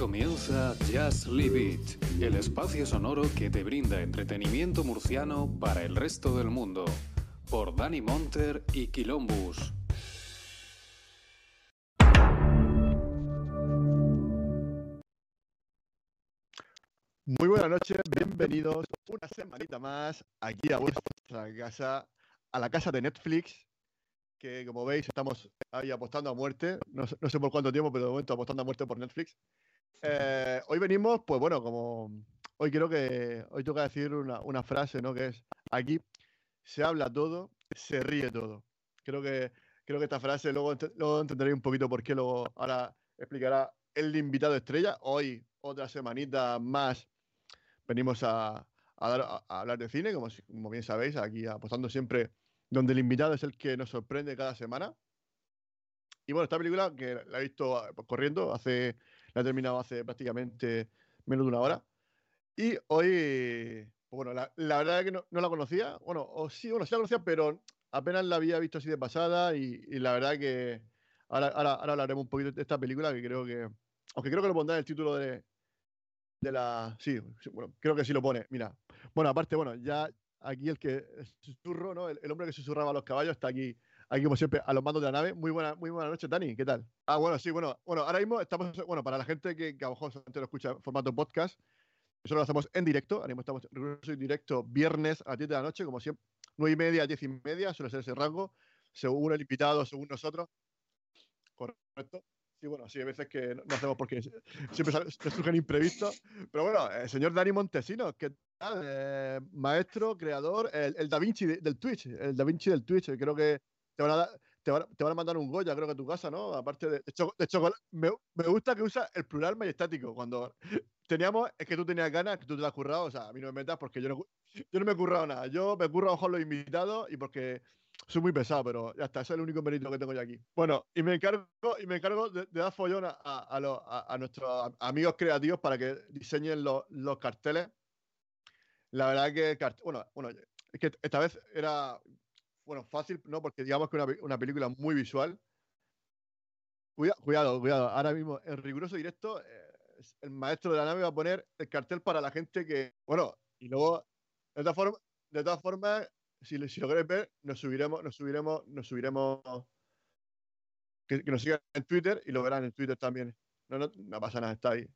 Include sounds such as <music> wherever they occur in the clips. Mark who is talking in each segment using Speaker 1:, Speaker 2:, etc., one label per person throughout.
Speaker 1: Comienza Just Leave It, el espacio sonoro que te brinda entretenimiento murciano para el resto del mundo, por Dani Monter y Quilombus.
Speaker 2: Muy buenas noches, bienvenidos una semanita más aquí a vuestra casa, a la casa de Netflix, que como veis estamos ahí apostando a muerte, no, no sé por cuánto tiempo, pero de momento apostando a muerte por Netflix. Eh, hoy venimos, pues bueno, como hoy creo que, hoy toca decir una, frase, ¿no? Que es, aquí se habla todo, se ríe todo. Creo que, creo que esta frase luego, luego entenderéis un poquito por qué, luego ahora explicará el invitado estrella. Hoy, otra semanita más, venimos a, dar- a- hablar de cine, como, como bien sabéis, aquí apostando siempre donde el invitado es el que nos sorprende cada semana. Y bueno, esta película que la he visto ah, corriendo, hace, la he terminado hace prácticamente menos de una hora. Y hoy, pues bueno, la, la verdad es que no, no la conocía. Bueno, o sí, bueno, sí la conocía, pero apenas la había visto así de pasada. Y, y la verdad que ahora, ahora, ahora hablaremos un poquito de esta película que creo que. Aunque creo que lo pondrá en el título de, de la. Sí, bueno, creo que sí lo pone. Mira. Bueno, aparte, bueno, ya aquí el que susurro, ¿no? El, el hombre que susurraba a los caballos está aquí, aquí como siempre, a los mandos de la nave. Muy buena, muy buena noche, Dani. ¿Qué tal? Ah, bueno, sí, bueno, bueno, ahora mismo estamos, bueno, para la gente que, que a lo mejor solamente lo escucha en formato podcast, nosotros lo hacemos en directo. Ahora mismo estamos en directo viernes a las 10 de la noche, como siempre, 9 y media, 10 y media, suele ser ese rango, según el invitado, según nosotros. Correcto. Sí, bueno, sí, hay veces que no hacemos porque siempre surgen imprevistos. Pero bueno, el señor Dani Montesinos, ¿qué tal? Eh, maestro, creador, el, el Da Vinci de- del Twitch, el Da Vinci del Twitch. Creo que te van a, te van, a- mandar un Goya, creo que a tu casa, ¿no? Aparte de, de, de chocolate. Me, me gusta que usa el plural majestático. Cuando teníamos, es que tú tenías ganas, que tú te lo has currado. O sea, a mí no me metas porque yo no, yo no me he currado nada. Yo me curro mejor los invitados y porque soy muy pesado, pero ya está, ese es el único mérito que tengo yo aquí. Bueno, y me encargo, y me encargo de, dar follón a, a, a nuestros am- amigos creativos para que diseñen los, los carteles. La verdad que, bueno, bueno, es que esta vez era, bueno, fácil, ¿no? Porque digamos que pe- una película muy visual. Cuida- cuidado, cuidado. Ahora mismo, en riguroso directo, eh, el maestro de la nave va a poner el cartel para la gente que, bueno, y luego, de todas formas, de todas formas, si, si lo queréis ver, nos subiremos, nos subiremos, nos subiremos, que, nos sigan en Twitter y lo verán en Twitter también. No, no, no pasa nada, está ahí.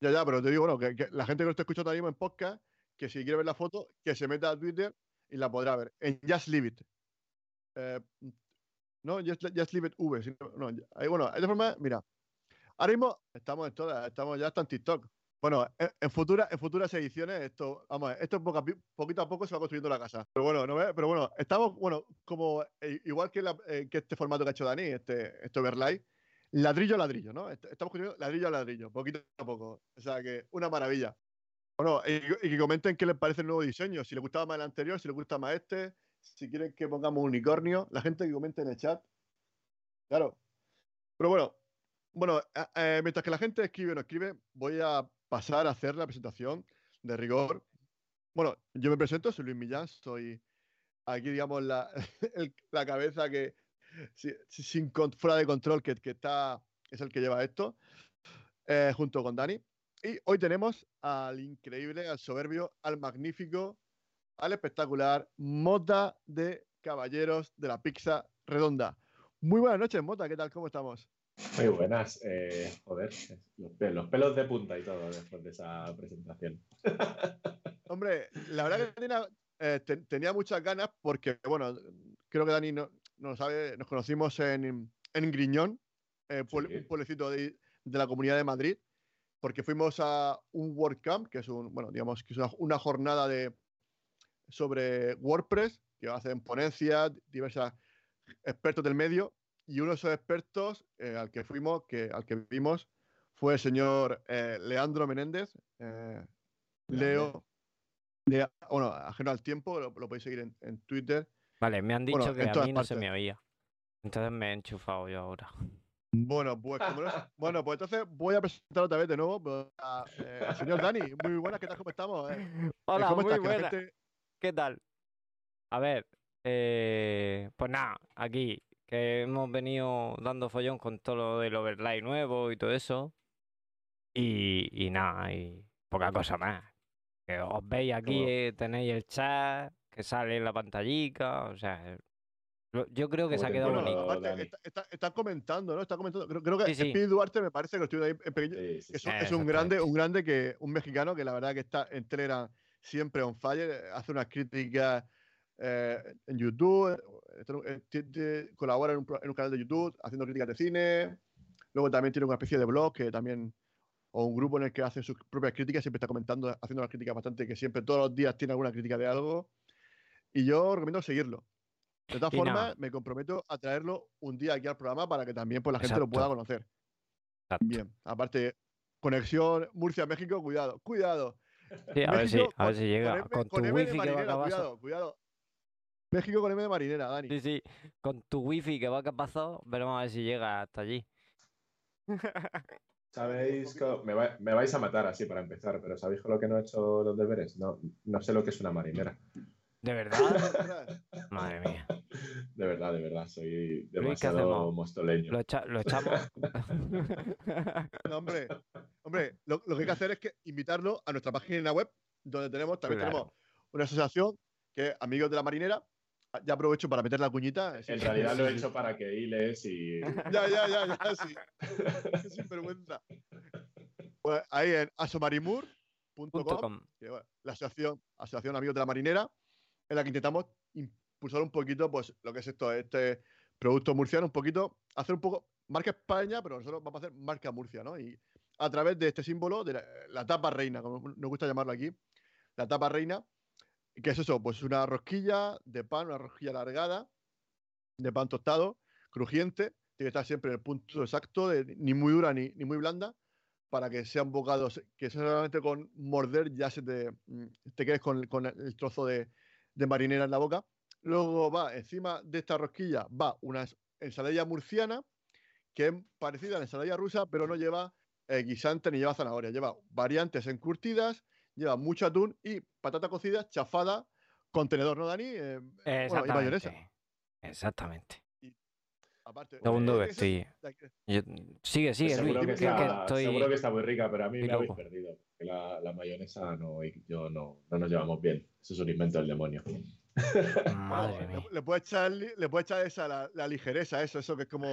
Speaker 2: Ya, ya, pero te digo, bueno, que, que la gente que lo está escuchando ahora mismo en podcast, que si quiere ver la foto, que se meta a Twitter y la podrá ver. En Just Leave It. Eh, no, Just, Just Leave It V. sino- bueno, de forma, mira. Ahora mismo estamos en todas, estamos ya hasta en TikTok. Bueno, en, en futura- en futuras ediciones, esto, vamos, esto poco a, pi- poquito a poco se va construyendo la casa. Pero bueno, no pero bueno, estamos, bueno, como eh, igual eh, que este formato que ha hecho Dani, este, este overlay, ladrillo a ladrillo, ¿no? Est- Estamos construyendo ladrillo a ladrillo, poquito a poco. O sea que una maravilla. Bueno, y, que comenten qué les parece el nuevo diseño, si les gustaba más el anterior, si les gusta más este, si quieren que pongamos unicornio, la gente que comente en el chat. Claro. Pero bueno, bueno, eh, mientras que la gente escribe o no escribe, voy a pasar a hacer la presentación de rigor. Bueno, yo me presento, soy Luis Millán, soy aquí, digamos, la, <laughs> la cabeza que si- si- sin, fuera de control que, que está, es el que lleva esto, eh, junto con Dani. Y hoy tenemos al increíble, al soberbio, al magnífico, al espectacular Mota de Caballeros de la Pizza Redonda. Muy buenas noches, Mota, ¿qué tal? ¿Cómo estamos?
Speaker 3: Muy buenas. eh, joder, los pelos, los pelos de punta y todo después de esa presentación. <laughs>
Speaker 2: Hombre, la verdad que tenía, eh, te- tenía muchas ganas porque, bueno, creo que Dani no, sabe, nos conocimos en, en Griñón, eh,
Speaker 3: Sí.
Speaker 2: un pueblecito de, de la Comunidad de Madrid, porque fuimos a un WordCamp, que es un, bueno, digamos que es una, una jornada de, sobre WordPress, que hacen ponencias, diversos expertos del medio, y uno de esos expertos eh, al que fuimos, que, al que vimos, fue el señor eh, Leandro Menéndez, eh, Leo, de, bueno, ajeno al tiempo, lo, lo podéis seguir en, en Twitter.
Speaker 4: Vale, me han dicho
Speaker 2: Bueno,
Speaker 4: que a mí no se me oía. Entonces me he enchufado yo ahora.
Speaker 2: Bueno, pues como no es- <laughs> bueno, pues entonces voy a presentar otra vez de nuevo pues, a, eh, al señor Dani. Muy buenas, ¿qué tal? ¿Cómo estamos? Eh, eh,
Speaker 4: Hola,
Speaker 2: ¿Cómo
Speaker 4: muy
Speaker 2: estás? Que la
Speaker 4: buena.
Speaker 2: gente-
Speaker 4: ¿Qué tal? A ver, eh, pues nada, aquí que hemos venido dando follón con todo lo del overlay nuevo y todo eso. Y, y nada, y poca cosa más. Que os veis aquí, eh, tenéis el chat, que sale en la pantallica, o sea, yo creo que se ha quedado
Speaker 2: Bueno,
Speaker 4: bonito.
Speaker 2: aparte, está, está- está comentando, ¿no? Está comentando. Creo, creo que
Speaker 4: Sí, sí.
Speaker 2: Speedy Duarte me parece que lo estoy ahí en pequeño.
Speaker 3: Sí, sí,
Speaker 2: Es,
Speaker 3: sí.
Speaker 2: un- es un grande, un grande que, un mexicano que la verdad que está en Telegram siempre on fire, hace unas críticas eh, en YouTube, eh, colabora en un, pro- en un canal de YouTube haciendo críticas de cine. Luego también tiene una especie de blog que también, o un grupo en el que hace sus propias críticas, siempre está comentando, haciendo unas críticas bastante, que siempre todos los días tiene alguna crítica de algo. Y yo recomiendo seguirlo. De todas formas, me comprometo a traerlo un día aquí al programa para que también pues, la gente lo pueda conocer.
Speaker 4: Exacto.
Speaker 2: Bien, aparte, conexión Murcia-México, cuidado, cuidado.
Speaker 4: Sí, a ver si,
Speaker 2: México
Speaker 4: a ver
Speaker 2: con-
Speaker 4: si llega
Speaker 2: con M-
Speaker 4: con tu
Speaker 2: con M de
Speaker 4: wifi que va
Speaker 2: marinera, cuidado, cuidado. México con M de marinera, Dani.
Speaker 4: Sí, sí, con tu wifi que va a pasar, veremos a ver si llega hasta allí. <laughs>
Speaker 3: ¿Sabéis? co- Me, va- me vais a matar así para empezar, pero ¿sabéis con lo que no he hecho los deberes? No, no sé lo que es una marinera. <laughs>
Speaker 4: ¿De verdad? Madre mía.
Speaker 3: De verdad, de verdad, soy
Speaker 4: ¿qué
Speaker 3: demasiado mostoleño.
Speaker 4: Lo, echa- lo echamos. <laughs>
Speaker 2: No, hombre, hombre lo, lo que hay que hacer es que invitarlo a nuestra página web, donde tenemos, también
Speaker 4: Claro.
Speaker 2: tenemos una asociación que es Amigos de la Marinera. Ya aprovecho para meter la cuñita. sí,
Speaker 3: En
Speaker 2: sí,
Speaker 3: realidad lo he
Speaker 2: sí.
Speaker 3: hecho para que hiles y.
Speaker 2: Ya, ya, ya, ya, sí. Qué sinvergüenza. Pues ahí en asomarimur.com bueno, la asociación, asociación Amigos de la Marinera, en la que intentamos impulsar un poquito pues, lo que es esto, este producto murciano, un poquito, hacer un poco marca España, pero nosotros vamos a hacer marca Murcia, ¿no? Y a través de este símbolo, de la, tapa reina, como nos gusta llamarlo aquí, la tapa reina, que es eso, pues una rosquilla de pan, una rosquilla alargada, de pan tostado, crujiente, tiene que estar siempre en el punto exacto, ni muy dura ni, muy blanda, para que sean bocados que solamente con morder ya se te, mm, quedes con el trozo de, de marinera en la boca. Luego va encima de esta rosquilla va una ens- ensaladilla murciana que es parecida a la ensaladilla rusa, pero no lleva eh, guisante ni lleva zanahoria. Lleva variantes encurtidas, lleva mucho atún y patata cocida chafada con tenedor, ¿no, Dani? Eh, y mayonesa.
Speaker 4: Exactamente.
Speaker 2: Aparte,
Speaker 4: Segundo que estoy.
Speaker 2: aquí-
Speaker 4: yo- Sigue, sigue, Luis.
Speaker 3: seguro, que
Speaker 4: que- que
Speaker 3: está,
Speaker 4: estoy-
Speaker 3: seguro que está muy rica, pero a mí me habéis perdido. La, la mayonesa no, yo no, no nos llevamos bien. Eso es un invento del demonio. <laughs>
Speaker 4: Madre
Speaker 2: le-
Speaker 4: mía.
Speaker 2: Le, puede echar, le puede echar esa, la, la ligereza, eso, eso que es como.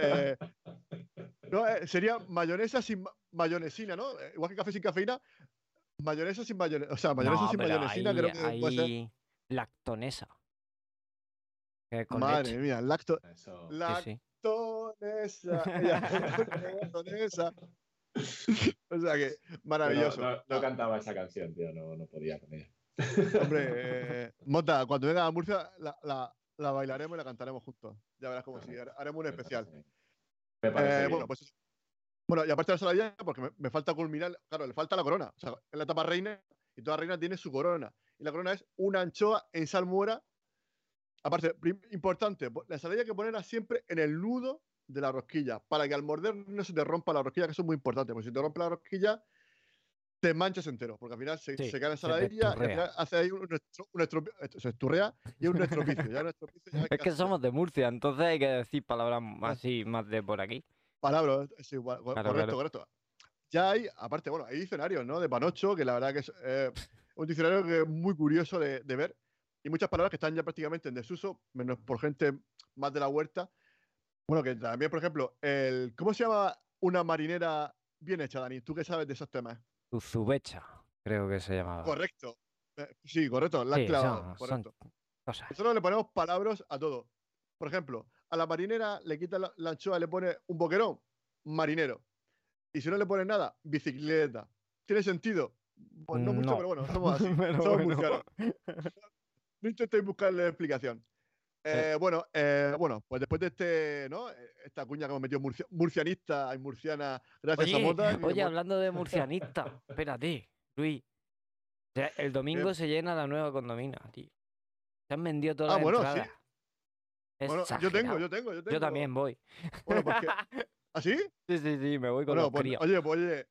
Speaker 2: eh, <laughs> no, eh, sería mayonesa sin ma- mayonesina, ¿no? Eh, Igual que café sin cafeína, mayonesa sin mayonesa. O sea, mayonesa
Speaker 4: No,
Speaker 2: sin mayonesina
Speaker 4: ahí,
Speaker 2: creo que puede ser.
Speaker 4: ahí lactonesa. Con
Speaker 2: Madre
Speaker 4: leche.
Speaker 2: mía, lacto,
Speaker 3: Eso.
Speaker 4: Sí, sí.
Speaker 2: lactonesa. <laughs> lactonesa. O sea que, maravilloso.
Speaker 3: No, no
Speaker 2: No,
Speaker 3: cantaba esa canción, tío, no, no podía con ella.
Speaker 2: Hombre, <laughs> eh, Mota, cuando venga a Murcia la, la- la bailaremos y la cantaremos juntos. Ya verás cómo sí. Haremos un especial.
Speaker 3: Me parece
Speaker 2: Eh, bueno, pues. Bueno, y aparte de la saladilla, porque me, me falta culminar, claro, le falta la corona. O sea, es la etapa reina y toda reina tiene su corona. Y la corona es una anchoa en salmuera. Aparte, importante, po- la ensaladilla hay que ponerla siempre en el nudo de la rosquilla, para que al morder no se te rompa la rosquilla, que eso es muy importante, porque si te rompe la rosquilla, te manchas entero, porque al final se,
Speaker 4: Sí,
Speaker 2: se cae la ensaladilla y al final hace ahí un, estro- un estro- se esturrea y un estropicio. ya un estropicio ya
Speaker 4: Es que somos de Murcia, entonces hay que decir palabras así, más de por aquí.
Speaker 2: Palabras, gua-
Speaker 4: Claro,
Speaker 2: correcto,
Speaker 4: claro.
Speaker 2: correcto. Ya hay, aparte, bueno, hay diccionarios, ¿no? De Panocho, que la verdad que es eh, un diccionario que es muy curioso de, de ver. Y muchas palabras que están ya prácticamente en desuso, menos por gente más de la huerta. Bueno, que también, por ejemplo, el ¿cómo se llama una marinera bien hecha, Dani? ¿Tú qué sabes de esos temas?
Speaker 4: Uzubecha, creo que se llamaba.
Speaker 2: Correcto. Eh, sí, correcto, la
Speaker 4: Sí, cosas.
Speaker 2: Nosotros le ponemos palabras a todo. Por ejemplo, a la marinera le quita la, la anchoa le pone un boquerón, marinero. Y si no le pone nada, bicicleta. ¿Tiene sentido? Pues no mucho,
Speaker 4: No.
Speaker 2: pero bueno, <laughs> somos así. Somos
Speaker 4: bueno.
Speaker 2: murcianos. <laughs> No intentéis buscarle explicación. Eh, bueno, eh, bueno, pues después de este, ¿no? Eh, Esta cuña que hemos metido murcia- murcianista y murciana, gracias a
Speaker 4: Oye,
Speaker 2: Mota. que
Speaker 4: oye, hablando de <laughs> murcianista, espérate, Luis. Ya El domingo se llena la nueva condomina, tío. Se han vendido todas
Speaker 2: Ah,
Speaker 4: las
Speaker 2: bueno, sí.
Speaker 4: entradas.
Speaker 2: Bueno, yo tengo, yo tengo, yo tengo.
Speaker 4: Yo también voy.
Speaker 2: Bueno, pues que- <laughs> ¿Ah, sí?
Speaker 4: Sí, sí, sí, me voy con
Speaker 2: Bueno,
Speaker 4: los
Speaker 2: pues,
Speaker 4: críos.
Speaker 2: oye, pues oye.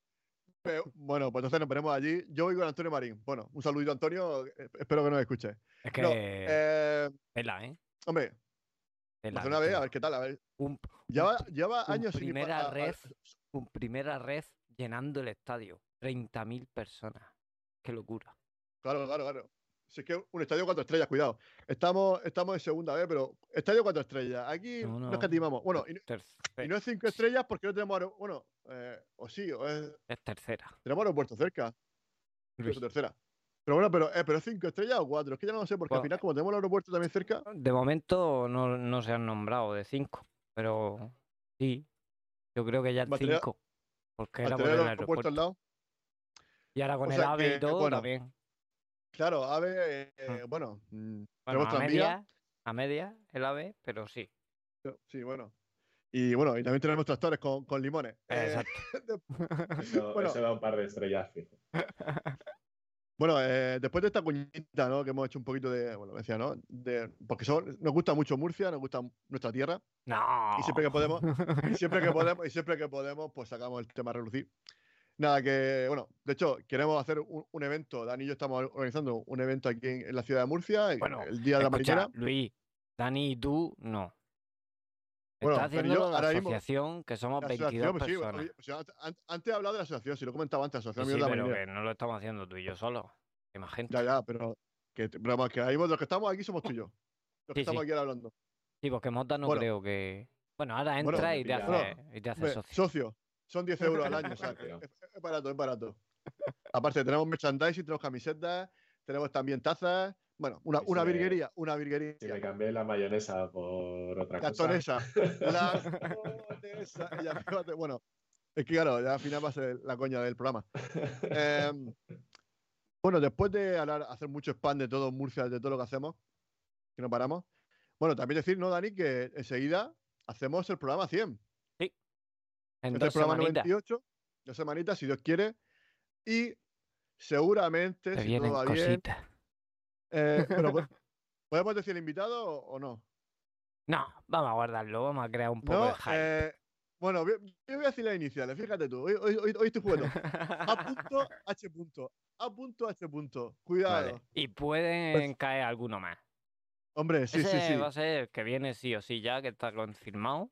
Speaker 2: Bueno, pues entonces nos veremos allí. Yo voy con Antonio Marín. Bueno, un saludito, Antonio. Espero que nos escuche.
Speaker 4: Es que
Speaker 2: No, eh,
Speaker 4: pela, ¿eh?
Speaker 2: hombre,
Speaker 4: en la
Speaker 2: Barcelona B, a ver qué tal, a ver.
Speaker 4: Un,
Speaker 2: Lleva, lleva
Speaker 4: un
Speaker 2: años sin ir pa-
Speaker 4: primera
Speaker 2: a- a-
Speaker 4: red, un primera red llenando el estadio. 30.000 personas. Qué locura.
Speaker 2: Claro, claro, claro. Si es que un estadio cuatro estrellas, cuidado. Estamos, estamos en segunda vez, pero estadio cuatro estrellas. Aquí
Speaker 4: No,
Speaker 2: no,
Speaker 4: no.
Speaker 2: escatimamos. Bueno, y, no-
Speaker 4: Terce-
Speaker 2: y no es cinco estrellas porque no tenemos. Bueno, eh, o sí, o es-
Speaker 4: es tercera.
Speaker 2: tenemos aeropuerto cerca. Tercera. Pero bueno, pero, eh, pero cinco estrellas o cuatro. Es que ya no lo sé, porque al final, como tenemos el aeropuerto también cerca,
Speaker 4: De momento no, no se han nombrado de 5, pero sí. Yo creo que ya 5. Porque era por el
Speaker 2: aeropuerto
Speaker 4: aeropuerto.
Speaker 2: al lado.
Speaker 4: Y ahora con
Speaker 2: O
Speaker 4: el AVE y
Speaker 2: que,
Speaker 4: todo
Speaker 2: bueno,
Speaker 4: también.
Speaker 2: Claro, AVE, eh, bueno, mm,
Speaker 4: Bueno, a media, a media el AVE, pero sí.
Speaker 2: Sí, bueno. Y bueno, y también tenemos tractores con, con limones. Eh,
Speaker 4: Exacto. <laughs> <laughs>
Speaker 3: Eso, <laughs>
Speaker 2: Bueno.
Speaker 3: eso da un par de estrellas fijo.
Speaker 2: Bueno, eh, después de esta cuñita, ¿no? Que hemos hecho un poquito de, bueno, decía, ¿no? De, porque son- nos gusta mucho Murcia, nos gusta nuestra tierra.
Speaker 4: No.
Speaker 2: Y siempre que podemos, y siempre que podemos, y siempre que podemos, pues sacamos el tema a relucir. Nada, que, bueno, de hecho, queremos hacer un, un evento. Dani y yo estamos organizando un evento aquí en, en la ciudad de Murcia, el-
Speaker 4: Bueno,
Speaker 2: el Día de la
Speaker 4: Escucha,
Speaker 2: Marinera.
Speaker 4: Luis, Dani y tú, no.
Speaker 2: Bueno,
Speaker 4: Está haciendo
Speaker 2: yo
Speaker 4: la
Speaker 2: mismo-
Speaker 4: asociación, que somos
Speaker 2: La
Speaker 4: 22
Speaker 2: asociación, pues sí,
Speaker 4: personas.
Speaker 2: pues, an- an- antes he hablado de la asociación, si lo comentaba antes, la
Speaker 4: Sí,
Speaker 2: asociación
Speaker 4: sí,
Speaker 2: de la
Speaker 4: pero
Speaker 2: Marinera.
Speaker 4: que no lo estamos haciendo tú y yo más gente.
Speaker 2: Ya, ya, pero que, pero que ahí los que estamos aquí somos tú y yo. Los que
Speaker 4: Sí,
Speaker 2: estamos
Speaker 4: sí.
Speaker 2: aquí hablando.
Speaker 4: Sí, porque Mota no
Speaker 2: Bueno.
Speaker 4: creo que. Bueno, ahora entra y, te hace, y te hace socio.
Speaker 2: socio, son 10 euros al año, o sea, es, es barato, es barato. Aparte, tenemos merchandising, tenemos camisetas, tenemos también tazas. Bueno, una,
Speaker 3: Y
Speaker 2: una
Speaker 3: si me-
Speaker 2: virguería, una virguería.
Speaker 3: Si me cambié la mayonesa por otra cosa. <laughs>
Speaker 2: La. Ya, fíjate, bueno, es que claro, ya al final va a ser la coña del programa. Em, bueno, después de hablar, hacer mucho spam de todo Murcia, de todo lo que hacemos, que no paramos. Bueno, también decir, ¿no, Dani? Que enseguida hacemos el programa 100.
Speaker 4: En
Speaker 2: Este es el programa
Speaker 4: semanitas
Speaker 2: 98, dos semanitas, si Dios quiere. Y seguramente,
Speaker 4: te
Speaker 2: si todo va bien. eh, pero, <laughs> ¿Podemos decir el invitado o, o no?
Speaker 4: No, vamos a guardarlo, vamos a crear un poco
Speaker 2: No,
Speaker 4: de hype.
Speaker 2: eh, bueno, yo voy a decir las iniciales, fíjate tú. Hoy, hoy, hoy- estoy jugando. A punto, H punto. A punto, H punto. Cuidado.
Speaker 4: Vale, Y pueden caer alguno más.
Speaker 2: Hombre, sí,
Speaker 4: Ese
Speaker 2: sí, sí.
Speaker 4: va a ser el que viene sí o sí ya, que está confirmado.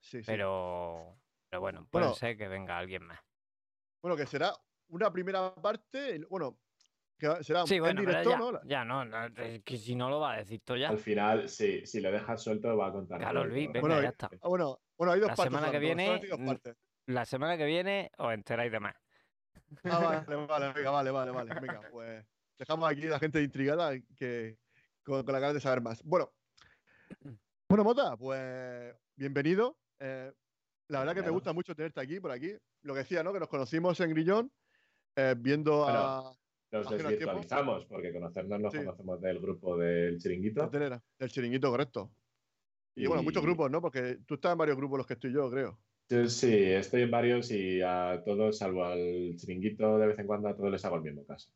Speaker 2: sí, sí.
Speaker 4: Pero, pero bueno, puede
Speaker 2: Bueno.
Speaker 4: ser que venga alguien más.
Speaker 2: Bueno, que será una primera parte, bueno, que será
Speaker 4: Sí,
Speaker 2: en
Speaker 4: bueno, pero
Speaker 2: directo,
Speaker 4: ya,
Speaker 2: ¿no?
Speaker 4: ya no, no, es que si no lo va a decir todo ya.
Speaker 3: Al final, sí, si lo dejas suelto, va a contar.
Speaker 4: Claro, Luis, venga,
Speaker 2: Bueno,
Speaker 4: ya está.
Speaker 2: Ah, bueno, bueno, hay dos
Speaker 4: La
Speaker 2: partes.
Speaker 4: semana que viene,
Speaker 2: dos
Speaker 4: mm. La semana que viene os enteráis de más.
Speaker 2: Ah, vale, vale, venga, vale, vale, vale. Venga, pues dejamos aquí a la gente intrigada que, con, con la ganas de saber más. Bueno, bueno, Mota, pues bienvenido. Eh, la verdad que me
Speaker 3: Claro.
Speaker 2: gusta mucho tenerte aquí, por aquí. Lo que decía, ¿no? Que nos conocimos en Grillón, eh, viendo a
Speaker 3: Nos desvirtualizamos, porque conocernos nos
Speaker 2: Sí.
Speaker 3: conocemos del grupo del chiringuito.
Speaker 2: la telera, el chiringuito, correcto. Y, bueno, muchos grupos, ¿no? Porque tú estás en varios grupos los que estoy yo, creo.
Speaker 3: Yo sí, estoy en varios y a todos, salvo al chiringuito, de vez en cuando a todos les hago el mismo caso.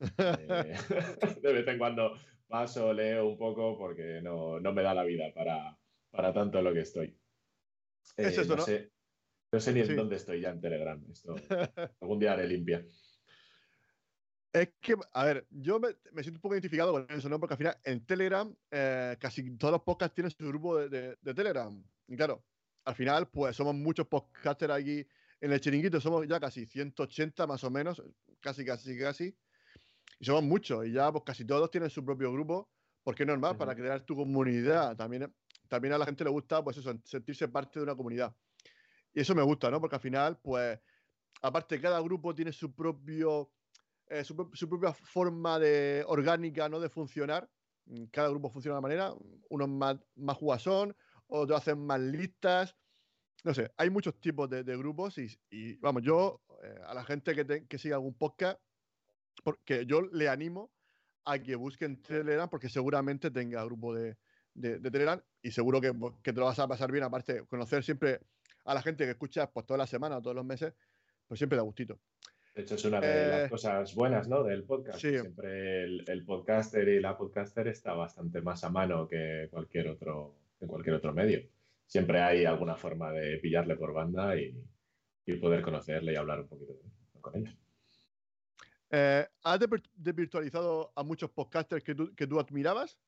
Speaker 3: <laughs> Eh, <laughs> de vez en cuando paso, leo un poco porque no, no me da la vida para, para tanto lo que estoy.
Speaker 2: Es
Speaker 3: Eh,
Speaker 2: eso, ¿no?
Speaker 3: Sé, no sé ni en
Speaker 2: Sí.
Speaker 3: dónde estoy ya en Telegram. Esto, algún día haré limpia.
Speaker 2: Es que, a ver, yo me, me siento un poco identificado con eso, ¿no? Porque al final en Telegram eh, casi todos los podcasts tienen su grupo de, de- de Telegram. Y claro, al final, pues somos muchos podcasters aquí en el chiringuito, somos ya casi 180 más o menos, casi, casi, casi. Y somos muchos, y ya pues casi todos tienen su propio grupo, porque es normal, para crear tu comunidad. También, también a la gente le gusta, pues eso, sentirse parte de una comunidad. Y eso me gusta, ¿no? Porque al final, pues, aparte, cada grupo tiene su propio eh, su, pro- su propia forma de orgánica ¿no? de funcionar. Cada grupo funciona de una manera. Unos más, más jugasón, otros hacen más listas. No sé, hay muchos tipos de, grupos y, y, vamos, yo eh, a la gente que, te- que siga algún podcast, porque yo le animo a que busquen Telegram porque seguramente tenga grupo de, de, de Telegram y seguro que, pues, que te lo vas a pasar bien. Aparte, conocer siempre a la gente que escuchas pues, toda la semana o todos los meses, pues siempre da gustito.
Speaker 3: De hecho, es una de
Speaker 2: Eh,
Speaker 3: las cosas buenas ¿no? del podcast.
Speaker 2: sí.
Speaker 3: Siempre el, el podcaster y la podcaster está bastante más a mano que cualquier otro, que cualquier otro medio. Siempre hay alguna forma de pillarle por banda y, y poder conocerle y hablar un poquito con ellos.
Speaker 2: Eh, ¿Has desvir- desvirtualizado a muchos podcasters que tú, que tú admirabas?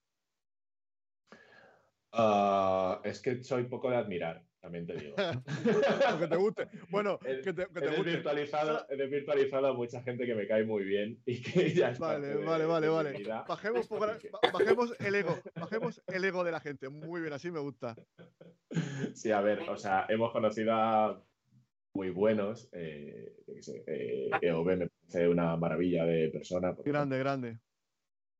Speaker 3: Ah, es que soy poco de admirar, también te digo. <laughs>
Speaker 2: Aunque te guste. Bueno, <laughs> que te, que te
Speaker 3: He
Speaker 2: guste.
Speaker 3: desvirtualizado, he desvirtualizado a mucha gente que me cae muy bien y que <laughs> ya es
Speaker 2: Vale, vale, vale. Bajemos,
Speaker 3: que-
Speaker 2: bajemos el ego. Bajemos el ego de la gente. Muy bien, así me gusta.
Speaker 3: Sí, a ver, o sea, hemos conocido a muy buenos. Eh, eh, EOB me parece una maravilla de persona.
Speaker 2: Grande, grande.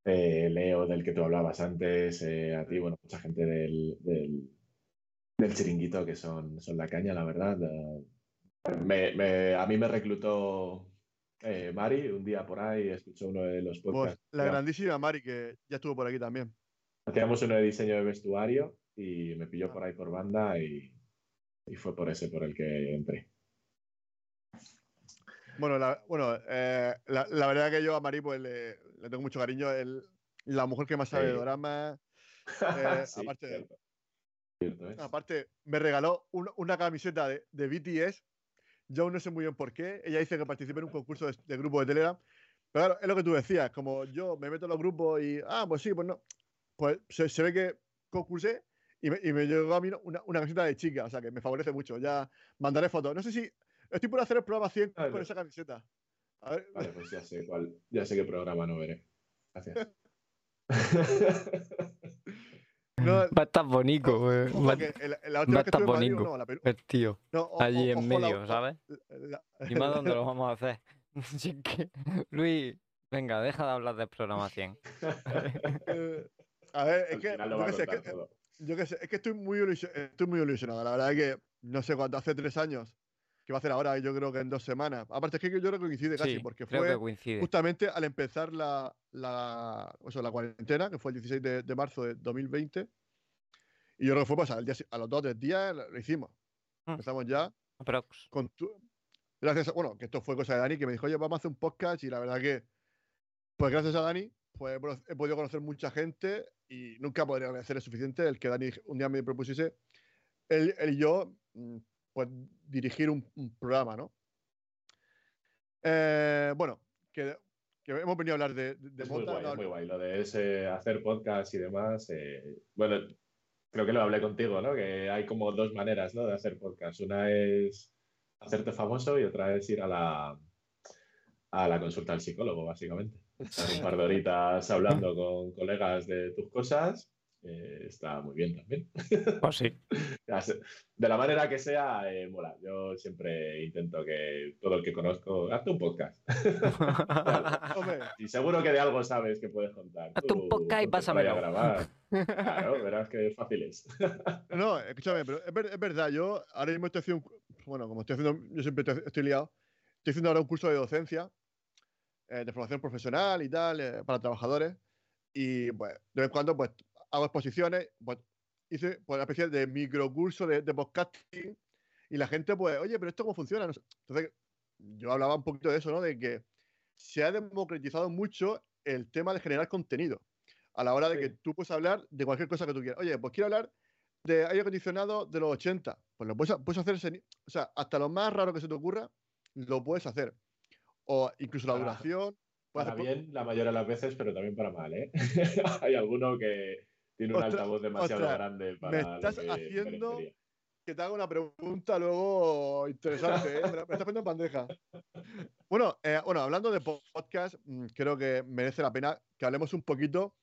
Speaker 3: Eh, Leo, del que tú hablabas antes, eh, a ti, bueno, mucha gente del, del, del chiringuito que son, son la caña, la verdad. Eh, me- me- a mí me reclutó eh, Mari un día por ahí, escuchó uno de los
Speaker 2: Pues,
Speaker 3: podcasts.
Speaker 2: la
Speaker 3: Ya-
Speaker 2: grandísima Mari, que ya estuvo por aquí también.
Speaker 3: Hacíamos uno de diseño de vestuario y me pilló por ahí por banda y, y fue por ese por el que entré.
Speaker 2: Bueno, la, bueno eh, la, la verdad que yo a Mari pues, le, le tengo mucho cariño. El, la mujer que más sabe de drama. <laughs>
Speaker 3: Sí,
Speaker 2: aparte-
Speaker 3: cierto. Cierto es.
Speaker 2: Aparte, me regaló un- una camiseta de, de BTS. Yo aún no sé muy bien por qué. Ella dice que participé en un concurso de, de grupo de Telegram. Pero claro, es lo que tú decías. Como yo me meto en los grupos y, ah, pues sí, pues no. Pues se, se ve que concursé y me, y me llegó a mí una, una camiseta de chica. O sea, que me favorece mucho. Ya mandaré fotos. No sé si estoy por hacer el programa 100
Speaker 3: Ah,
Speaker 2: con esa camiseta. A ver,
Speaker 3: Vale, pues ya sé cuál, ya sé qué programa no veré. Gracias. <laughs>
Speaker 2: no,
Speaker 4: Va a estar bonito, güey. Va, va a
Speaker 2: vez que
Speaker 4: estar bonito.
Speaker 2: no, la
Speaker 4: tío.
Speaker 2: no, o-
Speaker 4: Allí
Speaker 2: o-
Speaker 4: en
Speaker 2: la-
Speaker 4: medio, ¿sabes?
Speaker 2: la-
Speaker 4: ¿Y más dónde lo <laughs> vamos a hacer? <laughs> Que, Luis, venga, deja de hablar de programación.
Speaker 2: Eh, a ver, es que, yo sé, es que-
Speaker 3: todo.
Speaker 2: Yo qué sé, es que estoy muy, ilusio- estoy muy ilusionado. La verdad es que no sé cuánto, hace tres años, que va a hacer ahora, yo creo que en dos semanas. Aparte es que yo creo que coincide casi,
Speaker 4: Sí,
Speaker 2: porque fue justamente al empezar la, la, o sea, la cuarentena, que fue el 16 de, de marzo de 2020. Y yo creo que fue pues, al día si- a los dos tres días lo hicimos.
Speaker 4: Mm.
Speaker 2: Empezamos ya con tu- Gracias a, bueno, que esto fue cosa de Dani, que me dijo, oye, vamos a hacer un podcast y la verdad que, pues gracias a Dani, pues he podido conocer mucha gente y nunca podría agradecer el suficiente el que Dani un día me propusiese, él, él y yo, mm, pues dirigir un, un programa, ¿no? Eh, bueno, que, que hemos venido a hablar de, de,
Speaker 3: muy guay,
Speaker 2: no
Speaker 3: es muy guay. Lo de ese hacer podcast y demás. eh, bueno, creo que lo hablé contigo, ¿no? Que hay como dos maneras, ¿no? De hacer podcast. Una es hacerte famoso y otra es ir a la, a la consulta al psicólogo, básicamente. Estar un par de horitas hablando con colegas de tus cosas. Eh, está muy bien también.
Speaker 4: Pues sí. <laughs>
Speaker 3: De la manera que sea, eh, mola. Yo siempre intento que todo el que conozco, hazte un podcast. <laughs> Y seguro que de algo sabes que puedes contar.
Speaker 4: Hazte un podcast y
Speaker 3: a
Speaker 4: pásamelo.
Speaker 3: grabar. <laughs> Claro, verás que fácil es.
Speaker 2: No, escúchame, pero es, ver- es verdad, yo ahora mismo estoy haciendo, bueno, como estoy haciendo, yo siempre estoy, estoy liado, estoy haciendo ahora un curso de docencia, eh, de formación profesional y tal, eh, para trabajadores, y pues de vez en cuando pues hago exposiciones, pues hice pues, una especie de microcurso de, de podcasting, y la gente pues, oye, pero esto cómo funciona, No sé. entonces yo hablaba un poquito de eso, ¿no? De que se ha democratizado mucho el tema de generar contenido. A la hora de
Speaker 3: Sí.
Speaker 2: que tú puedes hablar de cualquier cosa que tú quieras. Oye, pues quiero hablar de aire acondicionado de los 80. Pues lo puedes, puedes hacer, o sea, hasta lo más raro que se te ocurra, lo puedes hacer. O incluso la
Speaker 3: Para-
Speaker 2: duración.
Speaker 3: Para
Speaker 2: hacer-
Speaker 3: bien la mayoría de las veces, pero también para mal, ¿eh? <laughs> Hay alguno que tiene un altavoz demasiado
Speaker 2: ostras,
Speaker 3: grande para lo
Speaker 2: estás
Speaker 3: que
Speaker 2: haciendo-
Speaker 3: merecería.
Speaker 2: que te haga una pregunta luego interesante, ¿eh? Me me estás poniendo en bandeja. Bueno, eh, bueno, hablando de po- podcast, mm, creo que merece la pena que hablemos un poquito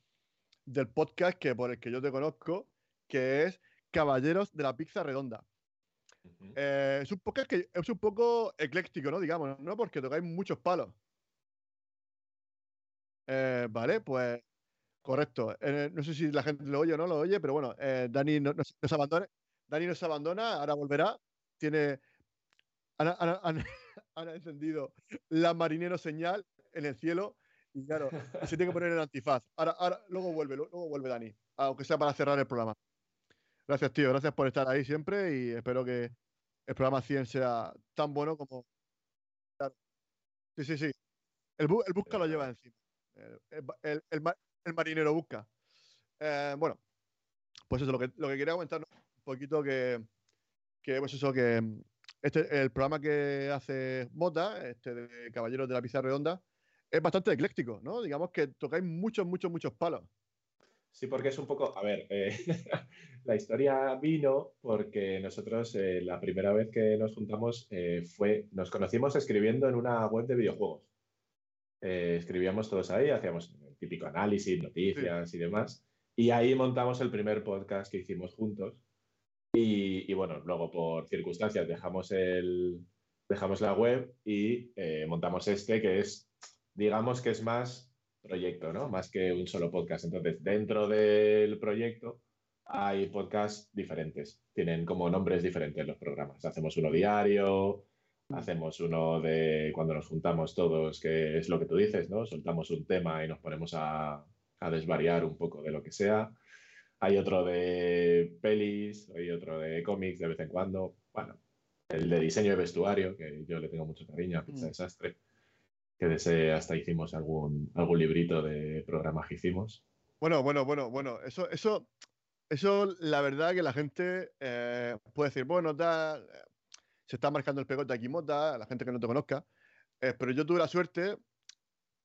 Speaker 2: del podcast que por el que yo te conozco, que es Caballeros de la Pizza Redonda. Eh, es un podcast que es un poco ecléctico, ¿no? Digamos, ¿no? Porque tocáis muchos palos. Eh, vale, pues correcto. Eh, no sé si la gente lo oye o no lo oye, pero bueno, eh, Dani no- nos, nos abandona. Dani nos abandona, ahora volverá. Tiene. Han, han- han- <laughs> han encendido la marinero señal en el cielo y claro, se tiene que poner el antifaz. Ahora, ahora, luego vuelve, luego vuelve Dani, aunque sea para cerrar el programa. Gracias, tío. Gracias por estar ahí siempre y espero que el programa 100 sea tan bueno como. Sí, sí, sí. El, bu- el busca lo lleva encima. El, el- el ma- el marinero busca. Eh, bueno, pues eso, lo que, lo que quería comentar un poquito que, que, pues eso, que mm, este, el programa que hace Mota, este de Caballeros de la Pizza Redonda, es bastante ecléctico, ¿no? Digamos que tocáis muchos, muchos, muchos palos.
Speaker 3: Sí, porque es un poco, a ver, eh, <laughs> la historia vino porque nosotros eh, la primera vez que nos juntamos fue, nos conocimos escribiendo en una web de videojuegos. escribíamos todos ahí, hacíamos típico análisis, noticias y demás. Y ahí montamos el primer podcast que hicimos juntos. Y, bueno, luego por circunstancias dejamos, el, dejamos la web y montamos este que es, digamos que es más proyecto, ¿no? Más que un solo podcast. Entonces, dentro del proyecto hay podcasts diferentes. Tienen como nombres diferentes los programas. Hacemos uno diario, hacemos uno de cuando nos juntamos todos, que es lo que tú dices, ¿no? Soltamos un tema y nos ponemos a, a desvariar un poco de lo que sea. Hay otro de pelis, hay otro de cómics de vez en cuando. Bueno, el de diseño de vestuario, que yo le tengo mucho cariño a Pizza mm. Desastre que desee hasta hicimos algún, algún librito de programas que hicimos.
Speaker 2: Bueno, bueno, bueno, bueno, eso, eso, eso la verdad que la gente eh, puede decir, bueno, se está marcando el pegote aquí Mota, la gente que no te conozca, eh, pero yo tuve la suerte,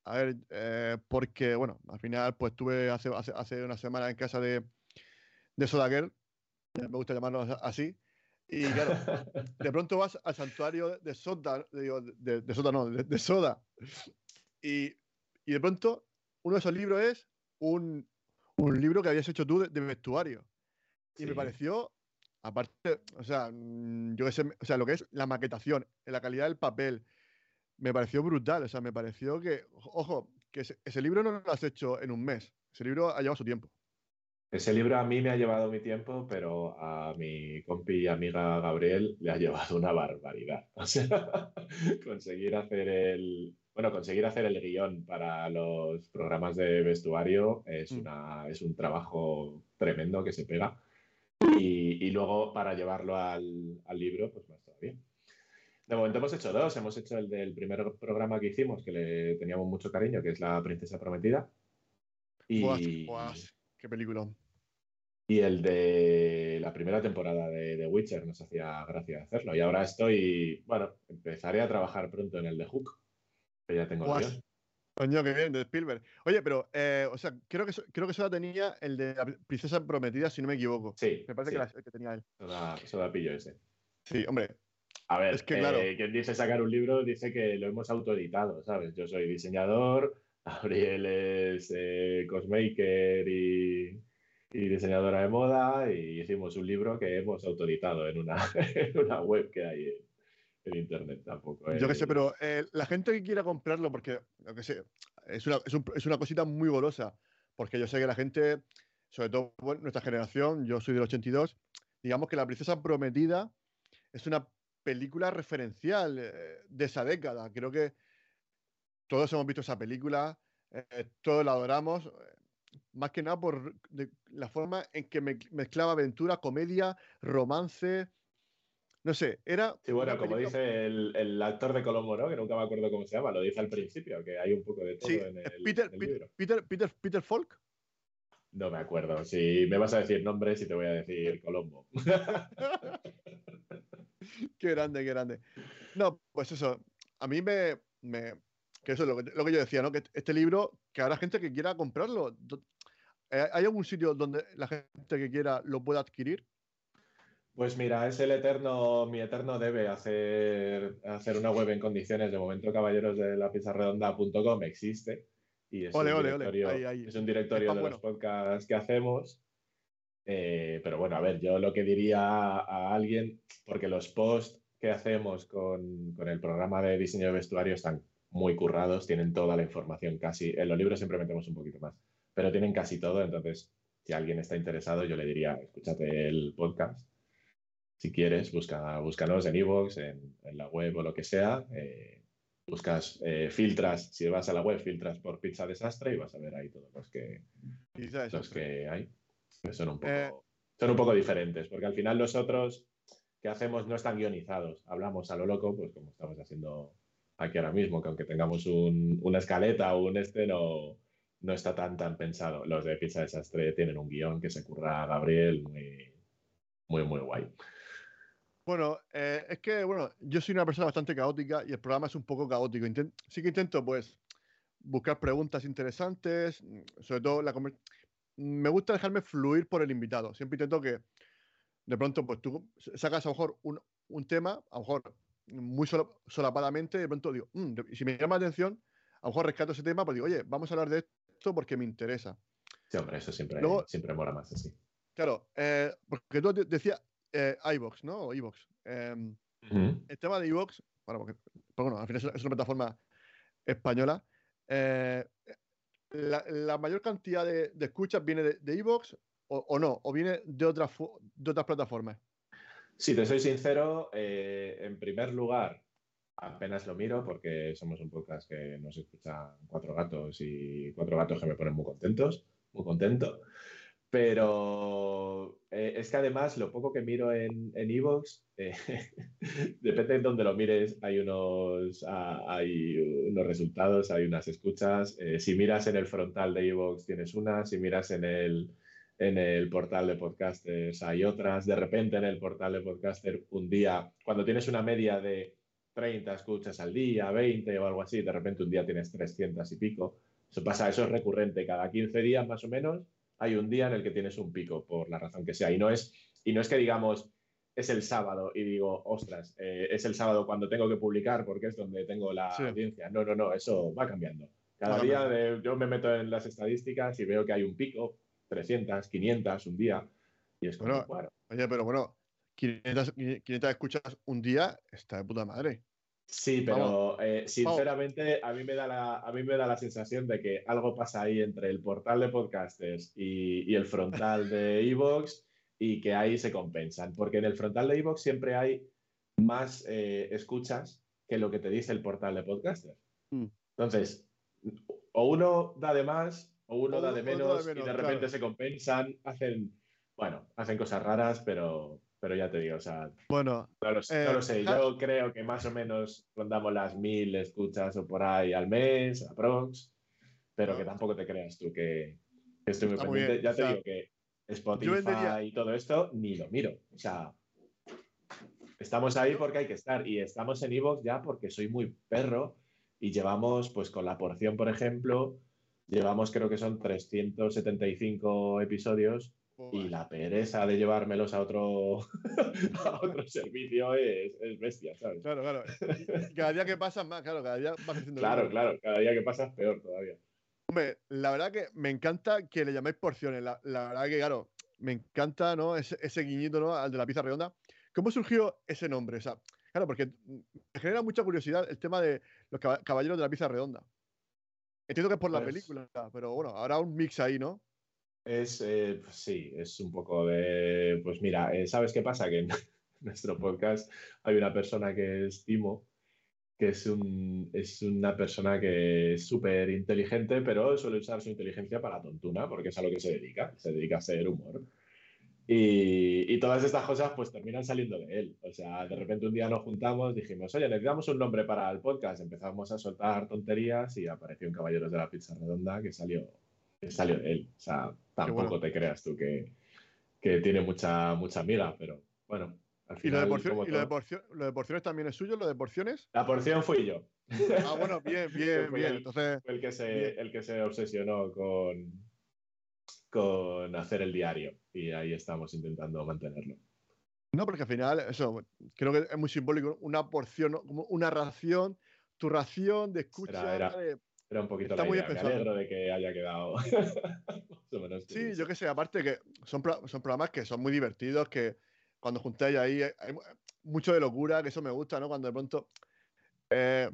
Speaker 2: a ver, eh, porque, bueno, al final pues estuve hace, hace, hace, una semana en casa de, de Soda Girl, me gusta llamarlo así, y claro, de <laughs> pronto vas al santuario de Soda, de, de, Soda no, de, Soda. Y, y, de pronto uno de esos libros es un, un libro que habías hecho tú de, vestuario. Y me pareció, aparte, o sea, mm, yo ese, o sea, lo que es la maquetación, la calidad del papel, me pareció brutal. O sea, me pareció que, ojo, que ese, ese libro no lo has hecho en un mes. Ese libro ha llevado su tiempo.
Speaker 3: Ese libro a mí me ha llevado mi tiempo, pero a mi compi y amiga Gabriel le ha <laughs> llevado una barbaridad. <laughs> O sea, conseguir hacer el, bueno, conseguir hacer el guion para los programas de vestuario es, mm. una, es un trabajo tremendo que se pega. Y, y luego para llevarlo al, al, libro, pues más todavía. De momento hemos hecho dos. Hemos hecho el del primer programa que hicimos, que le teníamos mucho cariño, que es La Princesa Prometida.
Speaker 2: Y... ¡Qué película!
Speaker 3: Y el de la primera temporada de The Witcher nos hacía gracia hacerlo. Y ahora estoy, bueno, empezaré a trabajar pronto en el de Hook, que ya tengo el
Speaker 2: Coño, qué bien, de Spielberg. Oye, pero, eh, o sea, creo que, creo que solo tenía el de la Princesa Prometida, si no me equivoco.
Speaker 3: Sí.
Speaker 2: Me parece Que, tenía él.
Speaker 3: Solo, pillo ese.
Speaker 2: Sí, hombre.
Speaker 3: A ver, es que, claro. Eh, quien dice sacar un libro dice que lo hemos autoeditado, ¿sabes? Yo soy diseñador, <laughs> Gabriel es eh, cosmaker y y diseñadora de moda y hicimos un libro que hemos autorizado en una, <laughs> una web que hay en, internet tampoco.
Speaker 2: Yo qué sé, pero eh, la gente que quiera comprarlo, porque lo que sé, es una, es, es una cosita muy golosa, porque yo sé que la gente, sobre todo nuestra generación, yo soy del 82, digamos que La Princesa Prometida es una película referencial eh, de esa década. Creo que todos hemos visto esa película, eh, todos la adoramos más que nada por la forma en que me, mezclaba aventura, comedia, romance. No sé, era.
Speaker 3: Sí, bueno, como dice el, actor de Colombo, ¿no? Que nunca me acuerdo cómo se llama, lo dice al principio, que hay un poco de todo en el,
Speaker 2: Peter, libro. Peter, Peter, Peter Falk.
Speaker 3: No me acuerdo. Si me vas a decir nombres y te voy a decir Colombo. <laughs>
Speaker 2: qué grande, qué grande. No, pues eso. A mí me, me, que eso es lo que, lo que, yo decía, ¿no? Que este libro, que habrá gente que quiera comprarlo. Eh, ¿Hay algún sitio donde la gente que quiera lo pueda adquirir?
Speaker 3: Pues mira, es el eterno, mi eterno debe hacer, hacer una web en condiciones. De momento, caballeros de la redonda.com existe. Y es, un directorio, es un directorio de los podcasts que hacemos. Eh, pero bueno, a ver, yo lo que diría a, alguien, porque los posts que hacemos con, con, el programa de diseño de vestuario están muy currados, tienen toda la información casi. En los libros siempre metemos un poquito más pero tienen casi todo, entonces si alguien está interesado, yo le diría, escúchate el podcast. Si quieres, busca, búscanos en iVoox, en, en, la web o lo que sea. Eh, buscas, eh, filtras, si vas a la web, filtras por Pizza Desastre y vas a ver ahí todos los que, los que hay. Son un, poco, eh. son un poco diferentes, porque al final los otros que hacemos no están guionizados. Hablamos a lo loco, pues como estamos haciendo aquí ahora mismo, que aunque tengamos un, una escaleta o un este, no, no está tan tan pensado. Los de Pizza Desastre tienen un guion que se curra a Gabriel muy, muy, muy guay.
Speaker 2: Bueno, eh, es que, bueno, yo soy una persona bastante caótica y el programa es un poco caótico. sí que intento, pues, buscar preguntas interesantes, sobre todo la me gusta dejarme fluir por el invitado. Siempre intento que de pronto, pues tú sacas a lo mejor un, un tema, a lo mejor muy solapadamente, de pronto digo, mm, si me llama la atención, a lo mejor rescato ese tema, pues digo, oye, vamos a hablar de esto porque me interesa.
Speaker 3: Sí, hombre, eso siempre, siempre mola más así.
Speaker 2: Claro, eh, porque tú decías eh, iVox, ¿no? O iVox. Em, el tema de iVox, bueno, porque, bueno, al final es una plataforma española. Eh, la, mayor cantidad de, escuchas viene de iVox o, no, o viene de, otras de otras plataformas.
Speaker 3: Si te soy sincero, eh, en primer lugar, apenas lo miro porque somos un podcast que nos escuchan cuatro gatos y cuatro gatos que me ponen muy contentos, muy contento. Pero eh, es que además lo poco que miro en Evox, <laughs> en eh, depende de dónde lo mires, hay unos, ah, hay unos resultados, hay unas escuchas. si miras en el frontal de Evox tienes una, si miras en el, en el portal de podcasters hay otras, de repente en el portal de podcaster un día, cuando tienes una media de 30 escuchas al día, 20 o algo así, de repente un día tienes 300 y pico. Eso pasa, eso es recurrente, cada 15 días más o menos hay un día en el que tienes un pico, por la razón que sea. Y no es, y no es que digamos, es el sábado y digo, ostras, eh, es el sábado cuando tengo que publicar porque es donde tengo la audiencia. No, no, no, eso va cambiando. Cada día yo me meto en las estadísticas y veo que hay un pico, 300, 500 un día. Y es como, bueno,
Speaker 2: Oye, pero bueno, 500, 500 escuchas un día está de puta madre.
Speaker 3: Sí, pero eh, sinceramente a mí, me da la, a mí me da la sensación de que algo pasa ahí entre el portal de podcasters y, el frontal de Evox y que ahí se compensan. Porque en el frontal de Evox siempre hay más eh, escuchas que lo que te dice el portal de podcasters. Mm. Entonces, o uno da de más o uno da de menos, y de repente se compensan, hacen, bueno, hacen cosas raras, pero, pero ya te digo, o sea,
Speaker 2: bueno,
Speaker 3: no lo, sé, eh, yo creo que más o menos rondamos las mil escuchas o por ahí al mes, aprox, pero que tampoco te creas tú que, estoy muy pendiente. ya te digo que Spotify y todo esto ni lo miro, o sea, estamos ahí porque hay que estar y estamos en Evox ya porque soy muy perro y llevamos pues con la porción, por ejemplo, Llevamos, creo que son 375 episodios y la pereza de llevármelos a otro, <laughs> otro servicio es, bestia, ¿sabes?
Speaker 2: Claro, claro. cada día que pasa más, claro, cada día va creciendo.
Speaker 3: Claro, claro, cada día que pasa es peor todavía.
Speaker 2: Hombre, la verdad que me encanta que le llaméis porciones. La, verdad que, claro, me encanta, ¿no? Ese, ese, guiñito, ¿no? Al de la pizza redonda. ¿Cómo surgió ese nombre? O sea, claro, porque me genera mucha curiosidad el tema de los caballeros de la pizza redonda. Entiendo que es por la pues película, pero bueno, habrá un mix ahí, ¿no?
Speaker 3: Es, eh, pues sí, es un poco de, pues mira, eh, ¿sabes qué pasa? Que en <laughs> nuestro podcast hay una persona que es Timo, que es, un, es una persona que es súper inteligente, pero suele usar su inteligencia para tontuna, porque es a lo que se dedica, se dedica a hacer humor. Y, todas estas cosas pues terminan saliendo de él. O sea, de repente un día nos juntamos, dijimos, oye, necesitamos un nombre para el podcast. Empezamos a soltar tonterías y apareció un Caballeros de la Pizza Redonda que salió, salió de él. O sea, tampoco te creas tú que, que, tiene mucha, mucha amiga, pero bueno.
Speaker 2: Al final, ¿Y, lo de, porciones también es suyo? ¿Lo de porciones?
Speaker 3: La porción fui yo.
Speaker 2: Ah, bueno, bien, <laughs> bien, bien. Entonces,
Speaker 3: el que se, el que se obsesionó con, con hacer el diario y ahí estamos intentando mantenerlo.
Speaker 2: No, porque al final, eso, creo que es muy simbólico, una porción, como una ración, tu ración de escucha.
Speaker 3: Era, era, un poquito la idea. Me alegro de que haya quedado <laughs>
Speaker 2: Sí, yo que sé, aparte que son, son programas que son muy divertidos, que cuando juntáis ahí hay mucho de locura, que eso me gusta, ¿no? Cuando de pronto, eh,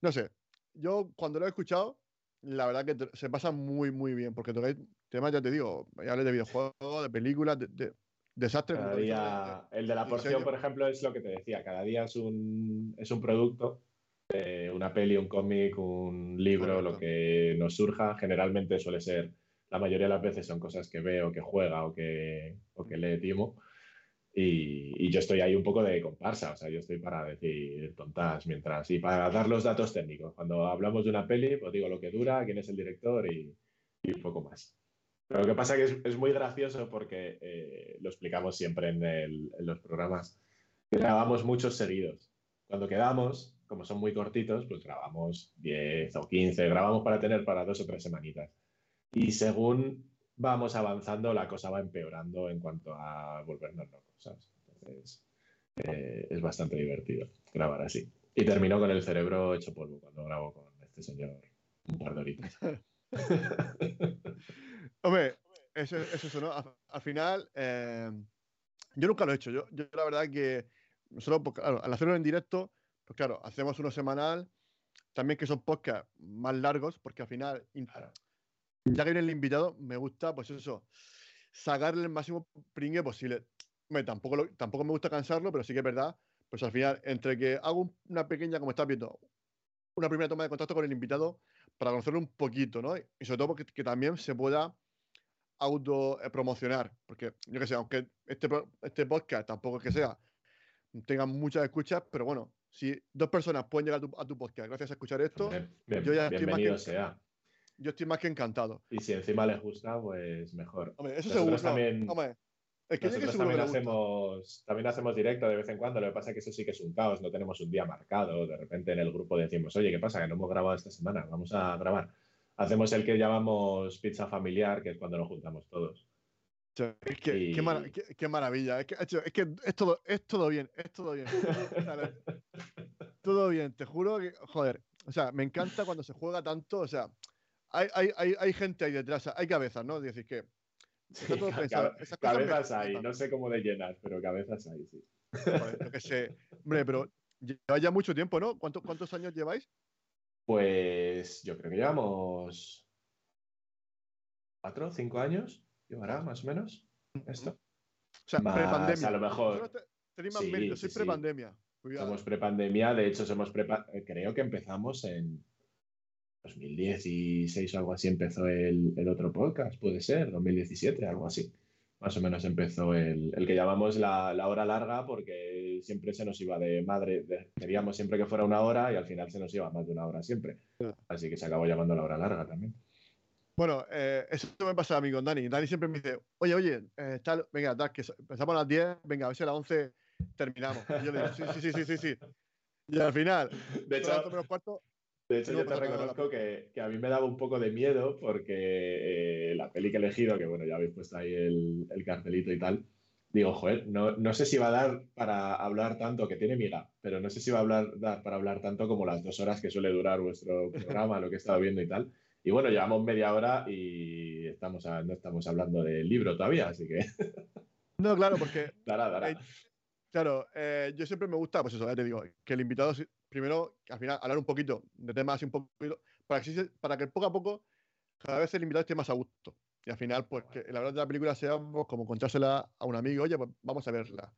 Speaker 2: no sé, yo cuando lo he escuchado, la verdad que se pasa muy, muy bien, porque tocáis temas, ya te digo, ya hablé de videojuegos, de películas, de, desastres.
Speaker 3: Cada día, el de la porción, por ejemplo, es lo que te decía, cada día es un, es un producto, una peli, un cómic, un libro, lo que nos surja, generalmente suele ser, la mayoría de las veces son cosas que veo, que juega o que, o que lee Timo. Y, yo estoy ahí un poco de comparsa, o sea, yo estoy para decir tontas mientras y para dar los datos técnicos. Cuando hablamos de una peli, pues digo lo que dura, quién es el director y, un poco más. Pero lo que pasa es que es, muy gracioso porque eh, lo explicamos siempre en, los programas. Grabamos muchos seguidos. Cuando quedamos, como son muy cortitos, pues grabamos 10 o 15, grabamos para tener para dos o tres semanitas. Y según vamos avanzando, la cosa va empeorando en cuanto a volvernos locos, ¿sabes? Entonces, eh, es bastante divertido grabar así. Y terminó con el cerebro hecho polvo cuando grabo con este señor un par de horitas. <laughs>
Speaker 2: Hombre, eso es eso, ¿no? Al, final, eh, yo nunca lo he hecho. Yo, yo la verdad que nosotros, pues, claro, al hacerlo en directo, pues claro, hacemos uno semanal, también que son podcasts más largos, porque al final, ya que viene el invitado, me gusta, pues eso, sacarle el máximo pringue posible. tampoco, tampoco me gusta cansarlo, pero sí que es verdad, pues al final, entre que hago una pequeña, como estás viendo, una primera toma de contacto con el invitado para conocerlo un poquito, ¿no? Y sobre todo porque que también se pueda autopromocionar, porque yo que sé, aunque este, este podcast tampoco es que sea, tenga muchas escuchas, pero bueno, si dos personas pueden llegar a tu, podcast gracias a escuchar esto, yo ya estoy más que,
Speaker 3: sea.
Speaker 2: Yo estoy más que encantado.
Speaker 3: Y si encima les gusta, pues mejor.
Speaker 2: Hombre, eso seguro. También,
Speaker 3: es que nosotros también hacemos, también hacemos directo de vez en cuando, lo que pasa es que eso sí que es un caos, no tenemos un día marcado, de repente en el grupo decimos, oye, ¿qué pasa? Que no hemos grabado esta semana, vamos a grabar. Hacemos el que llamamos pizza familiar, que es cuando nos juntamos todos.
Speaker 2: Es que, qué, maravilla, es que, es que es, todo, es todo bien, es todo bien. <laughs> todo bien, te juro que, joder, o sea, me encanta cuando se juega tanto, o sea, hay, hay, hay, hay gente ahí detrás, hay cabezas, ¿no? Es decir, que <laughs>
Speaker 3: cabezas hay, no sé cómo de llenas, pero cabezas hay, sí.
Speaker 2: que sé. Hombre, pero lleva ya mucho tiempo, ¿no? ¿Cuántos, ¿Cuántos años lleváis?
Speaker 3: Pues yo creo que llevamos cuatro, cinco años, llevará más o menos esto.
Speaker 2: O sea, prepandemia.
Speaker 3: A lo mejor.
Speaker 2: Sí, soy prepandemia.
Speaker 3: Somos prepandemia, de hecho, somos prepa creo que empezamos en 2016 o algo así empezó el, otro podcast, puede ser, 2017, algo así. Más o menos empezó el, que llamamos la, hora larga porque siempre se nos iba de madre, queríamos siempre que fuera una hora y al final se nos iba más de una hora siempre. Así que se acabó llamando la hora larga también.
Speaker 2: Bueno, eh, eso me pasa a mí con Dani. Dani siempre me dice, oye, oye, eh, venga, que empezamos a las 10, venga, a ver si a las 11 terminamos. Y yo le digo, sí, sí, sí, sí, sí. Y al final,
Speaker 3: de hecho, de hecho, yo te reconozco que, que, a mí me daba un poco de miedo porque eh, la peli que he elegido, que bueno, ya habéis puesto ahí el, el cartelito y tal, digo, joder, no, no, sé si va a dar para hablar tanto, que tiene miga, pero no sé si va a hablar, dar para hablar tanto como las dos horas que suele durar vuestro <laughs> programa, lo que he estado viendo y tal. Y bueno, llevamos media hora y estamos no estamos hablando del libro todavía, así que... <laughs>
Speaker 2: no, claro, porque... <laughs>
Speaker 3: dará, dará.
Speaker 2: Eh, claro, eh, yo siempre me gusta, pues eso, ya te digo, que el invitado primero, al final, hablar un poquito de temas así un poquito, para que, para que poco a poco cada vez el invitado esté más a gusto. Y al final, pues que la verdad de la película sea pues, como contársela a un amigo, oye, pues vamos a verla.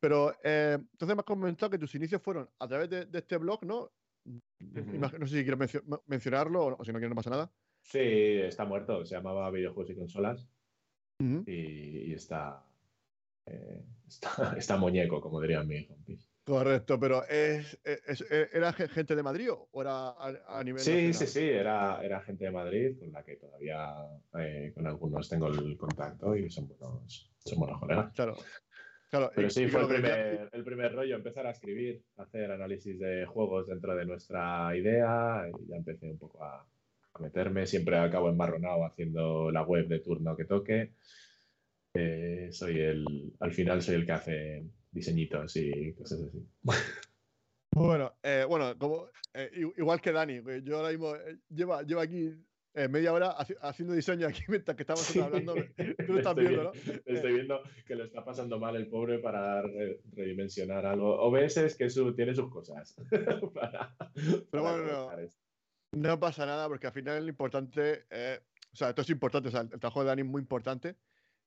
Speaker 2: Pero eh, entonces me has comentado que tus inicios fueron a través de, este blog, ¿no? No sé si quieres mencionarlo o, si no quieres no pasa nada.
Speaker 3: Sí, está muerto, se llamaba Videojuegos y Consolas. y, está, eh, está, <laughs> está, muñeco, como dirían mis compis.
Speaker 2: Correcto, pero es, e, ¿era gente de Madrid o era a, nivel
Speaker 3: Sí, sí, sí, era, era gente de Madrid con la que todavía eh, con algunos tengo el contacto y son buenos, son buenos colegas.
Speaker 2: Claro. Claro
Speaker 3: pero sí, fue el primer, el primer rollo, empezar a escribir, hacer análisis de juegos dentro de nuestra idea y ya empecé un poco a, meterme, siempre acabo embarronado haciendo la web de turno que toque. Eh, soy el, al final soy el que hace diseñitos y cosas así.
Speaker 2: Bueno, eh, bueno, como, eh, igual que Dani, yo ahora mismo lleva, lleva aquí media hora haciendo diseño aquí <laughs> mientras que estamos hablando. <laughs> Tú lo estás viendo, ¿no?
Speaker 3: Estoy viendo que lo está pasando mal el pobre para redimensionar algo. OBS es que tiene sus cosas. <laughs>
Speaker 2: Pero bueno, no, pasa nada porque al final lo importante, o sea, esto es importante, o sea, el trabajo de Dani es muy importante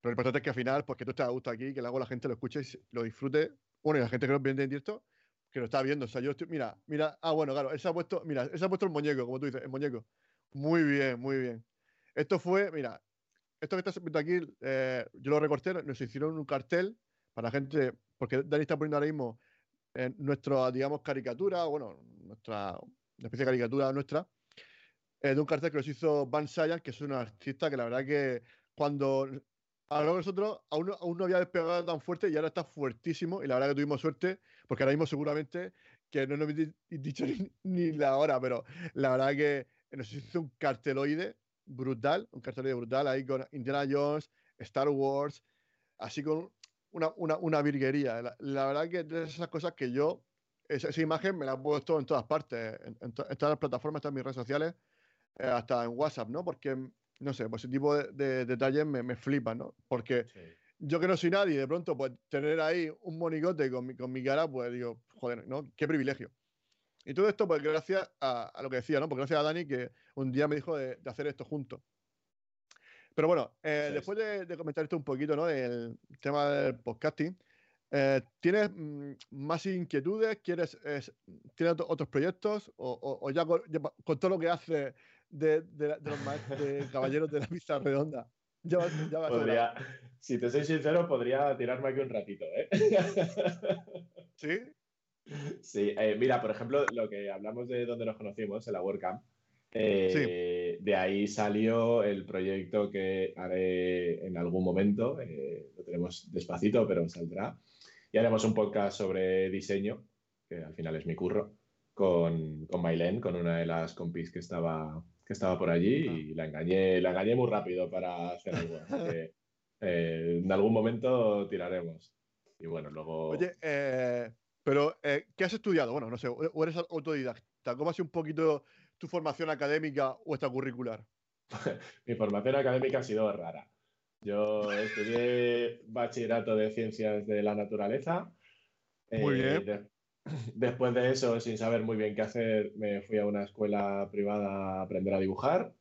Speaker 2: pero lo importante es que al final, pues que tú estés a gusto aquí, que luego la gente lo escuche y lo disfrute. Bueno, y la gente que lo viene en directo, que lo está viendo. O sea, yo estoy, mira, mira, ah, bueno, claro, él se ha puesto, mira, él se ha puesto el muñeco, como tú dices, el muñeco. Muy bien, muy bien. Esto fue, mira, esto que estás viendo aquí, eh, yo lo recorté, nos hicieron un cartel para la gente, porque Dani está poniendo ahora mismo en nuestra, digamos, caricatura, bueno, nuestra, una especie de caricatura nuestra, eh, de un cartel que nos hizo Van Sayan, que es un artista que la verdad que cuando Ahora nosotros aún, aún, no había despegado tan fuerte y ahora está fuertísimo. Y la verdad que tuvimos suerte, porque ahora mismo seguramente que no nos he dicho ni, la hora, pero la verdad que nos hizo un carteloide brutal, un cartelillo brutal ahí con Indiana Jones, Star Wars, así con una, una, una virguería. La, la verdad que de esas cosas que yo, esa, esa imagen me la he puesto en todas partes, en, en to- en todas las plataformas, en mis redes sociales, eh, hasta en WhatsApp, ¿no? Porque, no sé, pues ese tipo de, de detalles me, me flipan, ¿no? Porque
Speaker 3: Sí.
Speaker 2: yo que no soy nadie, de pronto, pues tener ahí un monigote con mi, con mi cara, pues digo, joder, ¿no? Qué privilegio. Y todo esto, pues gracias a, a lo que decía, ¿no? Pues gracias a Dani que un día me dijo de, de hacer esto juntos. Pero bueno, eh, después de, de comentar esto un poquito, ¿no? Del tema del podcasting, eh, ¿tienes mm, más inquietudes? ¿Quieres, es- ¿Tienes otro- otros proyectos? ¿O, o- o ya, con, ya pa- con todo lo que hace de, los caballeros de la pista redonda? Ya vas, ya vas a
Speaker 3: Podría, si te soy sincero, podría tirarme aquí un ratito, ¿eh?
Speaker 2: ¿Sí?
Speaker 3: Sí, eh, mira, por ejemplo, lo que hablamos de donde nos conocimos, en la WordCamp, eh, de ahí salió el proyecto que haré en algún momento, eh, lo tenemos despacito, pero saldrá, y haremos un podcast sobre diseño, que al final es mi curro, con, con Mailén, con una de las compis que estaba, que estaba por allí, y la engañé, la engañé muy rápido para hacer algo, que <laughs> eh, en algún momento tiraremos. Y bueno, luego...
Speaker 2: Oye, eh, pero eh, ¿qué has estudiado? Bueno, no sé, o eres autodidacta. ¿Cómo ha sido un poquito tu formación académica o extracurricular? <laughs>
Speaker 3: Mi formación académica ha sido rara. Yo estudié bachillerato de ciencias de la naturaleza.
Speaker 2: Muy
Speaker 3: Eh,
Speaker 2: bien.
Speaker 3: de- <laughs> después de eso, sin saber muy bien qué hacer, me fui a una escuela privada a aprender a dibujar.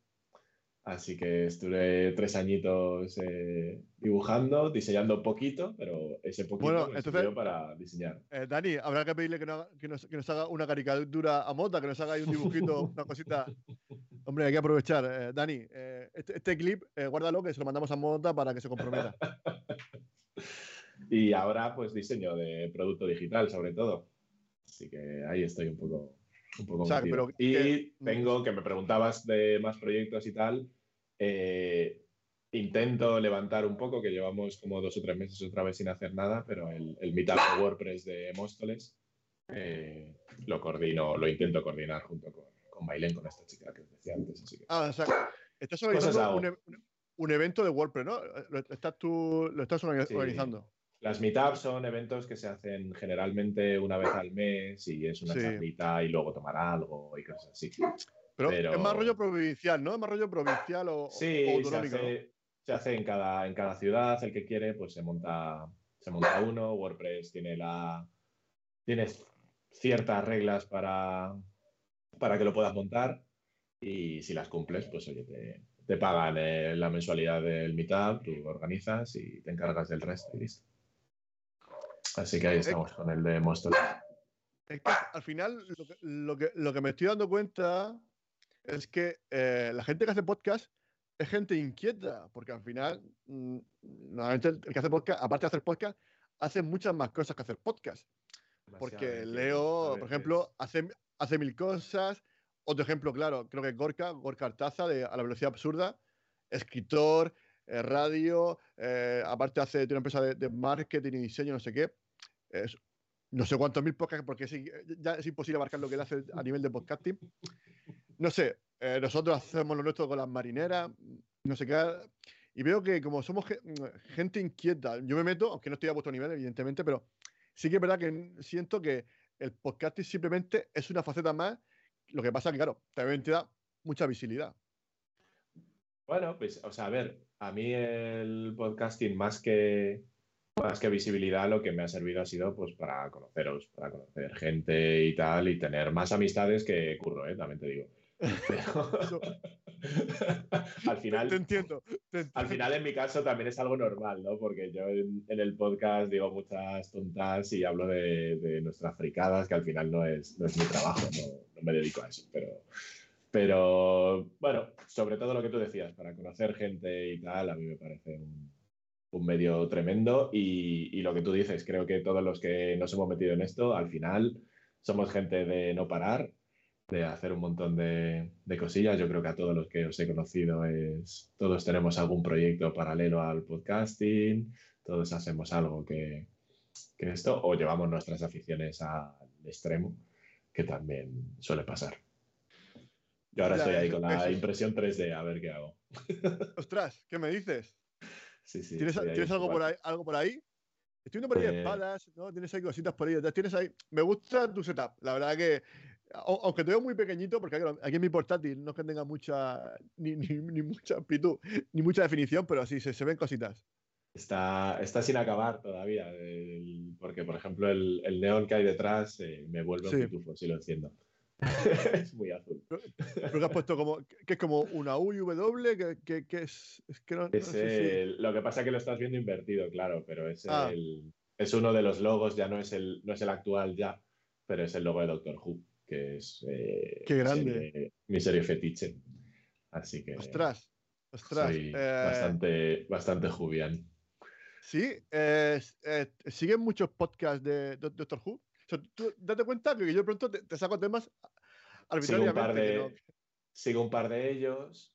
Speaker 3: Así que estuve tres añitos eh, dibujando, diseñando poquito, pero ese poquito
Speaker 2: Bueno,
Speaker 3: me
Speaker 2: entonces-
Speaker 3: sirvió para diseñar.
Speaker 2: Eh, Dani, habrá que pedirle que, no haga- que nos, que nos haga una caricatura a Mota, que nos haga ahí un dibujito, <laughs> una cosita. Hombre, hay que aprovechar. Eh, Dani, este, este clip, guárdalo, que se lo mandamos a Mota para que se comprometa. <laughs>
Speaker 3: Y ahora, pues diseño de producto digital, sobre todo. Así que ahí estoy un poco. Un poco
Speaker 2: O sea,
Speaker 3: metido.
Speaker 2: pero
Speaker 3: y
Speaker 2: que-
Speaker 3: tengo, que me preguntabas de más proyectos y tal. Eh, intento levantar un poco, que llevamos como dos o tres meses otra vez sin hacer nada, pero el, el meetup de WordPress de Móstoles eh, lo coordino, lo intento coordinar junto con, con Bailén, con esta chica que os decía antes. Así que
Speaker 2: Ah, o sea, estás organizando un, e- un- un evento de WordPress, ¿no? Lo estás tú, lo estás
Speaker 3: Sí.
Speaker 2: organizando.
Speaker 3: Las meetups son eventos que se hacen generalmente una vez al mes y es una
Speaker 2: Sí.
Speaker 3: charlita y luego tomar algo y cosas así.
Speaker 2: Pero,
Speaker 3: Pero-
Speaker 2: es más rollo provincial, ¿no? Es más rollo provincial o,
Speaker 3: Sí,
Speaker 2: o
Speaker 3: se
Speaker 2: ¿no?
Speaker 3: hace, se hace en, cada, en cada ciudad, el que quiere, pues se monta, se monta uno. WordPress tiene, la, tiene ciertas reglas para, para que lo puedas montar y si las cumples, pues oye, te, te pagan eh, la mensualidad del meetup, tú organizas y te encargas del resto y listo. Así que ahí estamos con el de Monster.
Speaker 2: Es que al final lo que, lo que, lo que me estoy dando cuenta es que eh, la gente que hace podcast es gente inquieta, porque al final, mm, normalmente el que hace podcast, aparte de hacer podcast, hace muchas más cosas que hacer podcast. Porque Leo, por ejemplo, hace, hace mil cosas. Otro ejemplo, claro, creo que Gorka, Gorka Artaza, de A la Velocidad Absurda, escritor, eh, radio, eh, aparte hace tiene una empresa de, de marketing y diseño, no sé qué. Es- no sé cuántos mil podcasts, porque es, ya es imposible abarcar lo que él hace a nivel de podcasting. No sé, eh, nosotros hacemos lo nuestro con las marineras, no sé qué. Y veo que como somos ge- gente inquieta, yo me meto, aunque no estoy a vuestro nivel, evidentemente, pero sí que es verdad que siento que el podcasting simplemente es una faceta más. Lo que pasa que, claro, también te da mucha visibilidad.
Speaker 3: Bueno, pues, o sea, a ver, a mí el podcasting más que, más que visibilidad lo que me ha servido ha sido pues para conoceros, para conocer gente y tal, y tener más amistades que curro, ¿eh? También te digo. Pero <laughs> al
Speaker 2: Te
Speaker 3: final,
Speaker 2: entiendo. te
Speaker 3: al
Speaker 2: entiendo.
Speaker 3: final en mi caso también es algo normal, ¿no? Porque yo en, en el podcast digo muchas tontas y hablo de, de nuestras fricadas, que al final no es, no es mi trabajo, no, no me dedico a eso, pero... Pero bueno, sobre todo lo que tú decías, para conocer gente y tal, a mí me parece un, un medio tremendo. Y, y lo que tú dices, creo que todos los que nos hemos metido en esto, al final somos gente de no parar, de hacer un montón de, de cosillas. Yo creo que a todos los que os he conocido es, todos tenemos algún proyecto paralelo al podcasting, todos hacemos algo que, que esto, o llevamos nuestras aficiones al extremo, que también suele pasar. Yo ahora estoy ahí con la
Speaker 2: es-
Speaker 3: impresión 3D, a ver qué hago. <laughs>
Speaker 2: Ostras, ¿qué me dices?
Speaker 3: Sí, sí.
Speaker 2: ¿Tienes, ¿tienes algo, por ahí, algo por ahí? Estoy viendo por ahí
Speaker 3: Pues-
Speaker 2: espadas, ¿no? Tienes ahí cositas por ahí. Tienes ahí... Me gusta tu setup. La verdad que, au- aunque te veo muy pequeñito, porque aquí en mi portátil no es que tenga mucha, ni, ni, ni mucha amplitud, ni mucha definición, pero sí, se, se ven cositas.
Speaker 3: Está, está sin acabar todavía, el- porque por ejemplo el, el neón que hay detrás eh, me vuelve
Speaker 2: Sí.
Speaker 3: un pitufo si lo enciendo. <laughs> es muy azul.
Speaker 2: Creo que has puesto como, que es como una U y W, que, que, que es, es que no, no
Speaker 3: Es
Speaker 2: sé si-
Speaker 3: el- Lo que pasa es que lo estás viendo invertido, claro, pero es,
Speaker 2: Ah.
Speaker 3: el, es uno de los logos, ya no es, el, no es el actual ya, pero es el logo de Doctor Who, que es eh,
Speaker 2: Qué
Speaker 3: mi
Speaker 2: grande.
Speaker 3: serie- mi serie fetiche. Así que
Speaker 2: Ostras, ostras.
Speaker 3: soy
Speaker 2: eh,
Speaker 3: bastante, bastante jubian.
Speaker 2: Sí, eh, ¿siguen muchos podcasts de, Do- Doctor Who? O sea, tú date cuenta que yo pronto te, te saco temas
Speaker 3: Sigo un
Speaker 2: arbitrariamente.
Speaker 3: par de,
Speaker 2: no-
Speaker 3: sigo un par de ellos.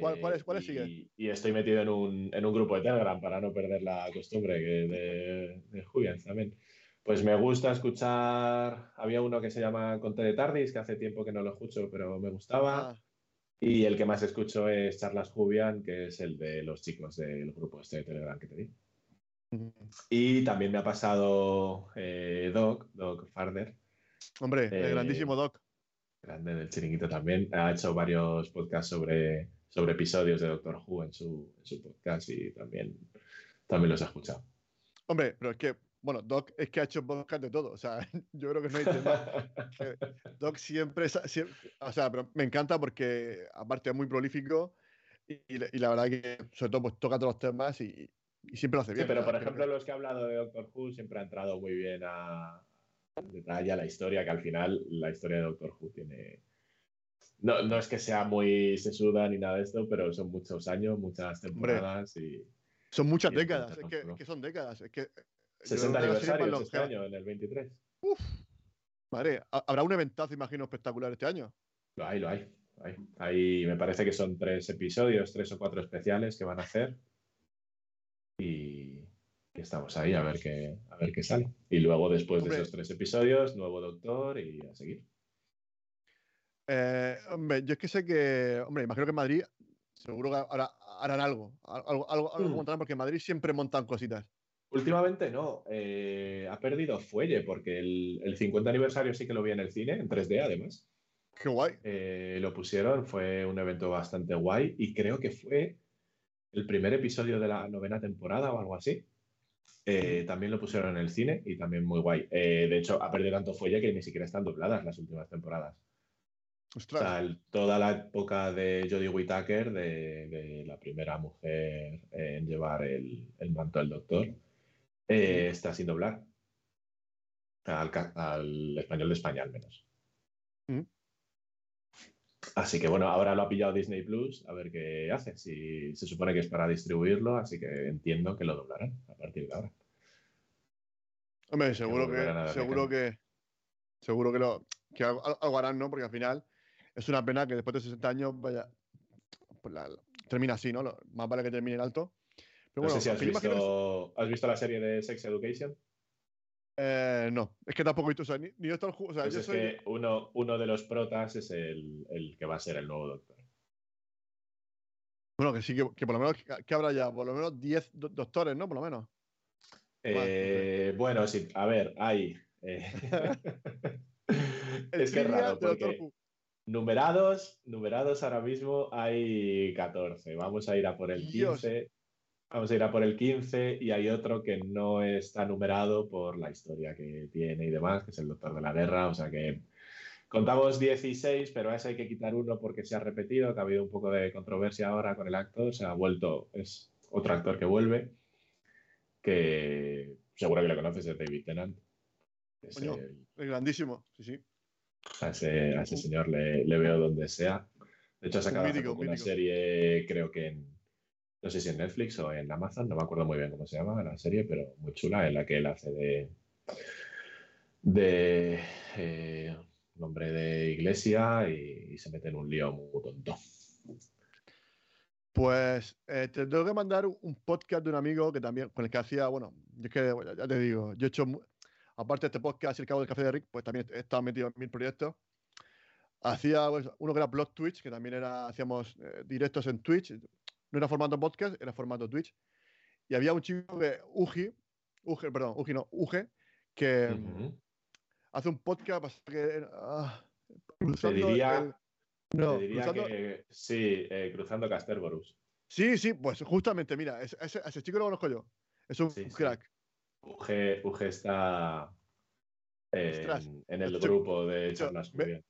Speaker 2: ¿Cuál- cuáles-
Speaker 3: eh,
Speaker 2: cuáles
Speaker 3: y,
Speaker 2: siguen?
Speaker 3: y estoy metido en un, en un grupo de Telegram para no perder la costumbre que de, de también. Pues me gusta escuchar. Había uno que se llama Conte de Tardis, que hace tiempo que no lo escucho, pero me gustaba.
Speaker 2: Ah,
Speaker 3: Y el que más escucho es Charlas Jubian, que es el de los chicos del grupo este de Telegram que te di.
Speaker 2: mm,
Speaker 3: Y también me ha pasado eh, Doc, Doc Farder,
Speaker 2: hombre, el
Speaker 3: Eh,
Speaker 2: grandísimo Doc.
Speaker 3: grande del chiringuito también. Ha hecho varios podcasts sobre, sobre episodios de Doctor Who en su, en su podcast y también, también los he escuchado.
Speaker 2: Hombre, pero es que, bueno, Doc es que ha hecho podcast de todo. O sea, <laughs> yo creo que no hay tema. <laughs> Doc siempre, siempre- o sea, pero me encanta porque aparte es muy prolífico y, y la- verdad que sobre todo pues toca todos los temas y, y siempre lo hace
Speaker 3: Sí,
Speaker 2: bien.
Speaker 3: pero
Speaker 2: o sea,
Speaker 3: por ejemplo, los que he hablado de Doctor Who siempre ha entrado muy bien a al detalle a la historia, que al final la historia de Doctor Who tiene. No, no es que sea muy sesuda ni nada de esto, pero son muchos años, muchas temporadas y
Speaker 2: son muchas décadas, es que, es que son décadas. Es que,
Speaker 3: 60
Speaker 2: creo que es la serie más
Speaker 3: aniversarios este año, en el 23.
Speaker 2: Madre, ha- habrá un eventazo, imagino, espectacular este año.
Speaker 3: Lo hay, lo hay. hay. Hay- me parece que son tres episodios, tres o cuatro especiales que van a hacer. Y, estamos ahí a ver qué, a ver qué sale. Y luego, después
Speaker 2: Hombre.
Speaker 3: de esos tres episodios, nuevo doctor y a seguir.
Speaker 2: Eh, hombre, yo es que sé que, hombre, imagino que en Madrid seguro que harán algo, algo, algo, algo
Speaker 3: Mm.
Speaker 2: montarán, porque en Madrid siempre montan cositas.
Speaker 3: Últimamente no, eh, ha perdido fuelle porque el, el 50 aniversario sí que lo vi en el cine, en 3D además.
Speaker 2: Qué guay.
Speaker 3: Eh, lo pusieron, fue un evento bastante guay y creo que fue el primer episodio de la novena temporada o algo así. Eh, también lo pusieron en el cine y también muy guay. De hecho, ha perdido tanto fuelle que ni siquiera están dobladas las últimas temporadas. O
Speaker 2: Ostras.
Speaker 3: sea, el- toda la época de Jodie Whittaker, de, de la primera mujer en llevar el, el manto del doctor, eh, está sin doblar. Al, español de España, al menos.
Speaker 2: Mm.
Speaker 3: Así que bueno, ahora lo ha pillado Disney Plus, a ver qué hace. Si se supone que es para distribuirlo, así que entiendo que lo doblarán a partir de ahora.
Speaker 2: Hombre, seguro que, seguro que, seguro que, lo, que algo, algo harán, ¿no? Porque al final es una pena que después de 60 años vaya, pues la- termina así, ¿no? Lo- más vale que termine en alto. Pero
Speaker 3: No
Speaker 2: bueno,
Speaker 3: sé si has
Speaker 2: yo
Speaker 3: visto, ¿has visto la serie de Sex Education.
Speaker 2: eh, no, es que tampoco he visto, o sea, ni, ni Who, o sea,
Speaker 3: Pues
Speaker 2: yo
Speaker 3: es
Speaker 2: soy,
Speaker 3: que uno, uno de los protas es el, el que va a ser el nuevo doctor.
Speaker 2: bueno, que sí, que, que por lo menos, que, que habrá ya, por lo menos 10 do- doctores, ¿no? Por lo menos.
Speaker 3: Eh, bueno, sí, a ver, hay. eh, <laughs> es que es raro, porque numerados, numerados ahora mismo hay 14. Vamos a ir a por el
Speaker 2: Dios.
Speaker 3: 15. Vamos a ir a por el 15 y hay otro que no está numerado por la historia que tiene y demás, que es el Doctor de la Guerra. O sea que contamos 16, pero a ese hay que quitar uno porque se ha repetido, que ha habido un poco de controversia ahora con el actor. Se ha vuelto, es otro actor que vuelve, que seguro que lo conoces, es David Tennant. Es
Speaker 2: Coño.
Speaker 3: el-
Speaker 2: Es grandísimo, sí, sí.
Speaker 3: a ese, a ese señor le, le veo donde sea. De hecho, ha sacado
Speaker 2: mítico,
Speaker 3: una
Speaker 2: mítico.
Speaker 3: serie, creo que en, no sé si en Netflix o en Amazon, no me acuerdo muy bien cómo se llama la serie, pero muy chula, en la que él hace de, de eh, un hombre de iglesia y, se mete en un lío muy tonto.
Speaker 2: Pues eh, te tengo que mandar un podcast de un amigo que también, con el que hacía, bueno, yo es que bueno, ya te digo, yo he hecho, aparte de este podcast y el cabo del café de Rick, pues también he estado metido en mil proyectos. hacía pues, uno que era Blog Twitch, que también era, hacíamos eh, directos en Twitch. No era formato podcast, era formato Twitch. Y había un chico que, Uji, Uge, perdón, Uji no, Uge, que
Speaker 3: Ujú.
Speaker 2: hace un podcast que, ah,
Speaker 3: Te diría,
Speaker 2: el- no,
Speaker 3: te diría
Speaker 2: cruzando-
Speaker 3: que sí, eh, cruzando Casterborus.
Speaker 2: Sí, sí, pues justamente, mira, ese, ese- ese chico lo conozco yo. Es un
Speaker 3: Sí, sí.
Speaker 2: crack.
Speaker 3: Uge, Uge está en,
Speaker 2: Ostras,
Speaker 3: en el grupo de charlas
Speaker 2: me-. De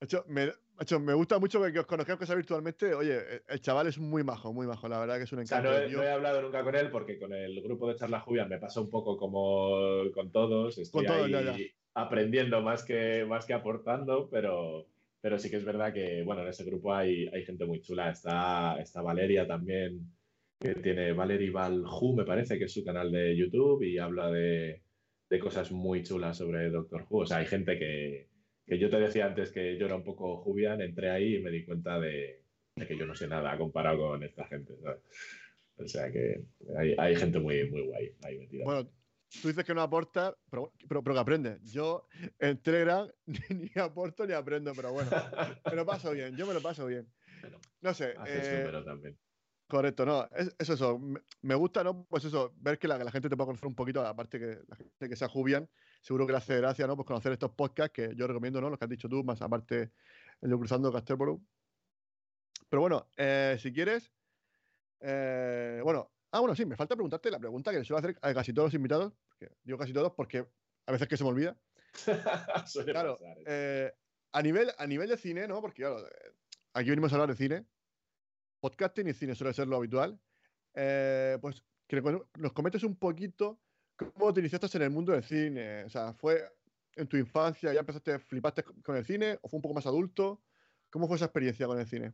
Speaker 2: hecho, me, hecho, me gusta mucho que os conozcáis sea virtualmente. Oye, el- chaval es muy majo, muy majo. La verdad que es un
Speaker 3: O sea,
Speaker 2: encanto.
Speaker 3: no he, no he hablado nunca con él porque con el grupo de charlas Julián me pasa un poco como con todos. Estoy
Speaker 2: Con todos,
Speaker 3: ahí
Speaker 2: ya, ya.
Speaker 3: aprendiendo más que, más que aportando, pero, pero sí que es verdad que, bueno, en ese grupo hay, hay gente muy chula. Está, está Valeria también, que tiene Valerie Valju, me parece, que es su canal de YouTube y habla de, de cosas muy chulas sobre Doctor Who. O sea, hay gente que, que yo te decía antes que yo era un poco Jubian, entré ahí y me di cuenta de, de que yo no sé nada comparado con esta gente. ¿sabes? O sea que hay, hay gente muy, muy guay ahí metida.
Speaker 2: Bueno, tú dices que no aporta, pero, pero, pero que aprende. Yo en Telegram <laughs> ni, aporto ni aprendo, pero bueno, me lo paso bien. Yo me lo paso bien.
Speaker 3: Bueno,
Speaker 2: No sé.
Speaker 3: Haces
Speaker 2: eh,
Speaker 3: número también.
Speaker 2: Correcto, no, es, es eso. Me, gusta, ¿no? Pues eso, ver que la, que la gente te pueda conocer un poquito, aparte que la gente que sea Jubian, seguro que le hace gracia, ¿no? Pues conocer estos podcasts que yo recomiendo, ¿no? Los que has dicho tú, más aparte el de Cruzando Casterborough. Pero bueno, eh, si quieres, eh, bueno, ah, bueno, sí, me falta preguntarte la pregunta que le suelo hacer a casi todos los invitados, digo casi todos porque a veces que se me olvida. <laughs> Claro,
Speaker 3: ¿eh?
Speaker 2: a, nivel, a nivel de cine, ¿no? Porque claro, aquí venimos a hablar de cine. Podcasting y cine suele ser lo habitual. Pues que nos comentes un poquito cómo te iniciaste en el mundo del cine. O sea, ¿fue en tu infancia, ya empezaste, flipaste con el cine o fue un poco más adulto? ¿Cómo fue esa experiencia con el cine?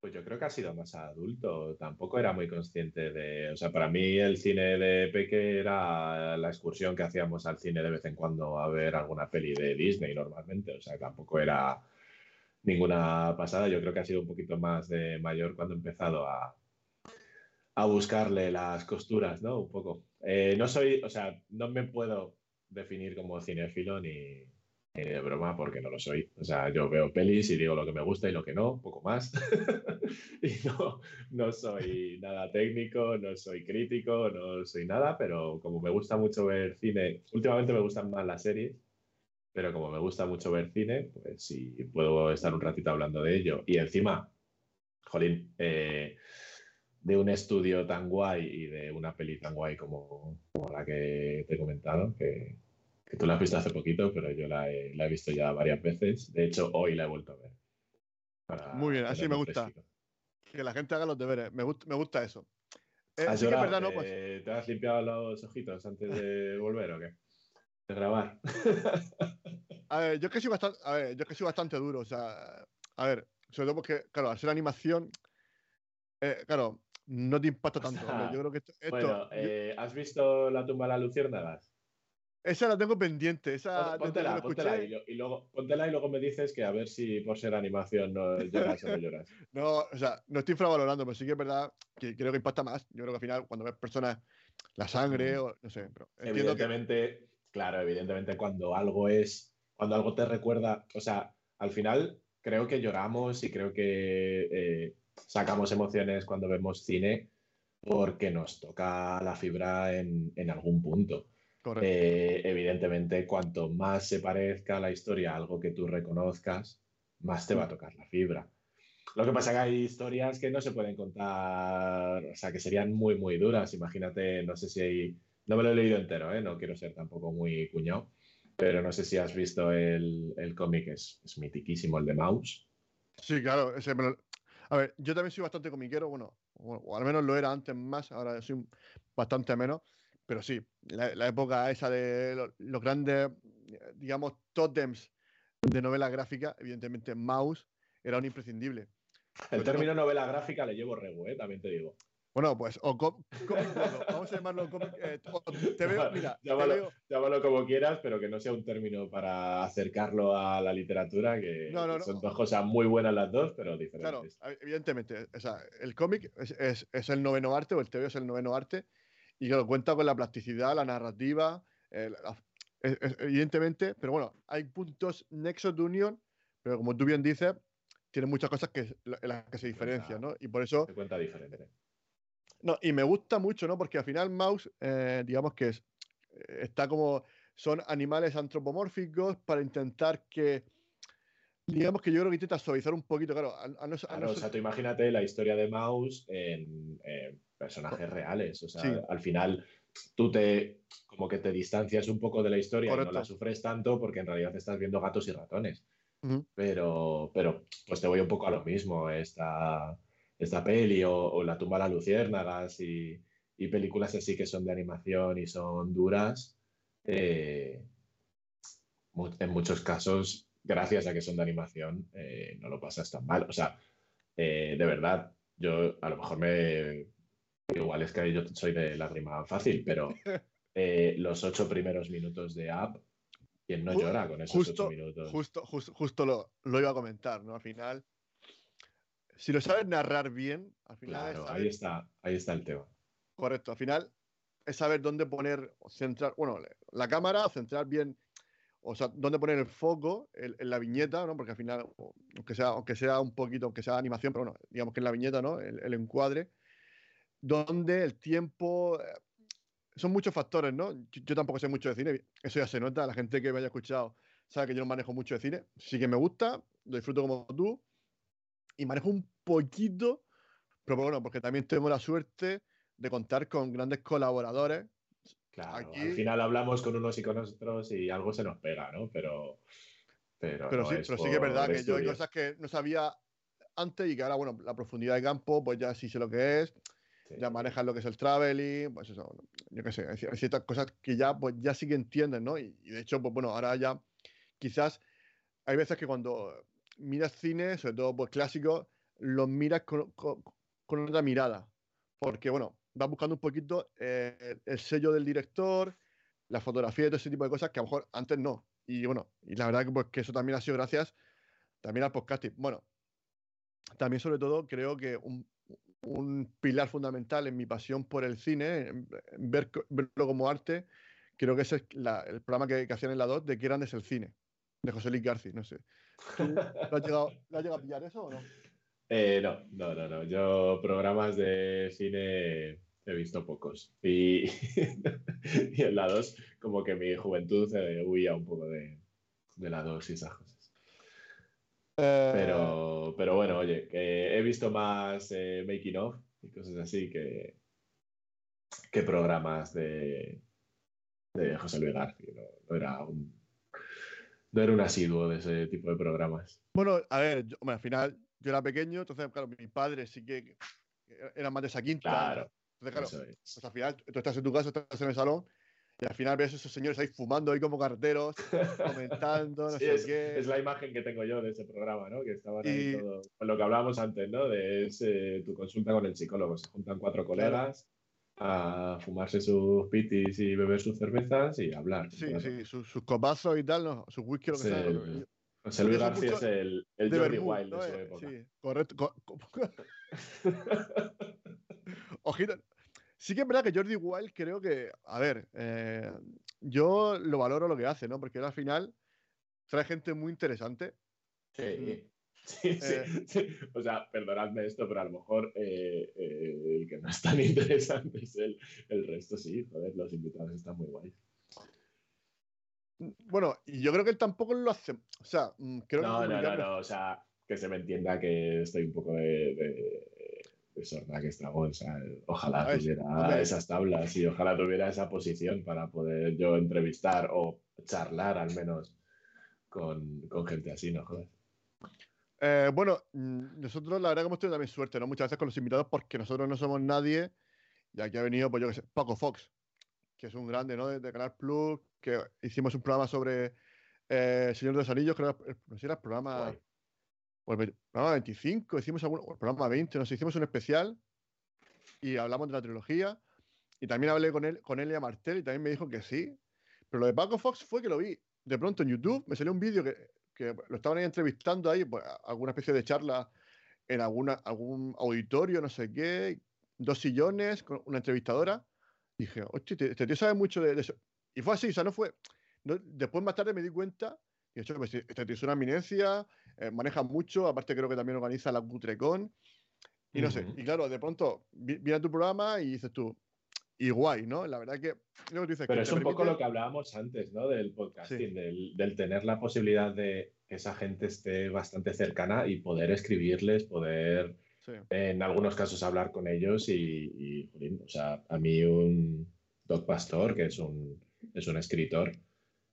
Speaker 3: Pues yo creo que ha sido más adulto. Tampoco era muy consciente de. O sea, para mí el cine de Peque era la excursión que hacíamos al cine de vez en cuando a ver alguna peli de Disney normalmente. O sea, tampoco era ninguna pasada. Yo creo que ha sido un poquito más de mayor cuando he empezado a, a buscarle las costuras, ¿no? Un poco. Eh, no soy, o sea, no me puedo definir como cinéfilo ni, ni de broma porque no lo soy. O sea, yo veo pelis y digo lo que me gusta y lo que no, poco más. <laughs> y no, no soy nada técnico, no soy crítico, no soy nada, pero como me gusta mucho ver cine, últimamente me gustan más las series, pero como me gusta mucho ver cine, pues si puedo estar un ratito hablando de ello. Y encima, jolín, eh, de un estudio tan guay y de una peli tan guay como, como la que te he comentado, que, que tú la has visto hace poquito, pero yo la he, la he visto ya varias veces. De hecho, hoy la he vuelto a ver. para
Speaker 2: Muy bien, así me gusta. Que la gente haga los deberes. Me, gust- me gusta eso. Eh,
Speaker 3: ¿Has
Speaker 2: sí que es
Speaker 3: llorado?
Speaker 2: verdad, ¿no? Pues,
Speaker 3: Eh, ¿Te has limpiado los ojitos antes de <laughs> volver o qué? De grabar. <laughs>
Speaker 2: A ver, yo es que soy bastante, a ver, yo es que soy bastante duro, o sea, a ver, sobre todo porque, claro, al ser animación, eh, claro, no te impacta tanto.
Speaker 3: sea,
Speaker 2: hombre, yo creo que esto, esto-
Speaker 3: bueno, eh, ¿has visto la tumba de las luciérnagas?
Speaker 2: esa la tengo pendiente, esa
Speaker 3: Póntela, póntela y, lo- y luego, póntela y luego me dices que a ver si por ser animación no lloras o no lloras. <laughs>
Speaker 2: no, o sea, no estoy infravalorando, pero sí que es verdad que creo que impacta más. Yo creo que al final, cuando ves personas, la sangre, o no sé, pero entiendo que
Speaker 3: Evidentemente, claro, evidentemente cuando algo es, cuando algo te recuerda, o sea, al final creo que lloramos y creo que eh, sacamos emociones cuando vemos cine porque nos toca la fibra en, en algún punto. Eh, evidentemente, cuanto más se parezca la historia a algo que tú reconozcas, más te va a tocar la fibra. Lo que pasa es que hay historias que no se pueden contar, o sea, que serían muy, muy duras. Imagínate, no sé si hay, no me lo he leído entero, ¿eh? no quiero ser tampoco muy cuñado, pero no sé si has visto el, el cómic, es, es mitiquísimo, el de Mouse.
Speaker 2: Sí, claro. ese me lo- A ver, yo también soy bastante comiquero, bueno, o, o al menos lo era antes más, ahora soy bastante menos, pero sí, la, la época esa de lo- los grandes, digamos, tótems de novela gráfica, evidentemente Mouse era un imprescindible.
Speaker 3: El término novela gráfica le llevo rego, ¿eh? también te digo.
Speaker 2: Bueno, pues, o cómic vamos a llamarlo cómic. eh, te veo, mira, te
Speaker 3: Llámalo,
Speaker 2: veo,
Speaker 3: llámalo como quieras, pero que no sea un término para acercarlo a la literatura, que
Speaker 2: No, no, no.
Speaker 3: son dos cosas muy buenas las dos, pero
Speaker 2: Claro,
Speaker 3: diferentes.
Speaker 2: a- evidentemente. O sea, el cómic es, es- es el noveno arte, o el TVO es el noveno arte, y claro, cuenta con la plasticidad, la narrativa, eh, la- es- es- evidentemente, pero bueno, hay puntos nexos de unión, pero como tú bien dices, tiene muchas cosas que, en las que se diferencian, ¿no? Y por eso...
Speaker 3: Se cuenta diferente.
Speaker 2: No, y me gusta mucho, ¿no? Porque al final Mouse, eh, digamos que es, eh, está como... Son animales antropomórficos para intentar que... Digamos que yo creo que intenta suavizar un poquito, claro. a- a no
Speaker 3: Claro, o sea, tú imagínate la historia de Mouse en, en personajes reales. O sea,
Speaker 2: Sí.
Speaker 3: al final tú te como que te distancias un poco de la historia y
Speaker 2: Correcto.
Speaker 3: no la sufres tanto porque en realidad estás viendo gatos y ratones. Pero, pero pues te voy un poco a lo mismo. Esta, esta peli o, o La tumba de las luciérnagas y, y películas así que son de animación y son duras. eh, en muchos casos, gracias a que son de animación, eh, no lo pasas tan mal. O sea, eh, de verdad, yo a lo mejor me... Igual es que yo soy de lágrima fácil, pero <laughs> eh, los ocho primeros minutos de App, ¿quién no llora con esos
Speaker 2: justo-
Speaker 3: ocho minutos?
Speaker 2: Justo, justo, justo lo, lo iba a comentar, ¿no? Al final, si lo sabes narrar bien, al final
Speaker 3: Claro,
Speaker 2: saber-
Speaker 3: ahí está, ahí está el tema.
Speaker 2: correcto, al final es saber dónde poner, centrar, bueno, la cámara, centrar bien, o sea, dónde poner el foco en, en la viñeta, ¿no? Porque al final, aunque sea, aunque sea un poquito, aunque sea animación, pero bueno, digamos que en la viñeta, ¿no? El, el encuadre, donde el tiempo, eh, son muchos factores, ¿no? Yo, yo tampoco sé mucho de cine, eso ya se nota, la gente que me haya escuchado sabe que yo no manejo mucho de cine, sí que me gusta, lo disfruto como tú, y manejo un poquito, pero bueno, porque también tengo la suerte de contar con grandes colaboradores.
Speaker 3: Claro,
Speaker 2: Aquí-
Speaker 3: al final hablamos con unos y con otros y algo se nos pega, ¿no? Pero, pero,
Speaker 2: Pero,
Speaker 3: no
Speaker 2: sí,
Speaker 3: es
Speaker 2: pero sí que es verdad que yo hay cosas que no sabía antes y que ahora, bueno, la profundidad de campo, pues ya sí sé lo que es,
Speaker 3: Sí.
Speaker 2: ya manejas lo que es el traveling, pues eso, yo qué sé, hay ciertas cosas que ya, pues ya sí que entienden, ¿no? Y, y de hecho, pues bueno, ahora ya quizás hay veces que cuando miras cine, sobre todo pues clásicos, los miras con, con- con otra mirada, porque bueno, vas buscando un poquito eh, el, el sello del director, la fotografía y todo ese tipo de cosas que a lo mejor antes no. Y bueno, y la verdad que, pues, que eso también ha sido gracias también al podcasting. Bueno, también sobre todo creo que un, un pilar fundamental en mi pasión por el cine, ver, verlo como arte, creo que ese es la- el programa que, que hacían en la 2 de qué grande es el cine, de José Luis García, no sé. ¿Tú ¿Lo has llegado, lo has llegado a pillar eso o no?
Speaker 3: Eh, no, no, no, no. Yo programas de cine he visto pocos. Y, <laughs> y en la 2, como que mi juventud eh, huía un poco de, de la 2 y esas cosas.
Speaker 2: Eh,
Speaker 3: Pero, pero bueno, oye, que he visto más eh, making of y cosas así que, que programas de, de José Luis García. No, no era un, no era un asiduo de ese tipo de programas.
Speaker 2: Bueno, a ver, yo- hombre, al final yo era pequeño, entonces, claro, mi padre sí que era más de esa quinta.
Speaker 3: Claro,
Speaker 2: Entonces, claro,
Speaker 3: es.
Speaker 2: pues al final tú estás en tu casa, estás en el salón y al final ves a esos señores ahí fumando ahí como carteros, <laughs> comentando, no
Speaker 3: Sí,
Speaker 2: sé
Speaker 3: es,
Speaker 2: qué.
Speaker 3: es la imagen que tengo yo de ese programa, ¿no? Que estaban ahí
Speaker 2: Y-
Speaker 3: todo, con lo que hablábamos antes, ¿no? De ese- tu consulta con el psicólogo. Se juntan cuatro colegas a fumarse sus pitis y beber sus cervezas y hablar.
Speaker 2: Sí,
Speaker 3: rato.
Speaker 2: sí, sus, sus copazos y tal, ¿no? sus whisky, lo que sea.
Speaker 3: José Luis García es el, el
Speaker 2: de
Speaker 3: Jordi Wild
Speaker 2: ¿no?
Speaker 3: de su época.
Speaker 2: Sí, correcto. co- co- <laughs> Ojito. Sí que es verdad que Jordi Wild creo que, a ver, eh, yo lo valoro lo que hace, ¿no? Porque él al final trae gente muy interesante.
Speaker 3: Sí, sí, sí,
Speaker 2: Eh.
Speaker 3: sí. O sea, perdonadme esto, pero a lo mejor eh, eh, el que no es tan <laughs> interesante es el, el resto, sí. Joder, los invitados están muy guays.
Speaker 2: Bueno, y yo creo que él tampoco lo hace. O sea, mm, creo que
Speaker 3: No, no, no, no, o sea, que se me entienda que estoy un poco de, de, de sorda que estragón, o sea, ojalá
Speaker 2: ver,
Speaker 3: tuviera esas tablas y ojalá tuviera esa posición para poder yo entrevistar o charlar al menos con, con gente así, ¿no? Joder.
Speaker 2: Eh, bueno, nosotros la verdad que hemos tenido también suerte, ¿no? Muchas veces con los invitados porque nosotros no somos nadie y aquí ha venido, pues yo que sé, Paco Fox, que es un grande, ¿no? De, de Canal Plus, que hicimos un programa sobre eh, Señor de los Anillos, creo que era, no sé era el programa, o el programa 25, hicimos algún, o el programa 20, no sé, hicimos un especial y hablamos de la trilogía y también hablé con él, con Elia Martel y también me dijo que sí, pero lo de Paco Fox fue que lo vi de pronto en YouTube, me salió un vídeo que, que lo estaban ahí entrevistando ahí, pues, alguna especie de charla en alguna, algún auditorio, no sé qué, dos sillones, con una entrevistadora. Dije, hostia, este este tío sabe mucho de, de eso. Y fue así, o sea, no fue. no- después más tarde me di cuenta, y de hecho, pues, este tío es una eminencia, eh, maneja mucho, aparte creo que también organiza la Cutrecon. Y no sé,
Speaker 3: Ujú.
Speaker 2: y claro, de pronto vi- viene tu programa y dices tú, y guay, ¿no? La verdad que lo que dices
Speaker 3: Pero
Speaker 2: que
Speaker 3: es un poco lo que hablábamos antes, ¿no? Del podcasting,
Speaker 2: Sí.
Speaker 3: del, del tener la posibilidad de que esa gente esté bastante cercana y poder escribirles, poder
Speaker 2: Sí.
Speaker 3: en algunos casos hablar con ellos y, y, jolín, o sea, a mí un Doc Pastor, que es un, es un escritor,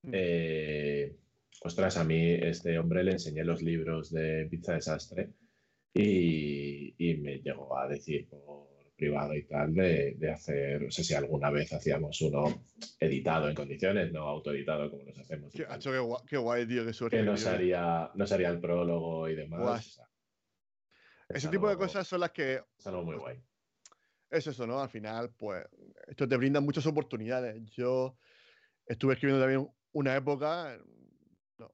Speaker 2: Mm.
Speaker 3: eh, ostras, a mí este hombre le enseñé los libros de Pizza Desastre y, y me llegó a decir por privado y tal de, de hacer, no sé si alguna vez hacíamos uno editado en condiciones, no autoeditado como los hacemos.
Speaker 2: Qué, qué guay, qué guay, tío, qué suerte.
Speaker 3: que nos haría, nos haría el prólogo y demás. O sea,
Speaker 2: Ese tipo de cosas son las que
Speaker 3: es algo muy guay.
Speaker 2: es eso, ¿no? Al final, pues, esto te brinda muchas oportunidades. Yo estuve escribiendo también una época,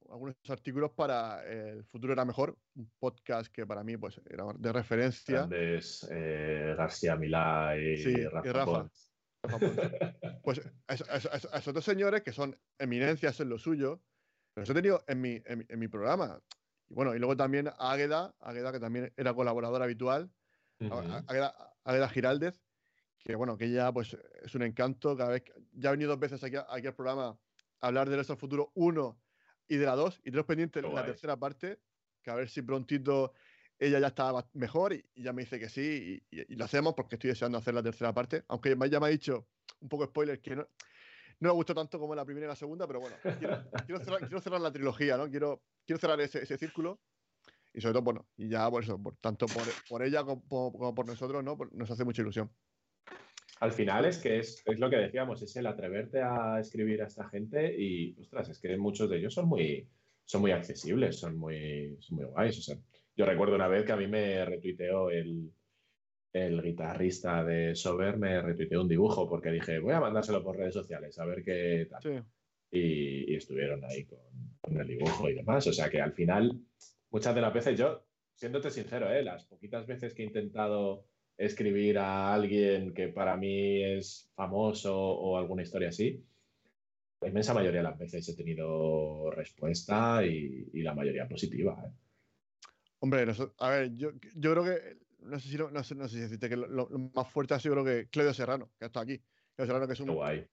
Speaker 2: algunos artículos para El futuro era mejor, un podcast que para mí, pues, era de referencia.
Speaker 3: Grandes eh, García Milá y,
Speaker 2: Sí, y
Speaker 3: Rafa,
Speaker 2: Rafa.
Speaker 3: Pons.
Speaker 2: Rafa Ponce. Pues a, es- a es- a es- a esos dos señores que son eminencias en lo suyo, los he tenido en mi, en en mi programa. Y bueno, y luego también a Águeda, Águeda, que también era colaborador habitual,
Speaker 3: Ujú.
Speaker 2: a- Águeda, Águeda Giraldez, que bueno, que ella pues es un encanto. Cada vez que- ya ha venido dos veces aquí, aquí al programa a hablar de al Futuro 1 y de la 2, y tenemos pendiente
Speaker 3: Qué
Speaker 2: la
Speaker 3: guay.
Speaker 2: tercera parte, que a ver si prontito ella ya está mejor y, y ya me dice que sí, y, y- y lo hacemos porque estoy deseando hacer la tercera parte, aunque ya me ha dicho, un poco spoiler, que no, no me gustó tanto como la primera y la segunda, pero bueno, quiero, <laughs> quiero cerrar, quiero cerrar la trilogía, ¿no? Quiero, quiero cerrar ese, ese círculo. Y sobre todo, bueno, y ya por eso, por, tanto por, por ella como, como por nosotros, ¿no? Por- nos hace mucha ilusión.
Speaker 3: Al final es que es, es lo que decíamos, es el atreverte a escribir a esta gente y, ostras, es que muchos de ellos son muy, son muy accesibles, son muy, son muy guays. O sea, yo recuerdo una vez que a mí me retuiteó el, el guitarrista de Sober, me retuiteó un dibujo porque dije, voy a mandárselo por redes sociales a ver qué tal.
Speaker 2: Sí.
Speaker 3: y, y estuvieron ahí con, con el dibujo y demás. O sea que al final, muchas de las veces yo, siéndote sincero, ¿eh? las poquitas veces que he intentado escribir a alguien que para mí es famoso o alguna historia así, la inmensa mayoría de las veces he tenido respuesta y, y la mayoría positiva. ¿eh?
Speaker 2: Hombre, a ver, yo, yo creo que, no sé si, no sé, no sé si decirte que lo, más fuerte ha sido creo que Claudio Serrano, que está aquí. Claudio Serrano, que es
Speaker 3: Qué
Speaker 2: un...
Speaker 3: guay,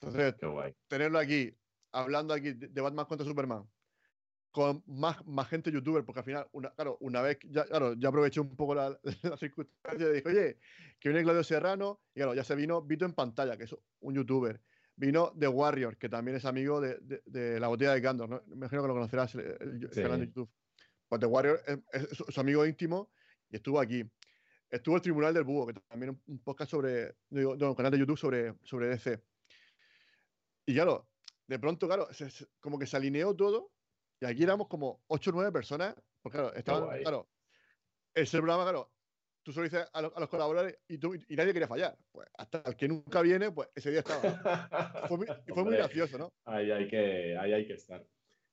Speaker 2: Entonces,
Speaker 3: qué guay.
Speaker 2: tenerlo aquí, hablando aquí de Batman contra Superman, con más, más gente youtuber, porque al final, una, claro, una vez, ya, claro, ya aproveché un poco la, <laughs> la circunstancia y dije, oye, que viene Claudio Serrano, y claro, ya se vino Vito en pantalla, que es un youtuber. Vino The Warrior, que también es amigo de, de- de la botella de Candor, ¿no? Me imagino que lo conocerás, el, el- el
Speaker 3: Sí.
Speaker 2: canal de YouTube. Pues The Warrior es, es su, su amigo íntimo y estuvo aquí. Estuvo el Tribunal del Búho, que también un podcast sobre, digo, no, un canal de YouTube sobre, sobre DC. Y claro, de pronto, claro, se- como que se alineó todo y aquí éramos como 8 o 9 personas, porque claro, estaban, claro, ese programa, claro, tú solo dices a, los- a los colaboradores y, tú, y nadie quería fallar. Pues hasta el que nunca viene, pues ese día estaba. Fue muy, y fue muy gracioso, ¿no?
Speaker 3: Ahí hay que, ahí hay que estar.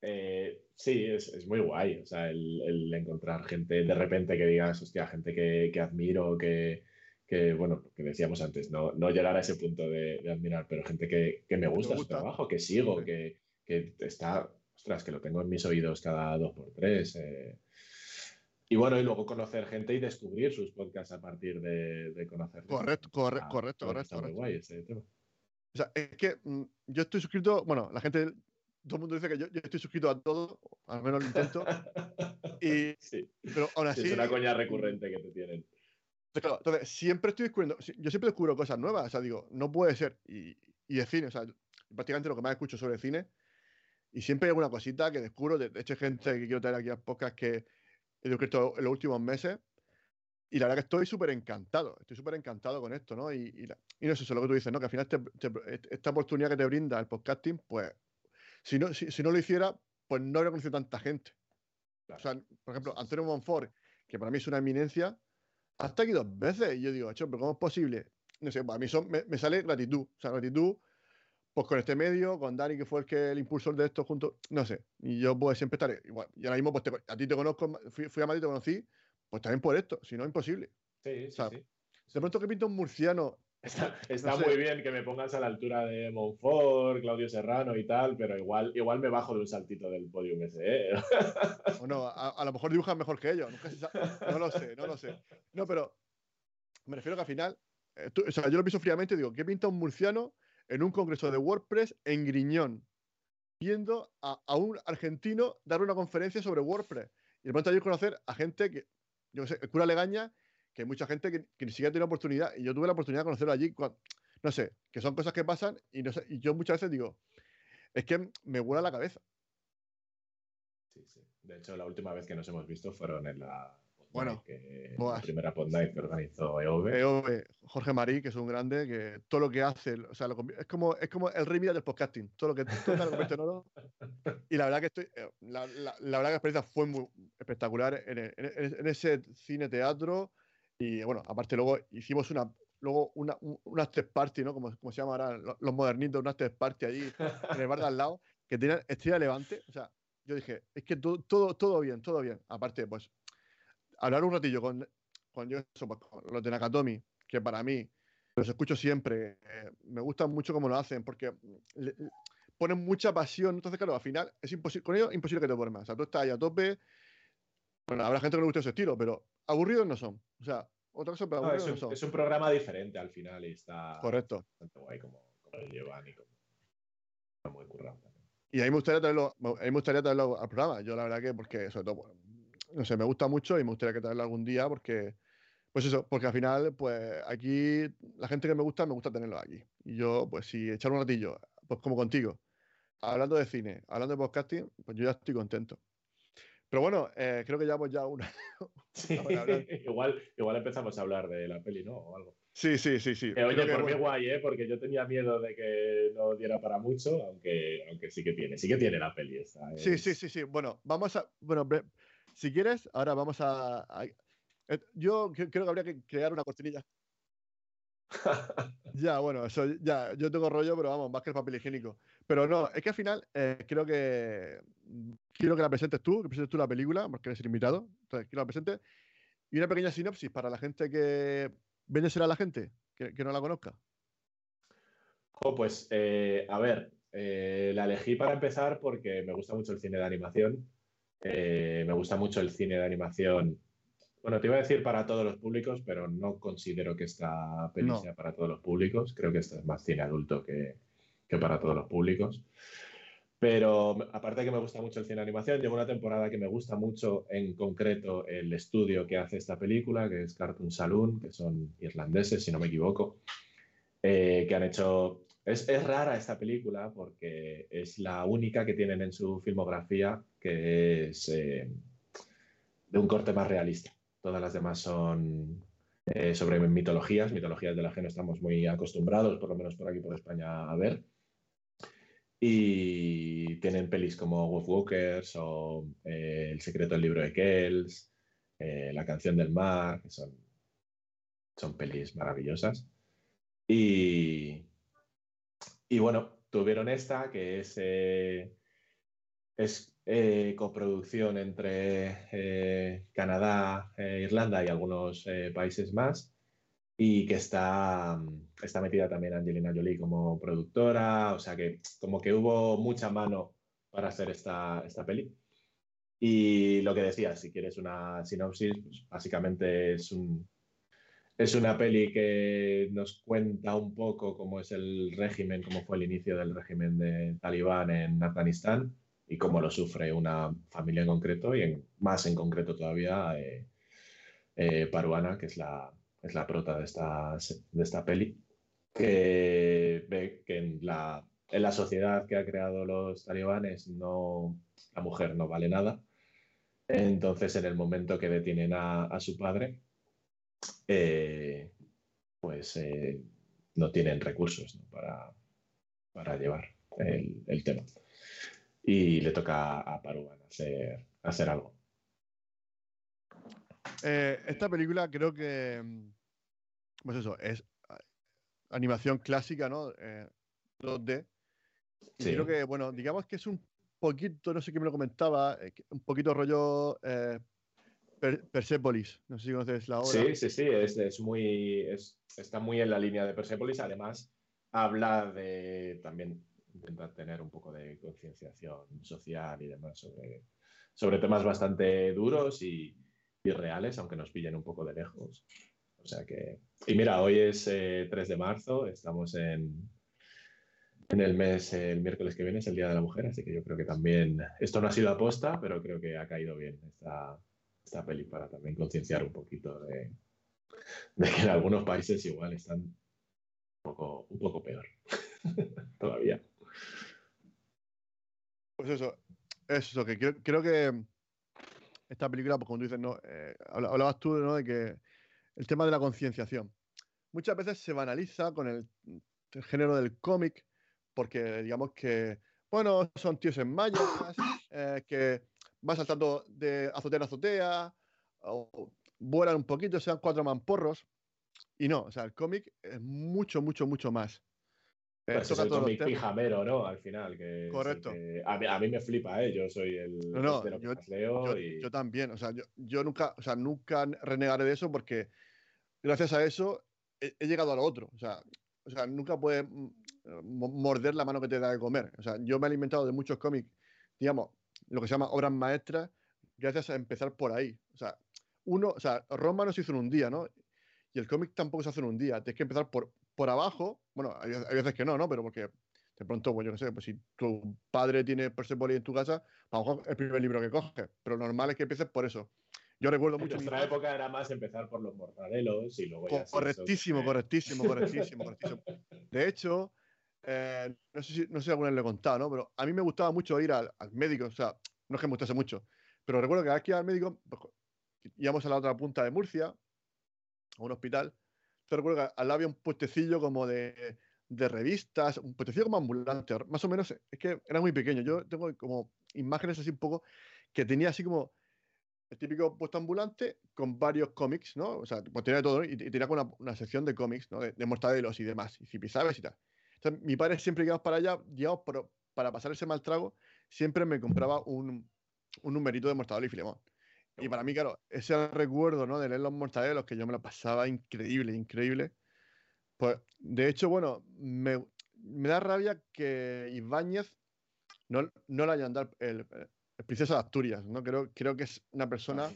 Speaker 3: Eh, sí, es, es muy guay. O sea, el, el encontrar gente de repente que digas, hostia, gente que, que admiro, que, que, bueno, que decíamos antes, no, no llegar a ese punto de, de admirar, pero gente que, que me gusta, su
Speaker 2: gusta.
Speaker 3: trabajo, que sigo,
Speaker 2: Sí.
Speaker 3: que, que está, ostras, que lo tengo en mis oídos cada dos por tres. eh. Y bueno, y luego conocer gente y descubrir sus podcasts a partir de, de conocerlos.
Speaker 2: Correcto, corre-
Speaker 3: Está-
Speaker 2: correcto, correcto, correcto.
Speaker 3: guay ese tema.
Speaker 2: O sea, es que mm, yo estoy suscrito, bueno, la gente, todo el mundo dice que yo, yo estoy suscrito a todo, al menos lo intento, <laughs> y,
Speaker 3: Sí.
Speaker 2: pero aún
Speaker 3: Sí,
Speaker 2: así,
Speaker 3: es una coña recurrente que te tienen.
Speaker 2: claro, entonces, siempre estoy descubriendo, yo siempre descubro cosas nuevas, o sea, digo, no puede ser, y, y de cine, o sea, prácticamente lo que más escucho sobre cine, y siempre hay alguna cosita que descubro, de, hecho gente que quiero traer aquí a podcast que he descubierto en los últimos meses, y la verdad que estoy súper encantado, estoy súper encantado con esto, ¿no? Y, y, la- y no es eso lo que tú dices, ¿no? Que al final te- te- esta oportunidad que te brinda el podcasting, pues, si no, si, si no lo hiciera, pues no habría conocido tanta gente. O sea, por ejemplo, Antonio Monfort, que para mí es una eminencia, hasta aquí dos veces. Y yo digo, "Acho, pero ¿cómo es posible? No sé, a mí son, me, me sale gratitud. O sea, gratitud, pues con este medio, con Dani, que fue el que el impulsor de esto junto, no sé. Y yo pues siempre estaré igual. Y ahora mismo, pues te- a ti te conozco, fui, fui a Madrid y te conocí, pues también por esto, si no, imposible.
Speaker 3: Sí, sí,
Speaker 2: sea,
Speaker 3: sí.
Speaker 2: De pronto que pinta un murciano
Speaker 3: Está, está
Speaker 2: No sé.
Speaker 3: muy bien que me pongas a la altura de Monfort, Claudio Serrano y tal, pero igual, igual me bajo de un saltito del podium ese. ¿eh? <laughs>
Speaker 2: O no, a, a lo mejor dibujan mejor que ellos. nunca se sa- no lo sé, no lo sé. No, pero me refiero que al final, eh, tú- o sea, yo lo pienso fríamente y digo, ¿qué pinta un murciano en un congreso de WordPress en Griñón? Viendo a, un argentino dar una conferencia sobre WordPress. Y de pronto allí conocer a gente que, yo qué sé, el cura Legaña, que hay mucha gente que, que ni siquiera tiene oportunidad. Y yo tuve la oportunidad de conocerlo allí. no sé, que son cosas que pasan y, no sé, y yo muchas veces digo, es que me vuela la cabeza.
Speaker 3: Sí, sí. De hecho, la última vez que nos hemos visto fueron en la,
Speaker 2: Bueno,
Speaker 3: que- la primera Pod Night que organizó EOB.
Speaker 2: EOB, Jorge Marí, que es un grande, que todo lo que hace, o sea, lo es como, es como el rey Midas del podcasting, todo lo que toca lo convierte en oro. <laughs> Y la verdad que estoy, eh, la, la- la verdad que la experiencia fue muy espectacular en, en- en- ese cine teatro. Y bueno, aparte luego hicimos una, luego una, un, un after party, ¿no? Como, como se llama ahora los, modernitos, un after party allí en el bar de al lado, que tenían estrella levante. O sea, yo dije, es que todo, todo, todo bien, todo bien. Aparte, pues, hablar un ratillo con, con, yo, eso, pues, con los de Nakatomi, que para mí los escucho siempre, eh, me gustan mucho cómo lo hacen, porque le- le- ponen mucha pasión. Entonces, claro, al final es imposible, con ellos imposible que te duermas. O sea, tú estás ahí a tope. Bueno, habrá gente que no le guste ese estilo, pero aburridos no son. O sea, otra cosa, pero
Speaker 3: No, es,
Speaker 2: aburridos no,
Speaker 3: un,
Speaker 2: son.
Speaker 3: es un programa diferente al final y está
Speaker 2: Correcto.
Speaker 3: bastante guay como, como lo llevan y como está muy currado también.
Speaker 2: Y a mí me gustaría traerlo, a mí me gustaría traerlo al programa. Yo la verdad que, porque sobre todo, bueno, no sé, me gusta mucho y me gustaría que traerlo algún día porque, pues eso, porque al final, pues aquí, la gente que me gusta, me gusta tenerlo aquí. Y yo, pues si echar un ratillo, pues como contigo, hablando de cine, hablando de podcasting, pues yo ya estoy contento. Pero bueno, eh, creo que llevamos ya una... <laughs>
Speaker 3: Sí, <laughs> igual, igual empezamos a hablar de la peli, ¿no? O algo.
Speaker 2: Sí, sí, sí, sí.
Speaker 3: Que,
Speaker 2: Creo
Speaker 3: oye,
Speaker 2: que,
Speaker 3: por mí
Speaker 2: bueno,
Speaker 3: guay, ¿eh? Porque yo tenía miedo de que no diera para mucho, aunque, aunque sí que tiene, sí que tiene la peli esta.
Speaker 2: Sí, sí, sí, sí. Bueno, vamos a. Bueno, si quieres, ahora vamos a. a- eh, yo cre- creo que habría que crear una cortinilla. <laughs> Ya, bueno, eso ya, yo tengo rollo, pero vamos, más que el papel higiénico. Pero no, es que al final eh, creo que quiero que la presentes tú, que presentes tú la película, porque eres el invitado. Entonces, quiero que la presentes. Y una pequeña sinopsis para la gente que. ¿Viene será la gente que, que no la conozca?
Speaker 3: Jo, pues, eh, a ver, eh, la elegí para empezar porque me gusta mucho el cine de animación. Eh, me gusta mucho el cine de animación. Bueno, te iba a decir para todos los públicos, pero no considero que esta peli
Speaker 2: No.
Speaker 3: sea para todos los públicos. Creo que esta es más cine adulto que, que para todos los públicos. Pero aparte de que me gusta mucho el cine de animación, llevo una temporada que me gusta mucho en concreto el estudio que hace esta película, que es Cartoon Saloon, que son irlandeses, si no me equivoco, eh, que han hecho... Es, rara esta película porque es la única que tienen en su filmografía que es eh, de un corte más realista. Todas las demás son eh, sobre mitologías, mitologías de las que no estamos muy acostumbrados, por lo menos por aquí por España, a ver. Y tienen pelis como Wolf Walkers o eh, El secreto del libro de Kells, La canción del mar, que son, son pelis maravillosas. Y, y bueno, tuvieron esta, que es, eh, es eh, coproducción entre eh, Canadá, eh, Irlanda y algunos países más, y que está, está metida también Angelina Jolie como productora, o sea que como que hubo mucha mano para hacer esta, esta peli. Y lo que decía, si quieres una sinopsis, pues básicamente es un, es una peli que nos cuenta un poco cómo es el régimen, cómo fue el inicio del régimen de Talibán en Afganistán y cómo lo sufre una familia en concreto y más en concreto todavía eh, eh, Paruana, que es la, es la prota de esta, de esta peli, que ve que en la, en la sociedad que ha creado los talibanes no, la mujer no vale nada. Entonces, en el momento que detienen a su padre, eh, pues eh, no tienen recursos ¿no? para, para llevar el, el, tema. Y le toca a Paruan hacer, hacer algo.
Speaker 2: Eh, esta película creo que, pues eso, es animación clásica, ¿no? Eh, 2D. Y
Speaker 3: Sí.
Speaker 2: creo que, bueno, digamos que es un poquito, no sé quién me lo comentaba, un poquito rollo eh, Persepolis. No sé si conoces la obra.
Speaker 3: Sí, sí, sí, es, es muy, es, está muy en la línea de Persepolis. Además, habla de también intentar tener un poco de concienciación social y demás sobre, sobre temas bastante duros y, y, reales, aunque nos pillen un poco de lejos. O sea que. Y mira, hoy es 3 eh, de marzo, estamos en, en el mes, el miércoles que viene es el Día de la Mujer, así que yo creo que también, esto no ha sido aposta, pero creo que ha caído bien esta, esta peli para también concienciar un poquito de, que en algunos países igual están un poco, un poco peor <laughs> todavía.
Speaker 2: Pues eso, eso, que creo, que esta película, pues como tú dices, no, eh, hablabas tú ¿no? de que el tema de la concienciación. Muchas veces se banaliza con el género del cómic porque digamos que, bueno, son tíos en mallas, eh, que van saltando de azotea en azotea, o vuelan un poquito, sean cuatro mamporros. Y no, o sea, el cómic es mucho, mucho, mucho más.
Speaker 3: Eh, es el cómic pijamero, ¿no? Al final. Que,
Speaker 2: Correcto.
Speaker 3: a, mí, me flipa, ¿eh? Yo soy el
Speaker 2: no, no, yo, leo yo, también, o sea, yo, nunca, o sea, nunca renegaré de eso porque gracias a eso he, he llegado a lo otro. O sea, o sea, nunca puedes mm, morder la mano que te da de comer. O sea, yo me he alimentado de muchos cómics, digamos, lo que se llama obras maestras, gracias a empezar por ahí. O sea, uno, o sea, Roma no se hizo en un día, ¿no? Y el cómic tampoco se hace en un día. Tienes que empezar por, por abajo. Bueno, hay, veces que no, ¿no? Pero porque de pronto, pues yo no sé, pues si tu padre tiene Persepolis en tu casa, a lo mejor es el primer libro que coges. Pero normal es que empieces por eso. Yo recuerdo mucho.
Speaker 3: En nuestra época era más empezar por los mortadelos y luego
Speaker 2: ya. Correctísimo, correctísimo, correctísimo, correctísimo. <laughs> De hecho, eh, no, sé si, no sé si alguna vez le he contado, ¿no? Pero a mí me gustaba mucho ir al, médico, o sea, no es que me gustase mucho, pero recuerdo que aquí al médico, pues, íbamos a la otra punta de Murcia, a un hospital, yo recuerdo que al lado había un puestecillo como de, de revistas, un puestecillo como ambulante, más o menos, es que era muy pequeño, yo tengo como imágenes así un poco que tenía así como el típico puesto ambulante con varios cómics, ¿no? O sea, pues tenía todo, y, tenía una, una sección de cómics, ¿no? De, de mortadelos y demás, y zipizaves y tal mi padre siempre que íbamos para allá, digamos, para pasar ese mal trago, siempre me compraba un, un numerito de Mortadelo y Filemón. Y para mí, claro, ese recuerdo ¿no? de leer los mortadelos, que yo me lo pasaba increíble, increíble. Pues, de hecho, bueno, me, me da rabia que Ibáñez no, no le hayan dado el, el, Princesa de Asturias, ¿no? Creo, creo que es una persona...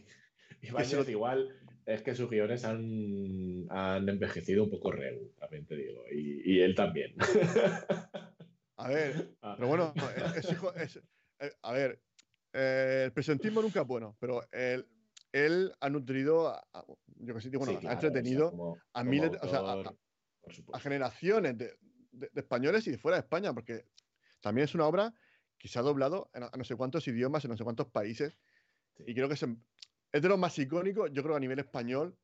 Speaker 3: Ibáñez igual es que sus guiones han, han envejecido un poco reo, también te digo, y, y él también.
Speaker 2: A ver, <laughs> ah. pero bueno, es, hijo, es, eh, a ver, eh, el presentismo nunca es bueno, pero él, él ha nutrido, a, yo que sé, bueno, ha entretenido a miles, o sea, a, generaciones de, de, españoles y de fuera de España, porque también es una obra que se ha doblado a no sé cuántos idiomas, en no sé cuántos países, y creo que se, es de los más icónicos, yo creo que a nivel español.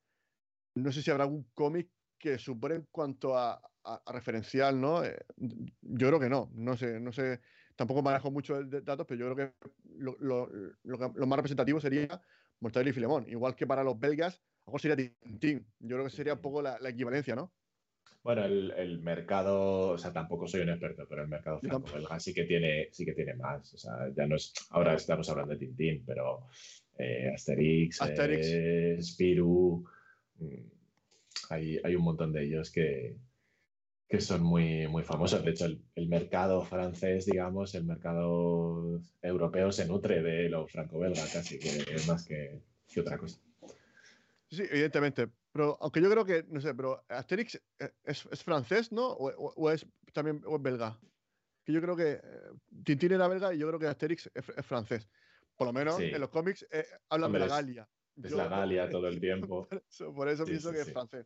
Speaker 2: No sé si habrá algún cómic que supere en cuanto a, referencial, ¿no? Eh, yo creo que no, no sé, no sé, tampoco manejo mucho de datos, pero yo creo que lo, lo, más representativo sería Mortadelo y Filemón, igual que para los belgas, algo sería Tintín, yo creo que sería un poco la, equivalencia, ¿no?
Speaker 3: Bueno, el, mercado, o sea, tampoco soy un experto, pero el mercado franco-belga sí que tiene, sí que tiene más. O sea, ya no es, ahora estamos hablando de Tintín, pero eh, Asterix, Asterix. Eh, Spirou. Mm, hay, hay, un montón de ellos que, que son muy, muy famosos. De hecho, el, mercado francés, digamos, el mercado europeo se nutre de lo franco-belga casi, que es más que, que, otra cosa.
Speaker 2: Sí, evidentemente. Pero aunque yo creo que, no sé, pero Asterix eh, es, es francés, ¿no? O, es también o es belga. Que yo creo que Tintín era belga y yo creo que Asterix es francés. Por lo menos en los cómics eh, hablan de la Galia.
Speaker 3: Es, la Galia todo el <laughs> tiempo.
Speaker 2: Por eso, pienso que es francés.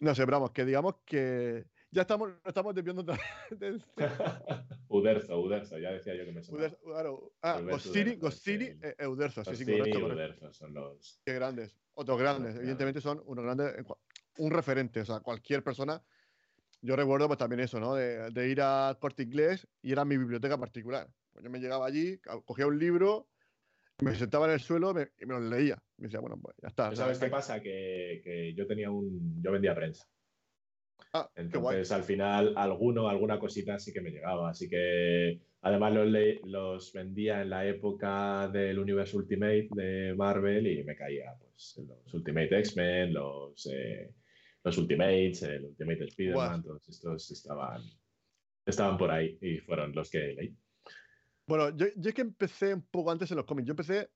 Speaker 2: No sé, vamos, que digamos que ya estamos, estamos desviando <laughs>
Speaker 3: de... <laughs> Uderzo, Uderzo, ya decía yo que me sonaba. Uderzo,
Speaker 2: claro. Ah, Gostini, Gostini e, e Uderzo,
Speaker 3: sí, sí, correcto, Uderzo son los...
Speaker 2: Qué grandes, otros grandes, evidentemente son unos grandes, un referente, o sea, cualquier persona, yo recuerdo pues también eso, ¿no? De, de ir a corte inglés y era mi biblioteca particular. Pues yo me llegaba allí, cogía un libro, me sentaba en el suelo y me lo leía. Me decía, bueno, pues ya está.
Speaker 3: ¿Sabes qué pasa? Que, que, yo tenía un. Yo vendía prensa.
Speaker 2: Ah.
Speaker 3: Entonces, al final, alguno, alguna cosita sí que me llegaba. Así que, además, los, los vendía en la época del universo Ultimate de Marvel y me caía pues, los Ultimate X-Men, los, eh, los Ultimates, el Ultimate Spider-Man, todos estos estaban, estaban por ahí y fueron los que leí.
Speaker 2: Bueno, yo, yo es que empecé un poco antes en los cómics. Yo empecé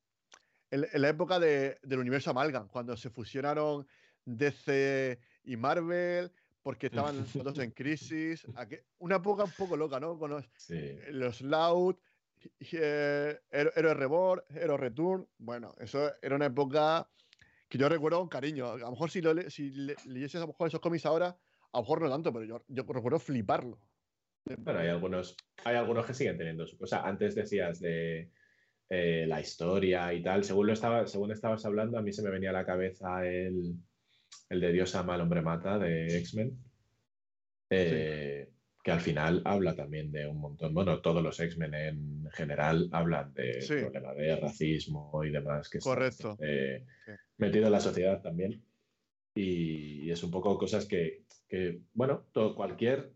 Speaker 2: en, en la época de- del universo Amalgam, cuando se fusionaron DC y Marvel, porque estaban <laughs> los dos en crisis. Aqu- Una época un poco loca, ¿no? Con los,
Speaker 3: Sí.
Speaker 2: los Loud, eh, Hero Reborn, Hero Return. Bueno, eso era una época que yo recuerdo con cariño. A lo mejor si, lo si le- a lo mejor esos cómics ahora, a lo mejor no tanto, pero yo, yo recuerdo fliparlo.
Speaker 3: Bueno, hay algunos, hay algunos que siguen teniendo su cosa. Antes decías de eh, la historia y tal. Según, lo estaba, según estabas hablando, a mí se me venía a la cabeza el, el de Dios ama al hombre mata de X-Men. eh, Que al final habla también de un montón. Bueno, todos los X-Men en general hablan de
Speaker 2: Sí.
Speaker 3: problema de racismo y demás que está
Speaker 2: Correcto. Sí.
Speaker 3: metido en la sociedad también. Y, y es un poco cosas que, que, bueno, todo, cualquier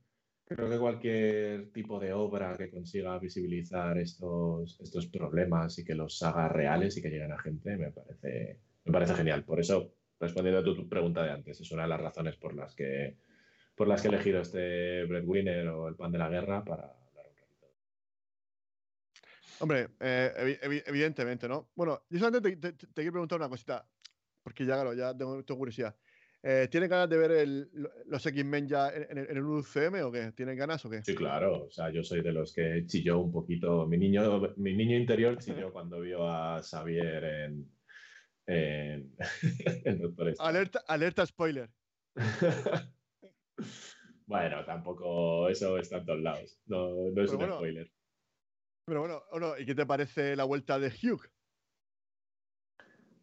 Speaker 3: Creo que cualquier tipo de obra que consiga visibilizar estos, estos problemas y que los haga reales y que lleguen a gente me parece, me parece genial. Por eso, respondiendo a tu, pregunta de antes, es una de las razones por las que, por las que he elegido este Breadwinner o el pan de la guerra para hablar un ratito.
Speaker 2: Hombre, eh, evi- evi- evidentemente, ¿no? Bueno, yo solamente te, te- te quiero preguntar una cosita, porque ya, claro, ya tengo, tengo curiosidad. Eh, ¿Tienes ganas de ver el- los X-Men ya en, en el- UCM o qué? ¿Tienes ganas o qué?
Speaker 3: Sí, claro. O sea, yo soy de los que chilló un poquito. Mi niño, mi niño interior chilló cuando vio a Xavier en, en, <laughs> en Doctor Strange.
Speaker 2: Alerta, alerta spoiler. <laughs>
Speaker 3: bueno, tampoco eso está en todos lados. No, no es
Speaker 2: Pero
Speaker 3: un
Speaker 2: bueno.
Speaker 3: spoiler.
Speaker 2: Pero bueno. ¿y qué te parece la vuelta de Hugh?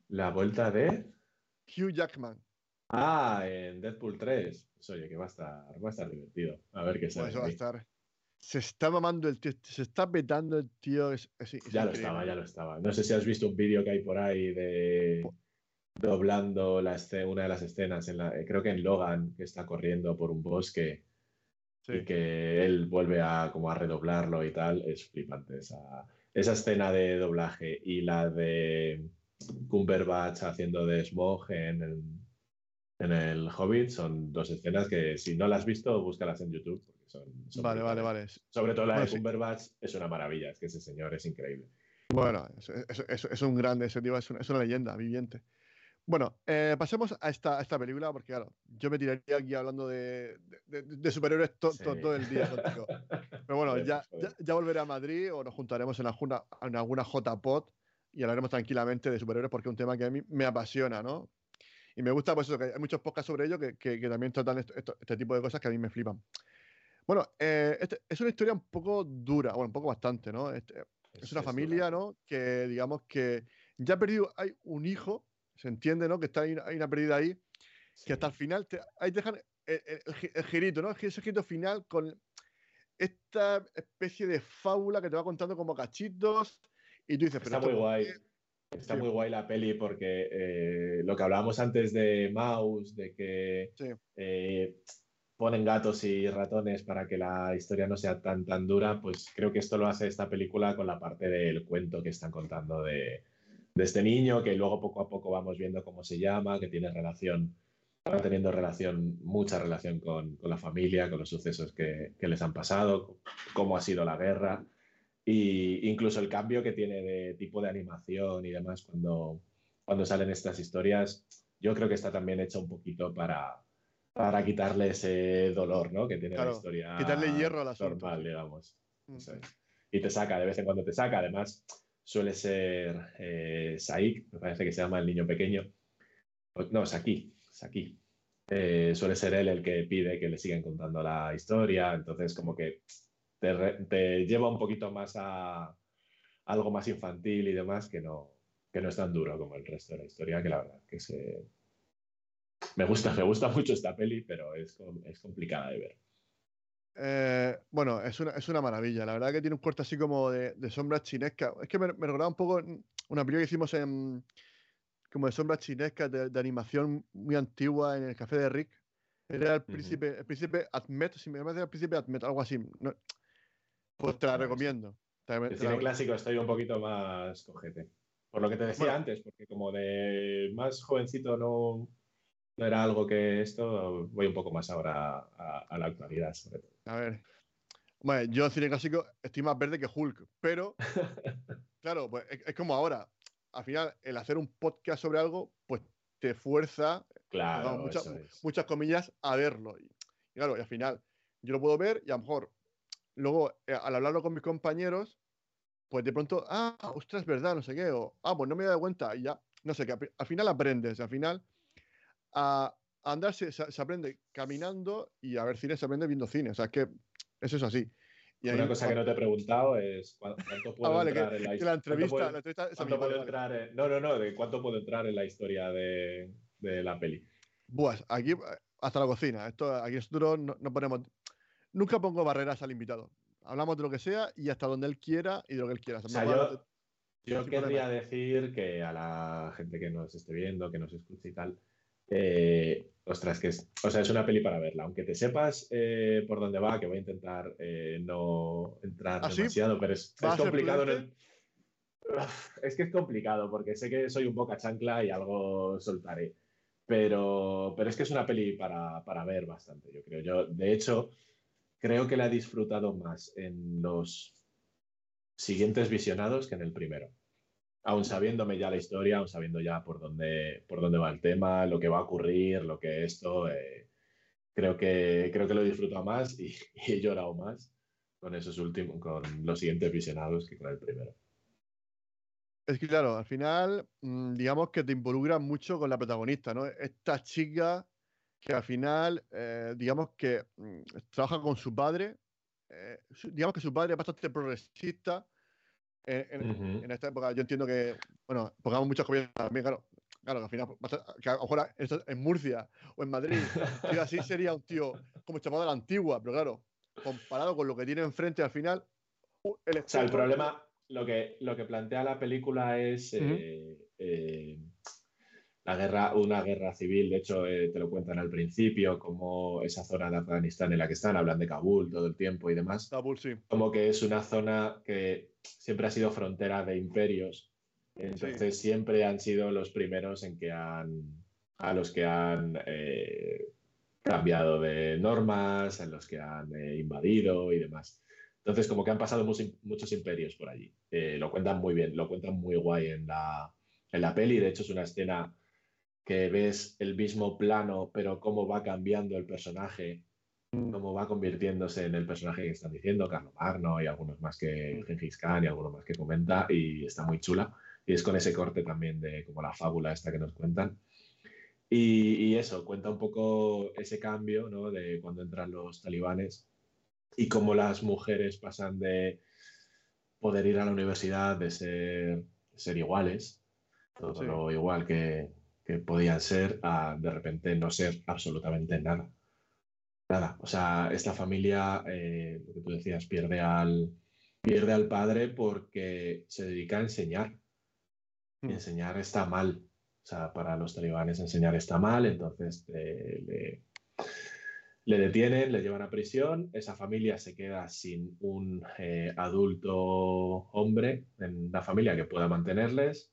Speaker 3: La vuelta de.
Speaker 2: Hugh Jackman.
Speaker 3: Ah, en Deadpool 3. Pues, oye, que va a estar, va a estar divertido. A ver qué
Speaker 2: Pues
Speaker 3: sale.
Speaker 2: eso va a estar. Se está mamando el tío, se está petando el tío. Es, es- es
Speaker 3: Ya lo estaba, ya lo estaba. No sé si has visto un vídeo que hay por ahí de doblando la una de las escenas, en la, eh, creo que en Logan, que está corriendo por un bosque
Speaker 2: Sí.
Speaker 3: y que él vuelve a como a redoblarlo y tal, es flipante esa, esa escena de doblaje y la de Cumberbatch haciendo de Smog en, el- en el Hobbit son dos escenas que si no las has visto, búscalas en YouTube. Porque son, son
Speaker 2: Vale, vale, vale.
Speaker 3: Sobre todo la
Speaker 2: Bueno,
Speaker 3: de
Speaker 2: sí.
Speaker 3: Cumberbatch es una maravilla, es que ese señor es increíble.
Speaker 2: Bueno, es, es- es- es un grande, ese tío es una, leyenda viviente. Bueno, eh, pasemos a esta, a esta película, porque claro, yo me tiraría aquí hablando de, de- superhéroes to- to-
Speaker 3: Sí.
Speaker 2: todo el día contigo. Pero bueno, <laughs> ya,
Speaker 3: joder.
Speaker 2: ya, ya volveré a Madrid o nos juntaremos en alguna, en alguna JPod y hablaremos tranquilamente de superhéroes porque es un tema que a mí me apasiona, ¿no? Y me gusta, pues eso, que hay muchos podcasts sobre ello que, que- que también tratan esto- esto- este tipo de cosas que a mí me flipan. Bueno, eh, este- es una historia un poco dura, bueno, un poco bastante, ¿no? Este- es una familia, ¿no? Que digamos que ya ha perdido, hay un hijo, se entiende, ¿no? Que está ahí, hay una pérdida ahí,
Speaker 3: Sí.
Speaker 2: que hasta el final, te, ahí te dejan el, el- el el girito, ¿no? Ese girito final con esta especie de fábula que te va contando como cachitos y tú dices, pero
Speaker 3: Está muy
Speaker 2: por
Speaker 3: guay. Está
Speaker 2: Sí.
Speaker 3: muy guay la peli porque eh, lo que hablábamos antes de Mouse, de que
Speaker 2: Sí.
Speaker 3: eh, ponen gatos y ratones para que la historia no sea tan tan dura, pues creo que esto lo hace esta película con la parte del cuento que están contando de, de este niño, que luego poco a poco vamos viendo cómo se llama, que tiene relación, va teniendo relación, mucha relación con, con la familia, con los sucesos que, que les han pasado, cómo ha sido la guerra. Y incluso el cambio que tiene de tipo de animación y demás cuando, cuando salen estas historias, yo creo que está también hecha un poquito para, para quitarle ese dolor ¿no? que tiene
Speaker 2: Claro,
Speaker 3: la historia
Speaker 2: quitarle hierro al asunto,
Speaker 3: normal, digamos.
Speaker 2: Mm.
Speaker 3: Eso es. Y te saca, de vez en cuando te saca. Además, suele ser eh, Saik, me parece que se llama el niño pequeño. O- No, Saki, Saki. Eh, suele ser él el que pide que le sigan contando la historia. Entonces, como que te, re- te lleva un poquito más a algo más infantil y demás que no, que no es tan duro como el resto de la historia, que la verdad que se... Me gusta, me gusta mucho esta peli, pero es, es complicada de ver.
Speaker 2: Eh, bueno, es una, es una maravilla. La verdad que tiene un corte así como de, de sombra chinesca. Es que me, me recordaba un poco una película que hicimos en como de sombras chinescas de, de animación muy antigua en el Café de Rick, Era el príncipe, el príncipe Admet, si me parece el príncipe Admet, algo así. No, pues te la recomiendo. Te,
Speaker 3: el cine clásico estoy un poquito más cojete. Por lo que te decía antes, porque como de más jovencito no, no era algo que esto, voy un poco más ahora a, la actualidad, sobre todo.
Speaker 2: A ver. Bueno, yo en cine clásico estoy más verde que Hulk, pero <laughs> claro, pues es, como ahora. Al final, el hacer un podcast sobre algo, pues te fuerza,
Speaker 3: claro,
Speaker 2: muchas, muchas comillas, a verlo. Y, claro, y al final, yo lo puedo ver y a lo mejor luego, eh, al hablarlo con mis compañeros, pues de pronto, ah, ostras, verdad, no sé qué, o ah, pues no me he dado cuenta, y ya, no sé, que al final aprendes, al final a andar se, aprende caminando y a ver cine se aprende viendo cine, o sea, es que eso es así.
Speaker 3: Y Una cosa que no te he preguntado es cuánto ah, puedo entrar en la,
Speaker 2: historia.
Speaker 3: No, no, no, de cuánto puedo entrar en la historia de, de la peli.
Speaker 2: Pues aquí hasta la cocina. Esto, aquí nosotros no, no, ponemos. Nunca pongo barreras al invitado. Hablamos de lo que sea y hasta donde él quiera y de lo que él quiera.
Speaker 3: O sea, yo, yo querría decir que a la gente que nos esté viendo, que nos escuche y tal, eh, ostras, que es, o sea, es una peli para verla. Aunque te sepas eh, por dónde va, que voy a intentar eh, no entrar ¿Ah, demasiado, pero es, complicado. <laughs> Es que es complicado porque sé que soy un poco chancla y algo soltaré. Pero, pero es que es una peli para, para ver bastante, yo creo. Yo, de hecho, creo que la he disfrutado más en los siguientes visionados que en el primero aún sabiéndome ya la historia, aún sabiendo ya por dónde, por dónde va el tema, lo que va a ocurrir, lo que esto, eh, creo, que, creo que lo he disfrutado más y, <laughs> he llorado más con esos últimos, con los siguientes visionados que con el primero.
Speaker 2: Es que claro, al final, mm, digamos que te involucra mucho con la protagonista, ¿no? Esta chica que al final, eh, digamos que mm, trabaja con su padre, eh, digamos que su padre es bastante progresista, en, esta época. Yo entiendo que, bueno, pongamos muchas comillas también, claro. Claro, al final, que a lo mejor en Murcia o en Madrid, <laughs> si así sería un tío como llamado de la antigua, pero claro, comparado con lo que tiene enfrente al final.
Speaker 3: El o sea, el problema, lo que, lo que plantea la película es eh, la guerra, una guerra civil. De hecho, eh, te lo cuentan al principio, como esa zona de Afganistán en la que están, hablan de Kabul todo el tiempo y demás.
Speaker 2: Kabul, sí.
Speaker 3: Como que es una zona que siempre ha sido frontera de imperios. Entonces siempre han sido los primeros en que han, a los que han eh, cambiado de normas, en los que han eh, invadido y demás. Entonces como que han pasado muchos, imperios por allí. Lo cuentan muy bien, lo cuentan muy guay en la, en la peli. De hecho es una escena que ves el mismo plano, pero cómo va cambiando el personaje cómo va convirtiéndose en el personaje que están diciendo, Carlos Magno y algunos más que Gengis Khan y algunos más que comenta, y está muy chula. Y es con ese corte también de como la fábula esta que nos cuentan. Y, eso, cuenta un poco ese cambio ¿no? de cuando entran los talibanes y cómo las mujeres pasan de poder ir a la universidad, de ser, ser iguales, todo lo igual que, que podían ser, a de repente no ser absolutamente nada nada, o sea, esta familia, eh, lo que tú decías, pierde al, pierde al padre porque se dedica a enseñar. Y hmm. enseñar está mal. O sea, para los talibanes enseñar está mal, entonces eh, le, le, detienen, le llevan a prisión, esa familia se queda sin un eh, adulto hombre en la familia que pueda mantenerles,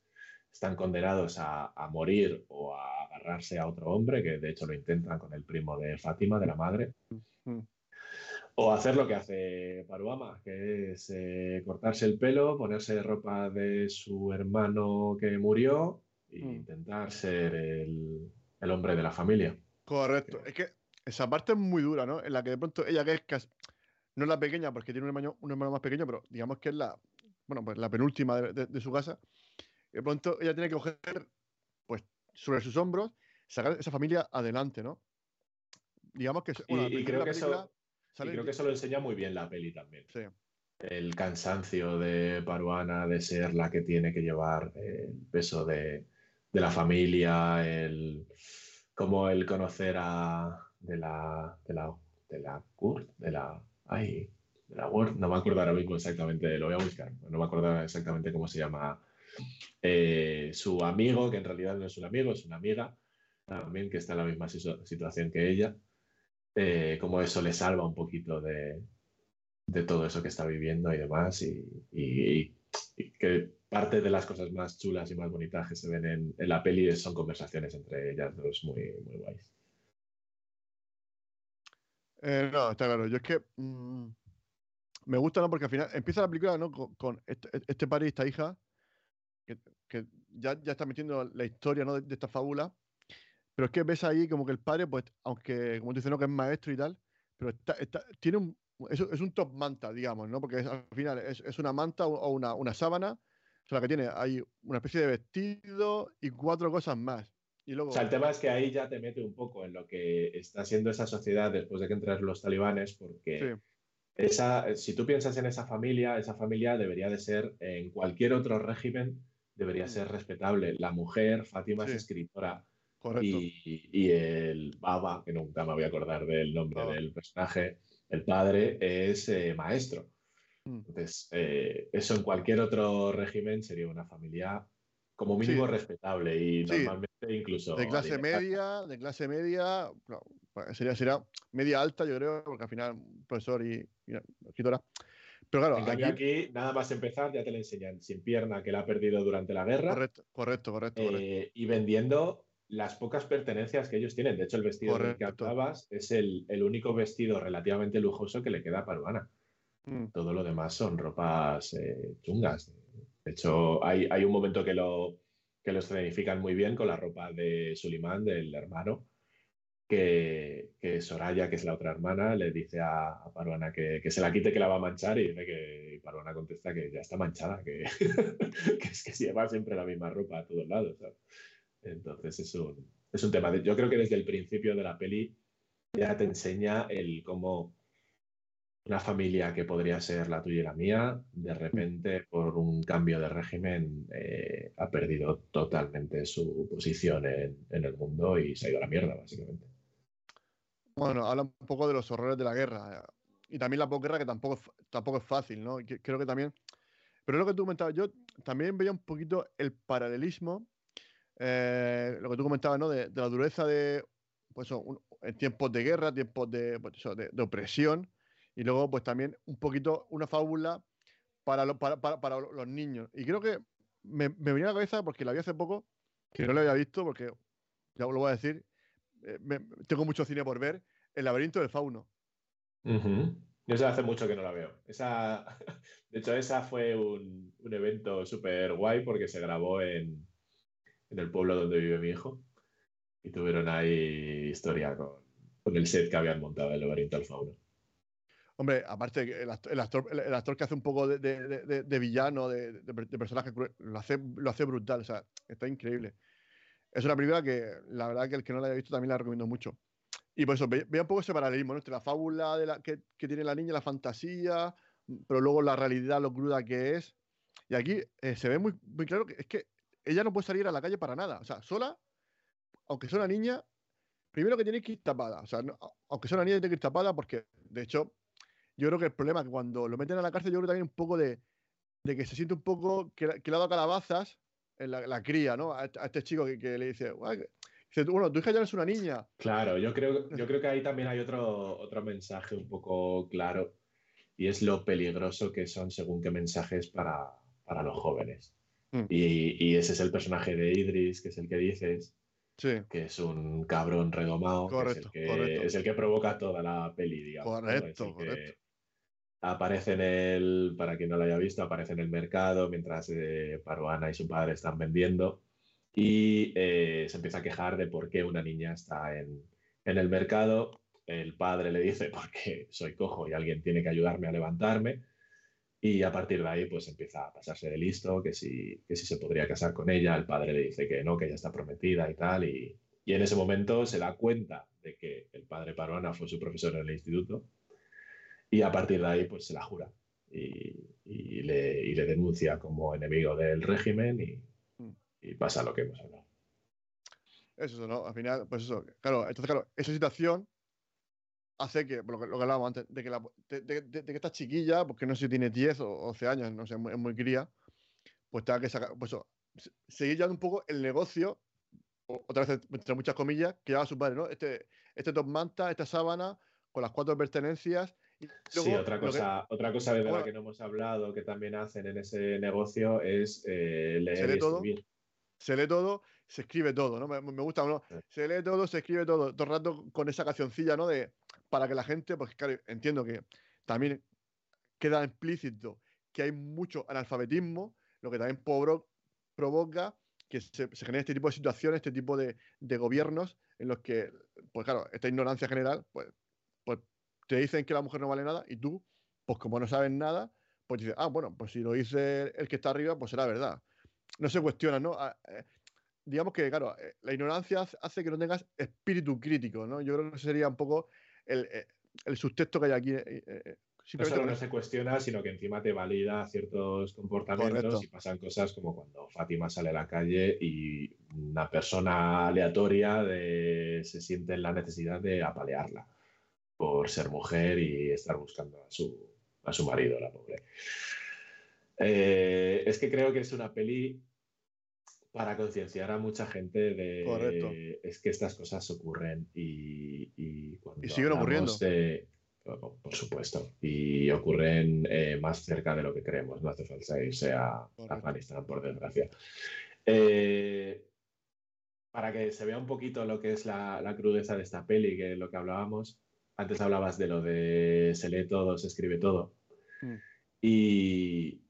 Speaker 3: están condenados a, a morir o a agarrarse a otro hombre, que de hecho lo intentan con el primo de Fátima, de la madre. O hacer lo que hace Paruama, que es eh, cortarse el pelo, ponerse ropa de su hermano que murió e intentar ser el, hombre de la familia.
Speaker 2: Correcto. Es que esa parte es muy dura, ¿no? En la que de pronto ella que es no es la pequeña porque tiene un hermano, un hermano más pequeño, pero digamos que es la, bueno, pues la penúltima de, de su casa. De pronto ella tiene que coger sobre sus hombros, sacar esa familia adelante, ¿no? Digamos que.
Speaker 3: y, creo que eso, creo que eso lo enseña muy bien la peli también.
Speaker 2: Sí.
Speaker 3: El cansancio de Paruana de ser la que tiene que llevar el peso de, la familia, el como el conocer a de la de la de la Kurt, de la ay, de la Word, no me acuerdo ahora mismo exactamente, lo voy a buscar, no me acuerdo exactamente cómo se llama eh, su amigo, que en realidad no es un amigo, es una amiga, también que está en la misma situación que ella. eh, como eso le salva un poquito de, de todo eso que está viviendo y demás, y, que parte de las cosas más chulas y más bonitas que se ven en, la peli son conversaciones entre ellas dos muy, muy guays.
Speaker 2: Eh, no, está claro. Yo es que mm, me gusta, ¿no? Porque al final empieza la película, ¿no? Con, con este, este padre y esta hija, que, que ya, ya está metiendo la historia, ¿no? De, de esta fábula. Pero es que ves ahí como que el padre, pues, aunque, como tú dices, ¿no? Que es maestro y tal, pero está, está- tiene un, es, es un top manta, digamos, ¿no? Porque es- al final es, es una manta o una, una sábana, o sea, la que tiene, hay una especie de vestido y cuatro cosas más. Y luego,
Speaker 3: O sea, el tema es que ahí ya te mete un poco en lo que está siendo esa sociedad después de que entran los talibanes, porque
Speaker 2: sí,
Speaker 3: esa, si tú piensas en esa familia, esa familia debería de ser, en cualquier otro régimen, debería ser respetable. La mujer, Fátima,
Speaker 2: Sí.
Speaker 3: es escritora.
Speaker 2: correcto.
Speaker 3: Y, y el Baba, que nunca me voy a acordar del nombre
Speaker 2: Baba.
Speaker 3: del personaje, el padre es eh, maestro.
Speaker 2: Mm.
Speaker 3: Entonces, eh, eso en cualquier otro régimen sería una familia como mínimo
Speaker 2: Sí.
Speaker 3: respetable y
Speaker 2: Sí.
Speaker 3: normalmente incluso
Speaker 2: de clase media, de clase media, no, sería, sería media alta, yo creo, porque al final profesor y, y escritora. Pero claro,
Speaker 3: En cambio
Speaker 2: aquí-
Speaker 3: aquí, nada más empezar, ya te le enseñan sin pierna que la ha perdido durante la guerra
Speaker 2: correcto, correcto, correcto, correcto.
Speaker 3: eh, y vendiendo las pocas pertenencias que ellos tienen. De hecho, el vestido del que hablabas es el, el único vestido relativamente lujoso que le queda a Paruana.
Speaker 2: Mm,
Speaker 3: Todo lo demás son ropas eh, chungas. De hecho, hay, hay un momento que lo, que lo escenifican muy bien con la ropa de Sulimán, del hermano, que, Soraya, que es la otra hermana, le dice a, a Paruana que, se la quite, que la va a manchar, y dice que Paruana contesta que ya está manchada, que, <laughs> es que lleva siempre la misma ropa a todos lados. Entonces es un, es un tema. de- yo creo que desde el principio de la peli ya te enseña el cómo una familia que podría ser la tuya y la mía, de repente, por un cambio de régimen, eh, ha perdido totalmente su posición en, en el mundo y se ha ido a la mierda, básicamente.
Speaker 2: Bueno, habla un poco de los horrores de la guerra y también la posguerra, que tampoco, tampoco es fácil, ¿no? Creo que también. Pero lo que tú comentabas, yo también veía un poquito el paralelismo, eh, lo que tú comentabas, ¿no? De, la dureza de, pues, un- tiempos de guerra, tiempos de, pues, de, de opresión, y luego, pues también un poquito una fábula para, lo- para los niños. Y creo que me, me venía a la cabeza porque la vi hace poco, que no la había visto, porque ya lo voy a decir, eh, me- tengo mucho cine por ver, El laberinto del fauno.
Speaker 3: Ujú. Yo sé hace mucho que no la veo. Esa, <laughs> de hecho, esa fue un, un evento súper guay porque se grabó en, en el pueblo donde vive mi hijo y tuvieron ahí historia con, con el set que habían montado el laberinto del fauno.
Speaker 2: Hombre, aparte, el actor, el actor, el- el actor que hace un poco de, de- de- de- de villano, de, de per- de personaje cruel, lo hace, lo hace brutal, o sea, está increíble. Es una película que la verdad que el que no la haya visto también la recomiendo mucho. Y por eso, ve- vea un poco ese paralelismo ¿no? entre la fábula de la, que, que tiene la niña, la fantasía, pero luego la realidad, lo cruda que es. Y aquí eh, se ve muy, muy claro que es que ella no puede salir a la calle para nada. O sea, sola, aunque sea una niña, primero que tiene que ir tapada. O sea, no- aunque sea una niña, tiene que ir tapada porque, de hecho, yo creo que el problema es que cuando lo meten a la cárcel, yo creo también un poco de, de que se siente un poco que, que le ha dado calabazas la, la cría, ¿no? A, este- a este chico que, que le dice, dice, bueno, tu hija ya no es una niña.
Speaker 3: Claro, yo creo, <laughs> yo creo que ahí también hay otro, otro mensaje un poco claro y es lo peligroso que son según qué mensajes para, para los jóvenes.
Speaker 2: Mm.
Speaker 3: Y, y ese es el personaje de Idris, que es el que dices,
Speaker 2: Sí,
Speaker 3: que es un cabrón redomado, que
Speaker 2: Correcto,
Speaker 3: es, el que,
Speaker 2: correcto.
Speaker 3: es el que provoca toda la peli, digamos. ¿no?
Speaker 2: Correcto,
Speaker 3: que
Speaker 2: correcto.
Speaker 3: Aparece en el, para quien no lo haya visto, aparece en el mercado mientras eh, Paruana y su padre están vendiendo y eh, se empieza a quejar de por qué una niña está en, en el mercado. El padre le dice, <laughs> porque soy cojo y alguien tiene que ayudarme a levantarme. Y a partir de ahí, pues empieza a pasarse de listo, que si, que si se podría casar con ella. El padre le dice que no, que ella está prometida y tal. Y, y en ese momento se da cuenta de que el padre Paruana fue su profesor en el instituto. Y a partir de ahí, pues se la jura. Y, y le, y le denuncia como enemigo del régimen y,
Speaker 2: Mm.
Speaker 3: y pasa lo que hemos hablado.
Speaker 2: Es eso, ¿no? Al final, pues eso. Claro, entonces, claro, esa situación hace que, lo que, lo que hablábamos antes, de que, la- de, de- de- de que esta chiquilla, porque no sé si tiene 10 o 11 años, no sé, es muy, es muy cría, pues tenga que sacar, pues eso, seguir llevando un poco el negocio, otra vez entre muchas comillas, que lleva su padre, ¿no? Este, este top manta, esta sábana, con las cuatro pertenencias.
Speaker 3: Sí, otra
Speaker 2: que-
Speaker 3: cosa, otra cosa de la que no hemos hablado que también hacen en ese negocio es eh, leer
Speaker 2: lee
Speaker 3: y
Speaker 2: todo?
Speaker 3: escribir.
Speaker 2: se lee todo, se escribe todo, ¿no? Me, me gusta, ¿no?
Speaker 3: Sí.
Speaker 2: Se lee todo, se escribe todo, todo el rato con esa cancioncilla, ¿no? De, para que la gente, porque claro, entiendo que también queda implícito que hay mucho analfabetismo, lo que también pobro- provoca que se, se genere este tipo de situaciones, este tipo de, de gobiernos en los que, pues claro, esta ignorancia general, pues, pues te dicen que la mujer no vale nada y tú, pues como no sabes nada, pues dices, ah, bueno, pues si lo dice el que está arriba, pues será verdad. No se cuestiona, ¿no? Ah, eh, digamos que, claro, eh, la ignorancia hace- que no tengas espíritu crítico, ¿no? Yo creo que sería un poco el, eh, el subtexto que hay aquí. eh, eh,
Speaker 3: No solo no se cuestiona, sino que encima te valida ciertos comportamientos
Speaker 2: Correcto.
Speaker 3: y pasan cosas como cuando Fátima sale a la calle y una persona aleatoria de- se siente en la necesidad de apalearla por ser mujer y estar buscando a su, a su marido, la pobre. Eh, es que creo que es una peli para concienciar a mucha gente de
Speaker 2: Correcto.
Speaker 3: es que estas cosas ocurren y, y cuando
Speaker 2: Y siguen ocurriendo.
Speaker 3: de- por por supuesto. Y ocurren eh, más cerca de lo que creemos. No hace falta irse a
Speaker 2: Correcto.
Speaker 3: Afganistán, por desgracia. Eh, para que se vea un poquito lo que es la, la crudeza de esta peli, que es lo que hablábamos. Antes hablabas de lo de se lee todo, se escribe todo.
Speaker 2: Mm.
Speaker 3: Y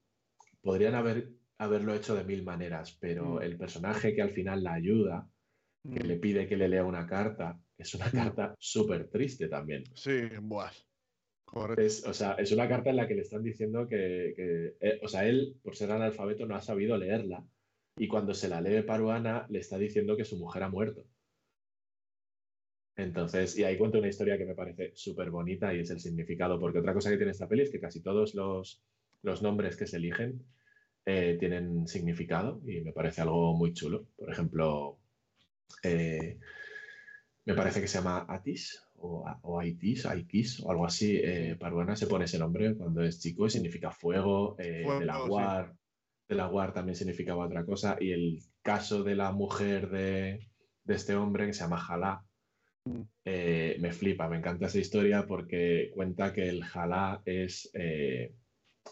Speaker 3: podrían haber, haberlo hecho de mil maneras, pero
Speaker 2: Mm.
Speaker 3: el personaje que al final la ayuda, que
Speaker 2: Mm,
Speaker 3: le pide que le lea una carta, es una carta súper triste también.
Speaker 2: Sí, buah. Correcto.
Speaker 3: Es, o sea, es una carta en la que le están diciendo que, que, eh, o sea, él, por ser analfabeto, no ha sabido leerla. Y cuando se la lee Paruana, le está diciendo que su mujer ha muerto. Entonces, y ahí cuenta una historia que me parece súper bonita y es el significado, porque otra cosa que tiene esta peli es que casi todos los, los nombres que se eligen eh, tienen significado y me parece algo muy chulo. Por ejemplo, eh, me parece que se llama Atis o, Aitis, Aikis o algo así. Eh, Paruana se pone ese nombre cuando es chico y significa fuego. eh,
Speaker 2: Fuego,
Speaker 3: de la
Speaker 2: sí.
Speaker 3: Guar, de la Guar también significaba otra cosa. Y el caso de la mujer de, de este hombre que se llama Jalá. Eh, me flipa, me encanta esa historia porque cuenta que el Jalá es eh,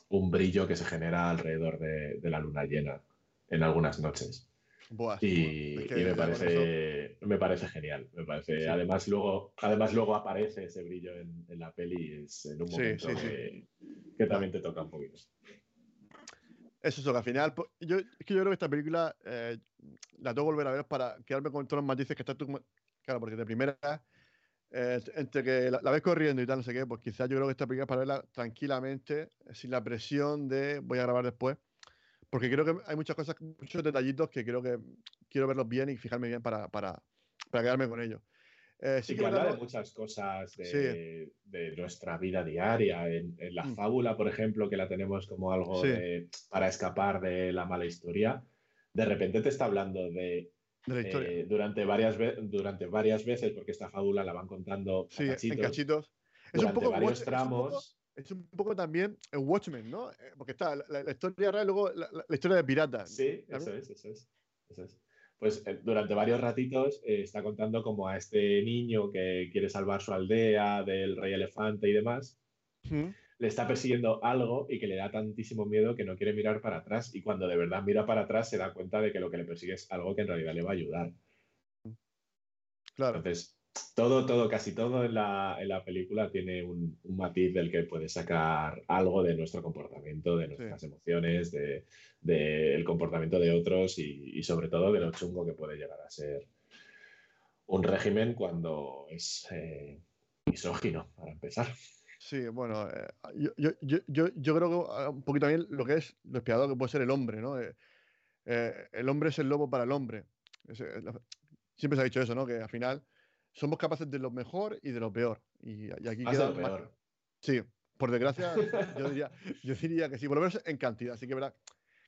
Speaker 3: un brillo que se genera alrededor de, de la luna llena en algunas noches.
Speaker 2: Buah,
Speaker 3: Y,
Speaker 2: es que
Speaker 3: y me,
Speaker 2: eso-
Speaker 3: parece, me parece genial. Me parece,
Speaker 2: Sí.
Speaker 3: además, luego, además, luego aparece ese brillo en, en la peli y es en un momento
Speaker 2: sí, sí.
Speaker 3: que, que también te toca un poquito.
Speaker 2: Es eso, que al final, yo, es que yo creo que esta película eh, la tengo que volver a ver para quedarme con todos los matices que estás tú. Claro, porque de primera, eh, entre que la, la ves corriendo y tal, no sé qué, pues quizás yo creo que esta película es para verla tranquilamente, sin la presión de voy a grabar después. Porque creo que hay muchas cosas, muchos detallitos que creo que quiero verlos bien y fijarme bien para, para, para quedarme con ellos. Eh, sí
Speaker 3: Sí
Speaker 2: que
Speaker 3: habla de muchas cosas de,
Speaker 2: Sí.
Speaker 3: de nuestra vida diaria. En, en la
Speaker 2: Mm.
Speaker 3: fábula, por ejemplo, que la tenemos como algo
Speaker 2: Sí.
Speaker 3: de- para escapar de la mala historia, de repente te está hablando de
Speaker 2: de la historia.
Speaker 3: eh, durante, varias durante varias veces, porque esta fábula la van contando
Speaker 2: en
Speaker 3: cachitos.
Speaker 2: Es un poco
Speaker 3: varios
Speaker 2: Watch- es un poco-
Speaker 3: tramos.
Speaker 2: Es un poco también el Watchmen, ¿no? Eh, Porque está la, historia real luego la, historia de piratas.
Speaker 3: Sí, eso es, eso es. eso es. Pues eh, durante varios ratitos eh, está contando como a este niño que quiere salvar su aldea del rey elefante y demás,
Speaker 2: Ujú.
Speaker 3: Le está persiguiendo algo y que le da tantísimo miedo que no quiere mirar para atrás y cuando de verdad mira para atrás se da cuenta de que lo que le persigue es algo que en realidad le va a ayudar.
Speaker 2: Claro.
Speaker 3: Entonces, todo, todo, casi todo en la, en la película tiene un, un matiz del que puede sacar algo de nuestro comportamiento, de nuestras emociones, del de, el comportamiento de otros y, y, sobre todo de lo chungo que puede llegar a ser un régimen cuando es eh, misógino, para empezar.
Speaker 2: Sí, bueno, eh, yo, yo, yo, yo, yo creo que ah, un poquito también lo que es lo espiador que puede ser el hombre, ¿no? Eh, eh, el hombre es el lobo para el hombre. Es, es la- siempre se ha dicho eso, ¿no? Que al final somos capaces de lo mejor y de lo peor. Y, y aquí
Speaker 3: Más
Speaker 2: queda
Speaker 3: lo
Speaker 2: más-
Speaker 3: peor.
Speaker 2: Sí, por desgracia, <laughs> yo diría, yo diría que sí, por lo menos en cantidad. Sí que verdad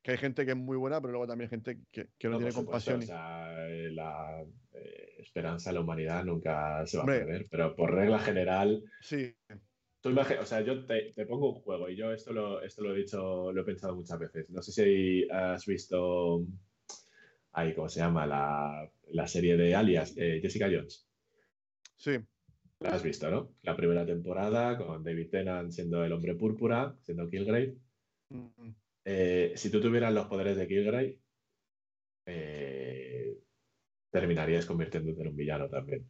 Speaker 2: que hay gente que es muy buena, pero luego también hay gente que, que no,
Speaker 3: No,
Speaker 2: tiene compasión.
Speaker 3: o sea, eh, la eh, esperanza de la humanidad nunca se va
Speaker 2: Hombre.
Speaker 3: a perder, pero por regla general,
Speaker 2: Sí,
Speaker 3: tú imagi- o sea, yo te, te pongo un juego y yo esto lo, esto lo he dicho, lo he pensado muchas veces. No sé si has visto, ahí, ¿cómo se llama? La, la serie de Alias, eh, Jessica Jones.
Speaker 2: Sí.
Speaker 3: La has visto, ¿no? La primera temporada con David Tennant siendo el hombre púrpura, siendo Kilgrave.
Speaker 2: Mm,
Speaker 3: Eh, si tú tuvieras los poderes de Kilgrave, eh, terminarías convirtiéndote en un villano también.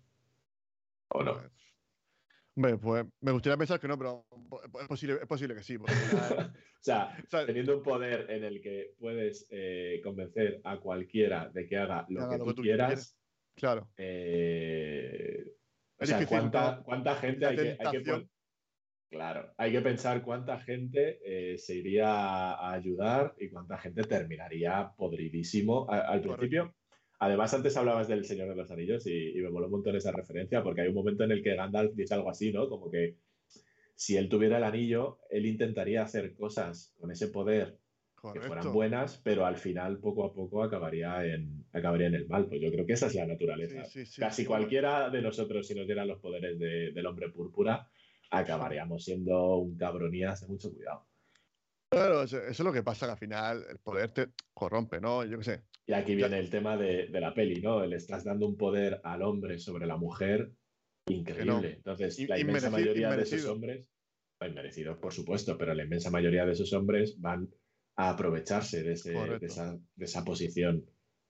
Speaker 3: ¿O no?
Speaker 2: Hombre, pues me gustaría pensar que no, pero es posible, es posible que sí. porque <laughs>
Speaker 3: O sea, <laughs>
Speaker 2: o sea,
Speaker 3: teniendo un poder en el que puedes eh, convencer a cualquiera de que haga lo,
Speaker 2: haga
Speaker 3: que,
Speaker 2: lo
Speaker 3: tú
Speaker 2: que tú
Speaker 3: quieras,
Speaker 2: quieras. claro.
Speaker 3: eh, o sea,
Speaker 2: difícil,
Speaker 3: ¿cuánta,
Speaker 2: ¿no?
Speaker 3: cuánta gente hay que, hay que Claro, hay que pensar cuánta gente eh, se iría a ayudar y cuánta gente terminaría podridísimo a- al
Speaker 2: Correcto.
Speaker 3: principio. Además, antes hablabas del Señor de los Anillos y, y me moló un montón esa referencia porque hay un momento en el que Gandalf dice algo así, ¿no? Como que si él tuviera el anillo, él intentaría hacer cosas con ese poder que fueran buenas, pero al final, poco a poco, acabaría en, acabaría en el mal. Pues yo creo que esa es la naturaleza.
Speaker 2: Sí, sí, sí,
Speaker 3: Casi cualquiera de nosotros, si nos dieran los poderes de- del hombre púrpura, acabaríamos siendo un cabronías de mucho cuidado.
Speaker 2: Claro, eso, eso es lo que pasa, que al final el poder te corrompe, ¿no? Yo qué sé.
Speaker 3: Y aquí viene el tema de, de la peli, ¿no? Le estás dando un poder al hombre sobre la mujer increíble. Entonces, la inmensa mayoría de esos hombres, no, inmerecidos, por supuesto, pero la inmensa mayoría de esos hombres van a aprovecharse de, ese- de esa, de esa posición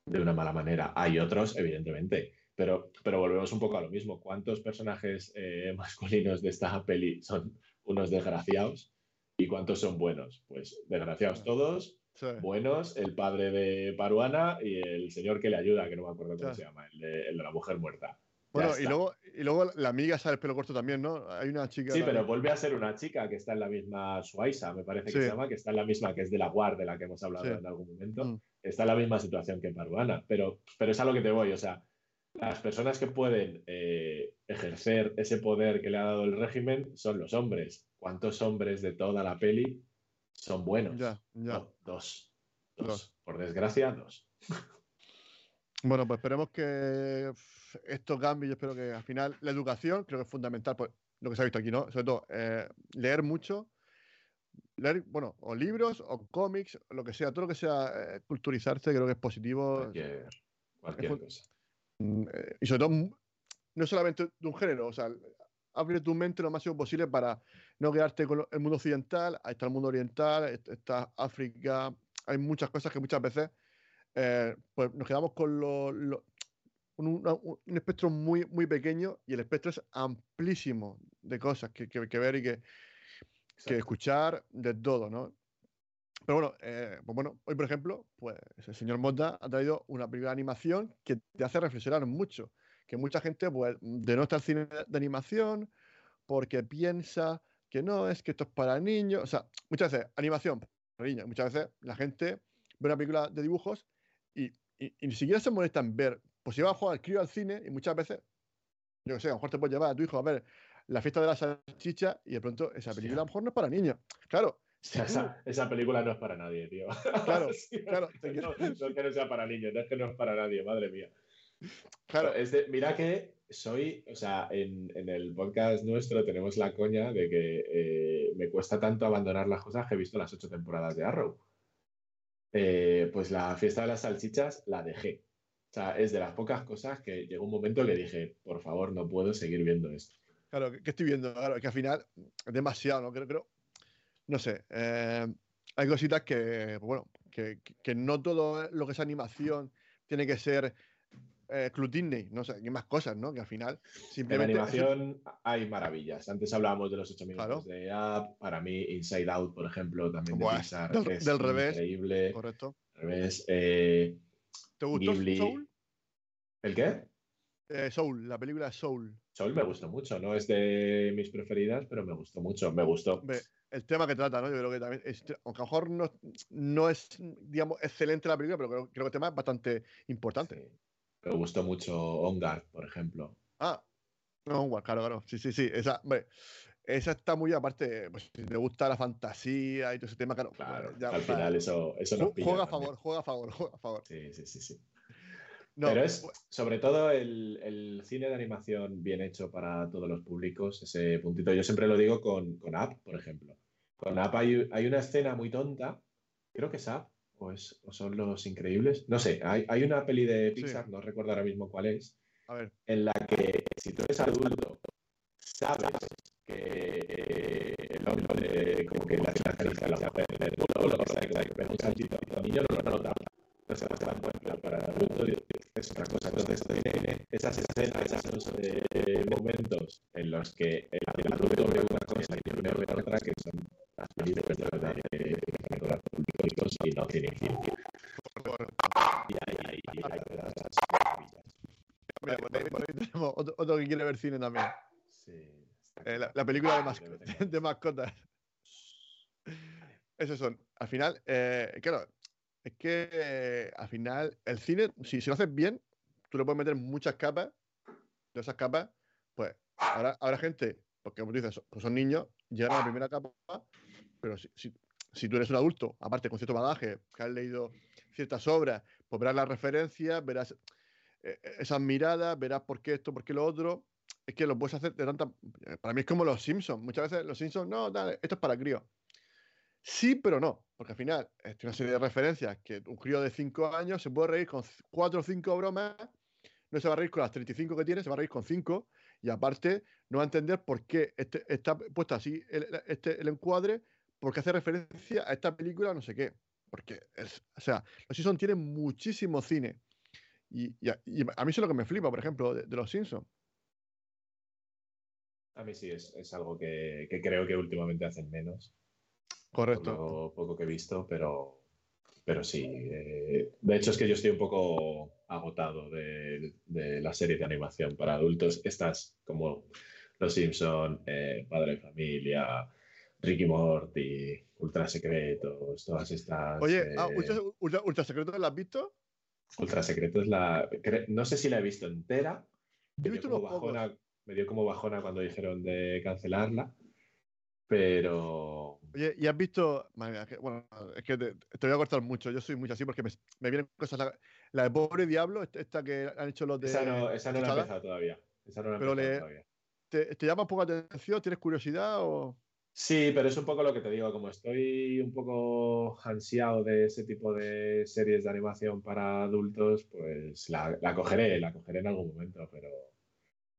Speaker 3: de una mala manera. Hay otros, evidentemente, pero, pero volvemos un poco a lo mismo. ¿Cuántos personajes eh, <laughs> masculinos de esta peli son unos desgraciados y cuántos son buenos? Pues desgraciados todos,
Speaker 2: Sí.
Speaker 3: buenos, el padre de Paruana y el señor que le ayuda, que no me acuerdo cómo se llama, el de, el de la mujer muerta.
Speaker 2: Bueno, y luego, y luego la amiga sale el pelo corto también, ¿no? Hay una chica.
Speaker 3: Sí, pero vuelve a ser una chica que está en la misma Suaiza, me parece que
Speaker 2: Sí.
Speaker 3: se llama, que está en la misma, que es de la Guard, de la que hemos hablado en algún momento.
Speaker 2: Mm.
Speaker 3: Está en la misma situación que Paruana, pero, pero es a lo que te voy, o sea, las personas que pueden eh, ejercer ese poder que le ha dado el régimen son los hombres. ¿Cuántos hombres de toda la peli son buenos?
Speaker 2: Ya, ya.
Speaker 3: No, dos. Dos.
Speaker 2: Dos.
Speaker 3: Por desgracia, dos.
Speaker 2: Bueno, pues esperemos que esto cambie. Yo espero que al final la educación creo que es fundamental, pues lo que se ha visto aquí, ¿no? Sobre todo eh, leer mucho, leer, bueno, o libros o cómics, lo que sea, todo lo que sea eh, culturizarse, creo que es positivo.
Speaker 3: Cualquier, cosa.
Speaker 2: Mm, eh, y sobre todo, mm, no solamente de un género, o sea, abre tu mente lo máximo posible para no quedarte con el mundo occidental, ahí está el mundo oriental, est- está África, hay muchas cosas que muchas veces eh, pues nos quedamos con lo, lo- con una- un, un espectro muy, muy pequeño y el espectro es amplísimo de cosas que, que- que ver y que, que escuchar de todo, ¿no? Pero bueno, eh, pues bueno, hoy por ejemplo, pues el señor Moda ha traído una de animación que te hace reflexionar mucho. Que mucha gente pues denota el cine de animación porque piensa que no, es que esto es para niños. O sea, muchas veces animación para niños, muchas veces la gente ve una película de dibujos y, y- y ni siquiera se molesta en ver, pues si va a jugar al crío al cine y muchas veces, yo qué sé, a lo mejor te puedes llevar a tu hijo a ver la fiesta de la salchicha y de pronto esa película a lo mejor no es para niños. Claro, si tú-
Speaker 3: esa, esa película no es para nadie, tío. <laughs>
Speaker 2: Claro,
Speaker 3: Sí,
Speaker 2: claro, <laughs>
Speaker 3: No, no es que no sea para niños, no es que no es para nadie, madre mía.
Speaker 2: claro,
Speaker 3: Es de- mira que soy, o sea, en, en el podcast nuestro tenemos la coña de que eh, me cuesta tanto abandonar las cosas que he visto las ocho temporadas de Arrow. Eh, pues la fiesta de las salchichas la dejé. O sea, es de las pocas cosas que llegó un momento que dije, por favor, no puedo seguir viendo esto.
Speaker 2: Claro, ¿qué estoy viendo? Claro, que al final demasiado, ¿no? Creo, creo no sé, eh, hay cositas que, bueno, que- que no todo lo que es animación tiene que ser eh, Club Disney, no sé, hay más cosas, ¿no? Que al final
Speaker 3: En
Speaker 2: simplemente...
Speaker 3: animación hay maravillas. Antes hablábamos de los ocho minutos
Speaker 2: Claro.
Speaker 3: de App. Para mí, Inside Out, por ejemplo, también de
Speaker 2: Buah,
Speaker 3: Pixar,
Speaker 2: del-
Speaker 3: es
Speaker 2: del revés.
Speaker 3: increíble.
Speaker 2: Correcto.
Speaker 3: Al revés. Eh,
Speaker 2: ¿Te gustó
Speaker 3: Ghibli.
Speaker 2: Soul?
Speaker 3: ¿El qué?
Speaker 2: Eh, Soul, la película Soul.
Speaker 3: Soul me gustó mucho. No es de mis preferidas, pero me gustó mucho. Me gustó.
Speaker 2: El tema que trata, ¿no? Yo creo que también, es- aunque a lo mejor no, no es, digamos, excelente la película, pero creo, creo que el tema es bastante importante.
Speaker 3: Sí. Me gustó mucho On Guard, por ejemplo.
Speaker 2: Ah, no, bueno, claro, claro. Sí, sí, sí. Esa, hombre, esa está muy aparte. Pues si te gusta la fantasía y todo ese tema, claro.
Speaker 3: Claro,
Speaker 2: pues, ya,
Speaker 3: al final eso, eso nos pilla
Speaker 2: juega a favor, juega a favor, juega a favor.
Speaker 3: Sí, sí, sí, sí.
Speaker 2: No,
Speaker 3: Pero es
Speaker 2: pues,
Speaker 3: sobre todo el, el cine de animación bien hecho para todos los públicos, ese puntito. Yo siempre lo digo con, con App, por ejemplo. Con App hay, hay una escena muy tonta, creo que es App, o, es, o son Los Increíbles. No sé, hay, hay una peli de
Speaker 2: Sí.
Speaker 3: Pixar, no recuerdo ahora mismo cuál es,
Speaker 2: A ver.
Speaker 3: en la que si tú eres adulto, sabes que el hombre, como que la de la mujer, el culo, lo que sea, pega un saltito, el niño no lo nota, no se da cuenta, para el adulto es otra cosa. Entonces, tiene esas escenas, esos momentos en los que el adulto ve una cosa y el niño ve otra, que son películas de verdad de recordar públicos y no tienen fin. Y ahí, ahí, ahí.
Speaker 2: Mira, por ahí, por ahí tenemos otro, otro que quiere ver cine también.
Speaker 3: Sí.
Speaker 2: Eh, la, la película de,
Speaker 3: Ah, cuando.
Speaker 2: de mascotas. Esos son. Al final, eh, claro, es que eh, al final el cine, si, si lo haces bien, tú le puedes meter muchas capas. De esas capas, pues ahora habrá gente, porque como tú dices, pues son niños, llegan a la primera capa, pero si, si, tú eres un adulto, aparte con cierto bagaje, que has leído ciertas obras, pues verás las referencias, verás eh, esas miradas, verás por qué esto, por qué lo otro. Es que lo puedes hacer de tanta. eh, Para mí es como los Simpsons. Muchas veces los Simpsons, no, dale, esto es para críos. Sí, pero no, porque al final es una serie de referencias que un crío de 5 años se puede reír con 4 o 5 bromas, no se va a reír con las 35 que tiene, se va a reír con 5 y aparte no va a entender por qué este- está puesto así este, el encuadre, porque hace referencia a esta película, no sé qué. Porque, es, o sea, los Simpsons tienen muchísimo cine. Y, y a, y a mí eso es lo que me flipa, por ejemplo, de, de los Simpsons.
Speaker 3: A mí sí, es, es algo que, que creo que últimamente hacen menos.
Speaker 2: Correcto.
Speaker 3: lo poco que he visto, pero, pero sí. eh, de hecho, es que yo estoy un poco agotado de, de la serie de animación para adultos. Estas como Los Simpson, eh, Padre Familia, Ricky Morty, Ultra Secretos, todas estas.
Speaker 2: Oye, ah,
Speaker 3: eh,
Speaker 2: Ultra, Ultra- Ultra Secretos, ¿la has visto?
Speaker 3: Ultra Secretos, la, no sé si la he visto entera.
Speaker 2: Yo he
Speaker 3: Me dio,
Speaker 2: visto
Speaker 3: como bajona, me dio como bajona cuando dijeron de cancelarla. Pero
Speaker 2: Oye, ¿y has visto? madre mía, que- bueno, es que te, te voy a cortar mucho. Yo soy mucho así porque me, me vienen cosas. La, la de Pobre Diablo, esta- que han hecho los de.
Speaker 3: esa no, esa no la he empezado todavía. Esa no la he empezado
Speaker 2: le-
Speaker 3: todavía.
Speaker 2: ¿te, te llama un poco la atención? ¿Tienes curiosidad? O...
Speaker 3: Sí, pero es un poco lo que te digo, como estoy un poco ansiado de ese tipo de series de animación para adultos, pues la, la cogeré, la cogeré en algún momento, pero,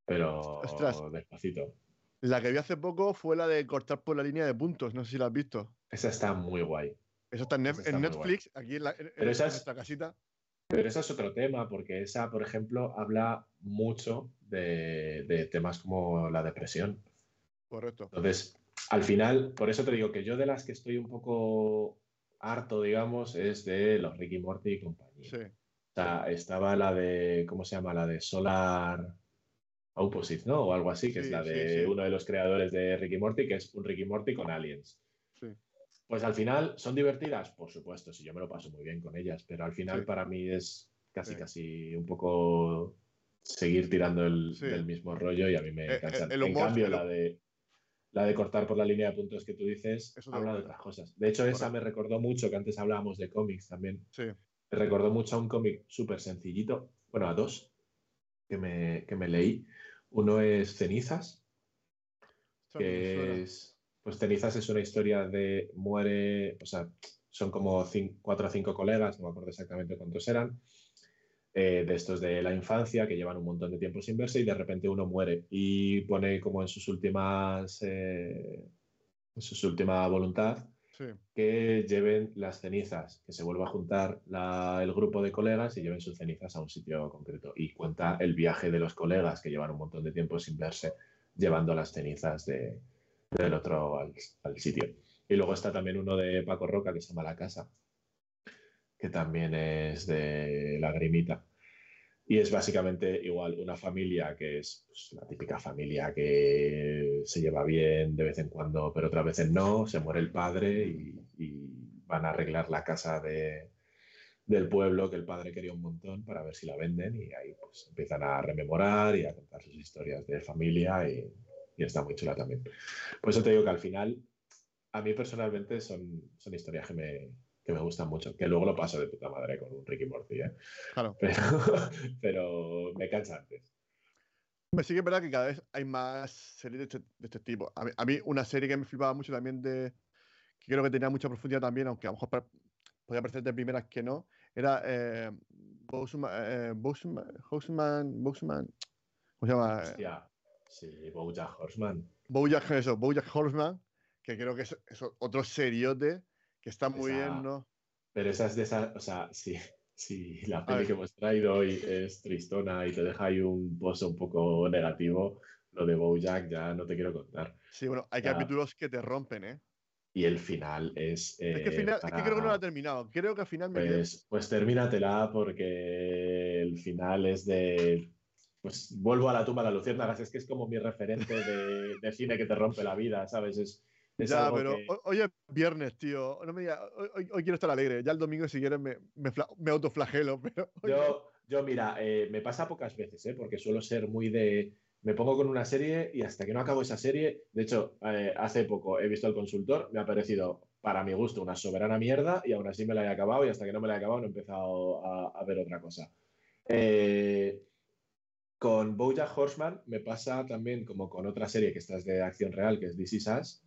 Speaker 3: pero
Speaker 2: Ostras.
Speaker 3: despacito.
Speaker 2: La que vi hace poco fue la de cortar por la línea de puntos. No sé si la has visto.
Speaker 3: Esa está muy guay.
Speaker 2: Está en,
Speaker 3: Esa está
Speaker 2: en Netflix, aquí en, la, en-
Speaker 3: Pero
Speaker 2: en
Speaker 3: esa es-
Speaker 2: nuestra casita.
Speaker 3: Pero ese es otro tema, porque esa, por ejemplo, habla mucho de, de temas como la depresión.
Speaker 2: Correcto.
Speaker 3: Entonces, al final, por eso te digo que yo de las que estoy un poco harto, digamos, es de los Ricky Morty y compañía.
Speaker 2: Sí.
Speaker 3: O sea, estaba la de, ¿cómo se llama? La de Solar Opposite, ¿no? O algo así, que es la de
Speaker 2: sí.
Speaker 3: uno de los creadores de Ricky Morty, que es un Ricky Morty con aliens.
Speaker 2: Sí.
Speaker 3: Pues al final, ¿son divertidas? Por supuesto, si yo me lo paso muy bien con ellas, pero al final para mí es casi, casi un poco seguir tirando el, del mismo rollo y a mí me
Speaker 2: Eh,
Speaker 3: encantan.
Speaker 2: el
Speaker 3: en cambio,
Speaker 2: el-
Speaker 3: la de, la de cortar por la línea de puntos que tú dices,
Speaker 2: Eso
Speaker 3: habla de otras cosas. De hecho, esa me recordó mucho, que antes hablábamos de cómics también,
Speaker 2: Sí.
Speaker 3: me recordó mucho a un cómic súper sencillito, bueno, a dos que me, que me leí. Uno es Cenizas, que es, pues Cenizas es una historia de muere, o sea, son como cuatro o cinco colegas, no me acuerdo exactamente cuántos eran, eh, de estos de la infancia que llevan un montón de tiempo sin verse y de repente uno muere y pone como en sus últimas, eh, en su última voluntad
Speaker 2: Sí.
Speaker 3: que lleven las cenizas, que se vuelva a juntar la- el grupo de colegas y lleven sus cenizas a un sitio concreto. Y cuenta el viaje de los colegas que llevan un montón de tiempo sin verse, llevando las cenizas de- del otro al, al sitio. Y luego está también uno de Paco Roca que se llama La Casa, que también es de Lagrimita. Y es básicamente igual una familia que es pues, la típica familia que se lleva bien de vez en cuando, pero otras veces no, se muere el padre y, van a arreglar la casa de, del pueblo que el padre quería un montón para ver si la venden y ahí pues empiezan a rememorar y a contar sus historias de familia y, y está muy chula también. Por eso te digo que al final, a mí personalmente son, son historias que me, que me gustan mucho, que luego lo paso de puta madre con un Ricky Morty, ¿eh?
Speaker 2: Claro. <laughs>
Speaker 3: pero, pero me cansa antes.
Speaker 2: Sí que es verdad que cada vez hay más series de este, de este tipo. A mí, a mí una serie que me flipaba mucho también de... que creo que tenía mucha profundidad también, aunque a lo mejor podía parecer de primeras que no, era eh, Boseman, eh, Boseman, Boseman, Boseman, ¿cómo se llama?
Speaker 3: Hostia. Sí, Bojack Horseman.
Speaker 2: Bojack, eso, Bojack Horseman, que creo que es, es otro seriote que está muy
Speaker 3: Esa-
Speaker 2: bien, ¿no?
Speaker 3: Pero esa es de esas, o sea, si, si la peli que hemos traído hoy es tristona y te deja ahí un pozo un poco negativo, lo de Bojack ya no te quiero contar.
Speaker 2: Sí, bueno, hay
Speaker 3: Ya.
Speaker 2: capítulos que te rompen, ¿eh?
Speaker 3: Y el final es.
Speaker 2: es que
Speaker 3: eh,
Speaker 2: final, es que creo que no lo
Speaker 3: para-
Speaker 2: ha terminado. Creo que al final me quedé-
Speaker 3: Pues, pues termínatela porque el final es de. Pues vuelvo a la tumba de la luciérnagas, es que es como mi referente de, de cine que te rompe la vida, ¿sabes? Es, es
Speaker 2: Ya, pero
Speaker 3: que-
Speaker 2: hoy, es viernes, tío. No me digas, hoy, quiero estar alegre. Ya el domingo, si quieres, me, me, me autoflagelo. <laughs> Pero.
Speaker 3: Yo, yo mira, eh, me pasa pocas veces, ¿eh? porque suelo ser muy de. Me pongo con una serie y hasta que no acabo esa serie. De hecho, eh, hace poco he visto El Consultor, me ha parecido, para mi gusto, una soberana mierda y aún así me la he acabado y hasta que no me la he acabado no he empezado a, a ver otra cosa. Eh, con Bojack Horseman me pasa también como con otra serie que esta es de acción real, que es Is Us,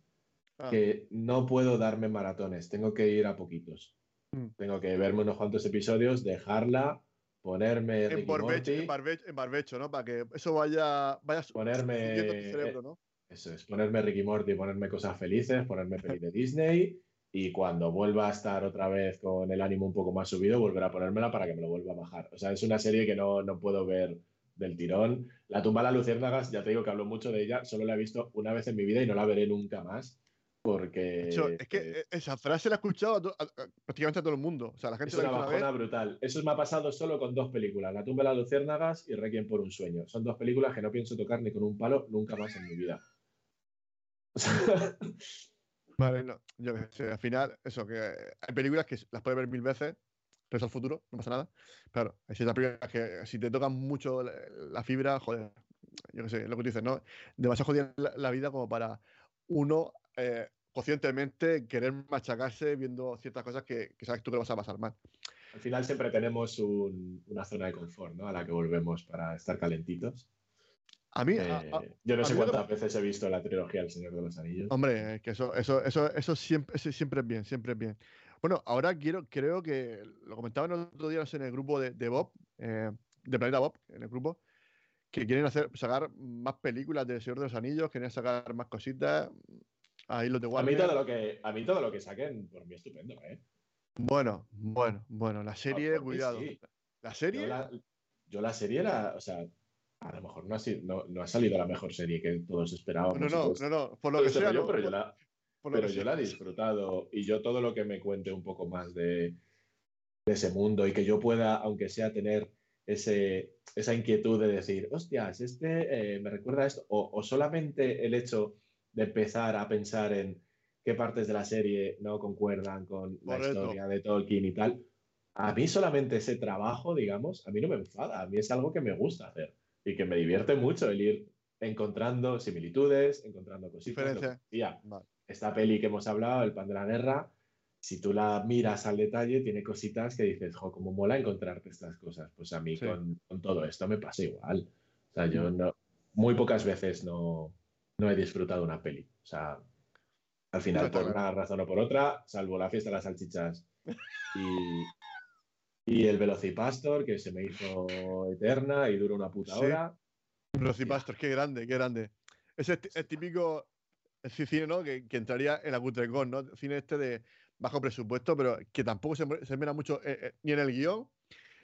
Speaker 2: Ah,
Speaker 3: que no puedo darme maratones, tengo que ir a poquitos.
Speaker 2: Mm.
Speaker 3: Tengo que verme unos cuantos episodios, dejarla, ponerme
Speaker 2: en,
Speaker 3: Ricky
Speaker 2: barbecho,
Speaker 3: Morty,
Speaker 2: en, barbecho, en barbecho, ¿no? Para que eso vaya, vaya
Speaker 3: Ponerme-
Speaker 2: tu cerebro, ¿no?
Speaker 3: eso es, ponerme Ricky Morty, ponerme cosas felices, ponerme peli de Disney y cuando vuelva a estar otra vez con el ánimo un poco más subido, volver a ponérmela para que me lo vuelva a bajar. O sea, es una serie que no, no puedo ver del tirón. La tumba de las luciérnagas, ya te digo que hablo mucho de ella, solo la he visto una vez en mi vida y no la veré nunca más porque
Speaker 2: De hecho, es que
Speaker 3: eh,
Speaker 2: eh, esa frase la he escuchado a to- a- a- prácticamente a todo el mundo. O sea, la gente
Speaker 3: Es una bajona brutal. Eso me ha pasado solo con dos películas, La tumba de las luciérnagas y Requiem por un sueño. Son dos películas que no pienso tocar ni con un palo nunca más en mi vida. <laughs>
Speaker 2: Vale, no, yo qué sé, al final, eso, que hay películas que las puedes ver mil veces, pero es al futuro, no pasa nada. Claro, hay ciertas películas que si te tocan mucho la, la fibra, joder, yo qué sé, lo que tú dices, ¿no? Demasiado jodida la, la vida como para uno eh, conscientemente querer machacarse viendo ciertas cosas que, que sabes tú que vas a pasar mal.
Speaker 3: Al final siempre tenemos un- una zona de confort, ¿no? A la que volvemos para estar calentitos.
Speaker 2: A mí,
Speaker 3: Eh,
Speaker 2: a- a-
Speaker 3: yo no sé
Speaker 2: que-
Speaker 3: cuántas veces he visto la trilogía El Señor de los Anillos.
Speaker 2: Hombre, que eso, eso, eso, eso siempre, eso siempre es bien, siempre es bien. Bueno, ahora quiero, creo que lo comentaban el otro día en el grupo de, de Bob, eh, de Planeta Bob, en el grupo, que quieren hacer, sacar más películas del Señor de los Anillos, quieren sacar más cositas. Ahí lo de
Speaker 3: A mí, todo lo que, a mí todo lo que saquen, por mí estupendo, ¿eh?
Speaker 2: Bueno, bueno, bueno, la serie,
Speaker 3: mí
Speaker 2: cuidado.
Speaker 3: sí.
Speaker 2: La serie,
Speaker 3: Yo la, yo la serie la, o sea, a lo mejor no ha, sido- no, no ha salido la mejor serie que todos esperábamos.
Speaker 2: no, no,
Speaker 3: todos-
Speaker 2: no, no, por lo que
Speaker 3: este
Speaker 2: sea, no,
Speaker 3: pero yo la, pero yo la he disfrutado y yo todo lo que me cuente un poco más de, de ese mundo y que yo pueda, aunque sea tener ese, esa inquietud de decir, hostias, este eh, me recuerda a esto, o, o solamente el hecho de empezar a pensar en qué partes de la serie no concuerdan con la historia de Tolkien y tal. A mí solamente ese trabajo, digamos, a mí no me enfada, a mí es algo que me gusta hacer y que me divierte mucho el ir encontrando similitudes, encontrando cositas. decía
Speaker 2: Vale.
Speaker 3: esta peli que hemos hablado, El Pan de la Guerra, si tú la miras al detalle, tiene cositas que dices, jo, cómo mola encontrarte estas cosas. Pues a mí
Speaker 2: Sí.
Speaker 3: con, con todo esto me pasa igual. O sea, yo no, muy pocas veces no, no he disfrutado una peli. O sea, al final, por una razón o por otra, salvo la fiesta de las salchichas y, y el Velocipastor, que se me hizo eterna y duró una puta
Speaker 2: Sí.
Speaker 3: hora.
Speaker 2: Velocipastor, qué grande, qué grande. Es el típico cine, ¿no? Que, que entraría en la Cutrecon, ¿no? Cine este de bajo presupuesto, pero que tampoco se mira mucho eh, eh, ni en el guion,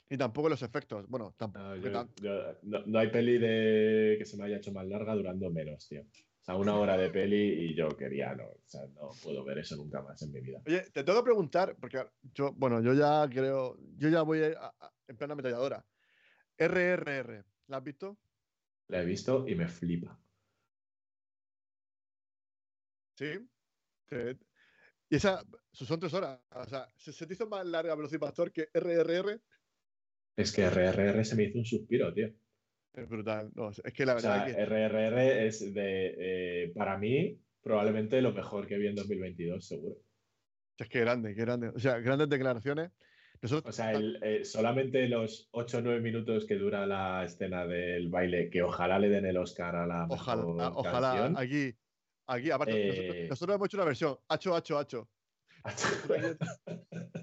Speaker 2: ni tampoco los efectos. Bueno, tampoco.
Speaker 3: No, yo- yo- no- no hay peli de que se me haya hecho más larga durando menos, tío. O sea, una hora de peli y yo quería, no, o sea, no puedo ver eso nunca más en mi vida.
Speaker 2: Oye, te tengo que preguntar, porque yo, bueno, yo ya creo, yo ya voy a- a- en plena ametralladora. RRR, ¿la has visto?
Speaker 3: La he visto y me flipa.
Speaker 2: Sí. Y esa, son tres horas. O sea, ¿se, se te hizo más larga Velocipastor que RRR?
Speaker 3: Es que RRR se me hizo un suspiro, tío.
Speaker 2: Es brutal. No, es que la
Speaker 3: O sea,
Speaker 2: verdad que.
Speaker 3: RRR es de, eh, para mí, probablemente lo mejor que vi en 2022, seguro.
Speaker 2: Es que grande, qué grande. O sea, grandes declaraciones. Nosotros,
Speaker 3: O sea, el, eh, solamente los 8 o 9 minutos que dura la escena del baile, que ojalá le den el Oscar a la
Speaker 2: ojalá,
Speaker 3: mejor
Speaker 2: ojalá,
Speaker 3: canción.
Speaker 2: aquí, aquí, aparte,
Speaker 3: Eh,
Speaker 2: nosotros, nosotros hemos hecho una versión, hacho, hacho, hacho. <laughs>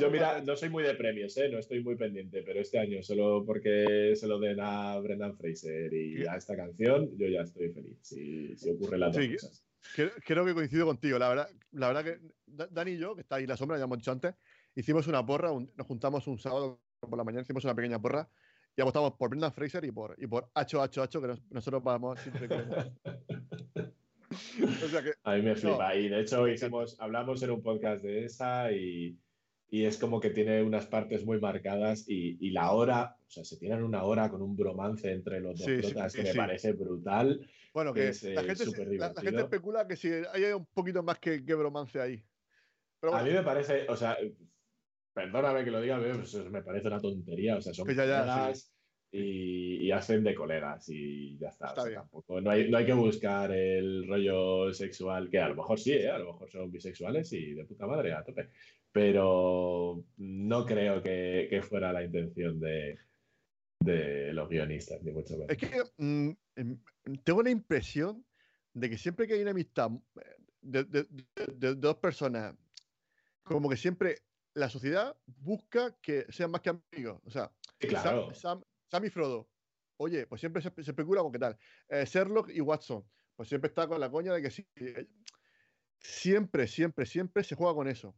Speaker 3: Yo, mira, no soy muy de premios, ¿eh? no estoy muy pendiente, pero este año, solo porque se lo den a Brendan Fraser y a esta canción, yo ya estoy feliz. Si, si ocurre las dos cosas.
Speaker 2: Creo, que coincido contigo. La verdad, la verdad que Dani y yo, que está ahí en la sombra, ya hemos dicho antes, hicimos una porra, nos juntamos un sábado por la mañana, hicimos una pequeña porra y apostamos por Brendan Fraser y por, y por Hacho, que nosotros vamos siempre <laughs>
Speaker 3: a mí me flipa. y de hecho hicimos, hablamos en un podcast de esa y, y, es como que tiene unas partes muy marcadas y, y, la hora, o sea, se tienen una hora con un bromance entre los dos sí, que me parece brutal.
Speaker 2: Bueno, que, la, gente, la, gente, especula que si hay un poquito más que, que bromance ahí.
Speaker 3: A mí me parece, o sea, perdóname que lo diga, pero me parece una tontería. O sea, son y, hacen de colegas y ya está. tampoco, no, hay, no hay que buscar el rollo sexual, que a lo mejor sí, ¿eh? a lo mejor son bisexuales y de puta madre, a tope. Pero no creo que, que fuera la intención de, de, los guionistas, ni mucho menos.
Speaker 2: Es que mm, em, tengo la impresión de que siempre que hay una amistad de, de, de, dos personas, como que siempre la sociedad busca que sean más que amigos. O sea,
Speaker 3: claro.
Speaker 2: Sam y Frodo, oye, pues siempre se, especula con qué tal. Eh, Sherlock y Watson, pues siempre está con la coña de que sí. Eh, siempre, siempre, siempre se juega con eso.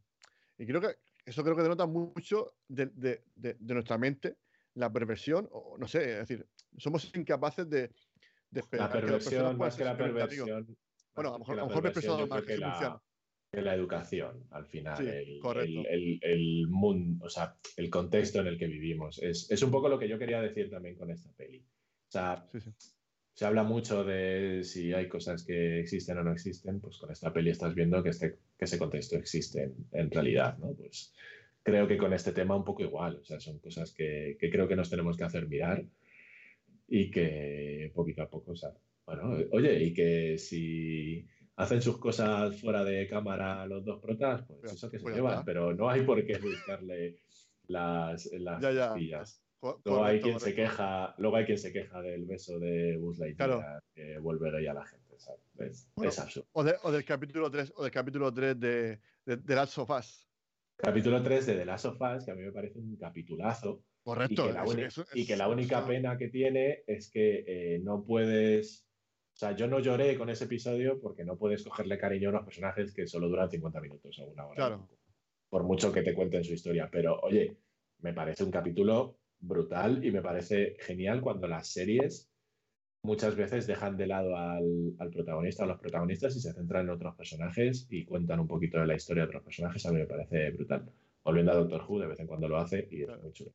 Speaker 2: Y creo que eso creo que denota mucho de, nuestra mente la perversión, o no sé, es decir, somos incapaces de,
Speaker 3: esperar. La perversión, más que la perversión.
Speaker 2: Bueno, a lo mejor, a lo mejor más
Speaker 3: que la, la educación, al final, el, el, mundo, o sea, el contexto en el que vivimos. Es, es, un poco lo que yo quería decir también con esta peli. O sea, se habla mucho de si hay cosas que existen o no existen, pues con esta peli estás viendo que, este, que ese contexto existe en, realidad, ¿no? Pues creo que con este tema un poco igual, o sea, son cosas que, que creo que nos tenemos que hacer mirar y que poquito a poco, o sea, bueno, oye, y que si hacen sus cosas fuera de cámara los dos protas, pues eso que se pues llevan, pero no hay por qué buscarle las, las
Speaker 2: ya,
Speaker 3: Luego hay quien se queja, luego hay quien se queja del beso de Buzz Lightyear que vuelve a la gente. Es, absurdo.
Speaker 2: O, del capítulo 3, o del capítulo 3 de, de, de Last of Us.
Speaker 3: Capítulo 3 de The Last of Us, que a mí me parece un capitulazo.
Speaker 2: Correcto.
Speaker 3: Y que la, única pena que tiene es que eh, no puedes o sea, yo no lloré con ese episodio porque no puedes cogerle cariño a unos personajes que solo duran 50 minutos o una hora.
Speaker 2: Claro.
Speaker 3: Por mucho que te cuenten su historia. Pero, oye, me parece un capítulo brutal y me parece genial cuando las series muchas veces dejan de lado al, protagonista o los protagonistas y se centran en otros personajes y cuentan un poquito de la historia de otros personajes. A mí me parece brutal. Volviendo a Doctor Who, de vez en cuando lo hace y es muy chulo.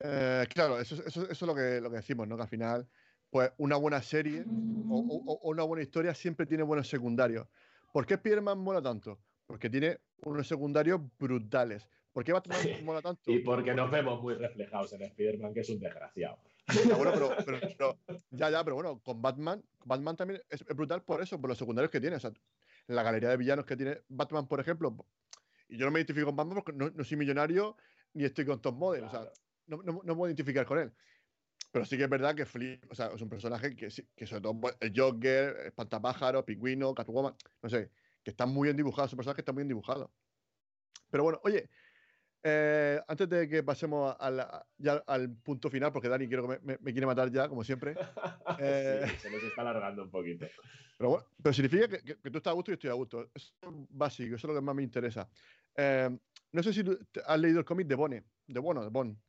Speaker 2: Eh, claro, eso, eso, es lo que, lo que decimos, ¿no? Que al final, pues una buena serie o, una buena historia siempre tiene buenos secundarios. ¿Por qué Spider-Man mola tanto? Porque tiene unos secundarios brutales. ¿Por qué Batman mola tanto?
Speaker 3: y porque nos vemos muy reflejados en Spider-Man, que es un desgraciado.
Speaker 2: Ya, bueno, pero, <laughs> ya, ya, pero bueno, con Batman, Batman también es, brutal por eso, por los secundarios que tiene. O sea, la galería de villanos que tiene Batman, por ejemplo, y yo no me identifico con Batman porque no, soy millonario ni estoy con Tom Model. O sea, no, no, no puedo identificar con él. Pero sí que es verdad que Flip, o sea, es un personaje que, que sobre todo pues, el Joker, Espantapájaro, Pingüino, Catwoman, no sé, que están muy bien dibujados, son personajes que están muy bien dibujados. Pero bueno, oye, eh, antes de que pasemos al, ya al punto final, porque Dani quiero que me, me, quiere matar ya, como siempre. <laughs>
Speaker 3: Eh, se nos está alargando un poquito.
Speaker 2: Pero bueno, pero significa que, que, tú estás a gusto y yo estoy a gusto. Eso es básico, eso es lo que más me interesa. Eh, no sé si has leído el cómic de Bone, de Bono, de Bon.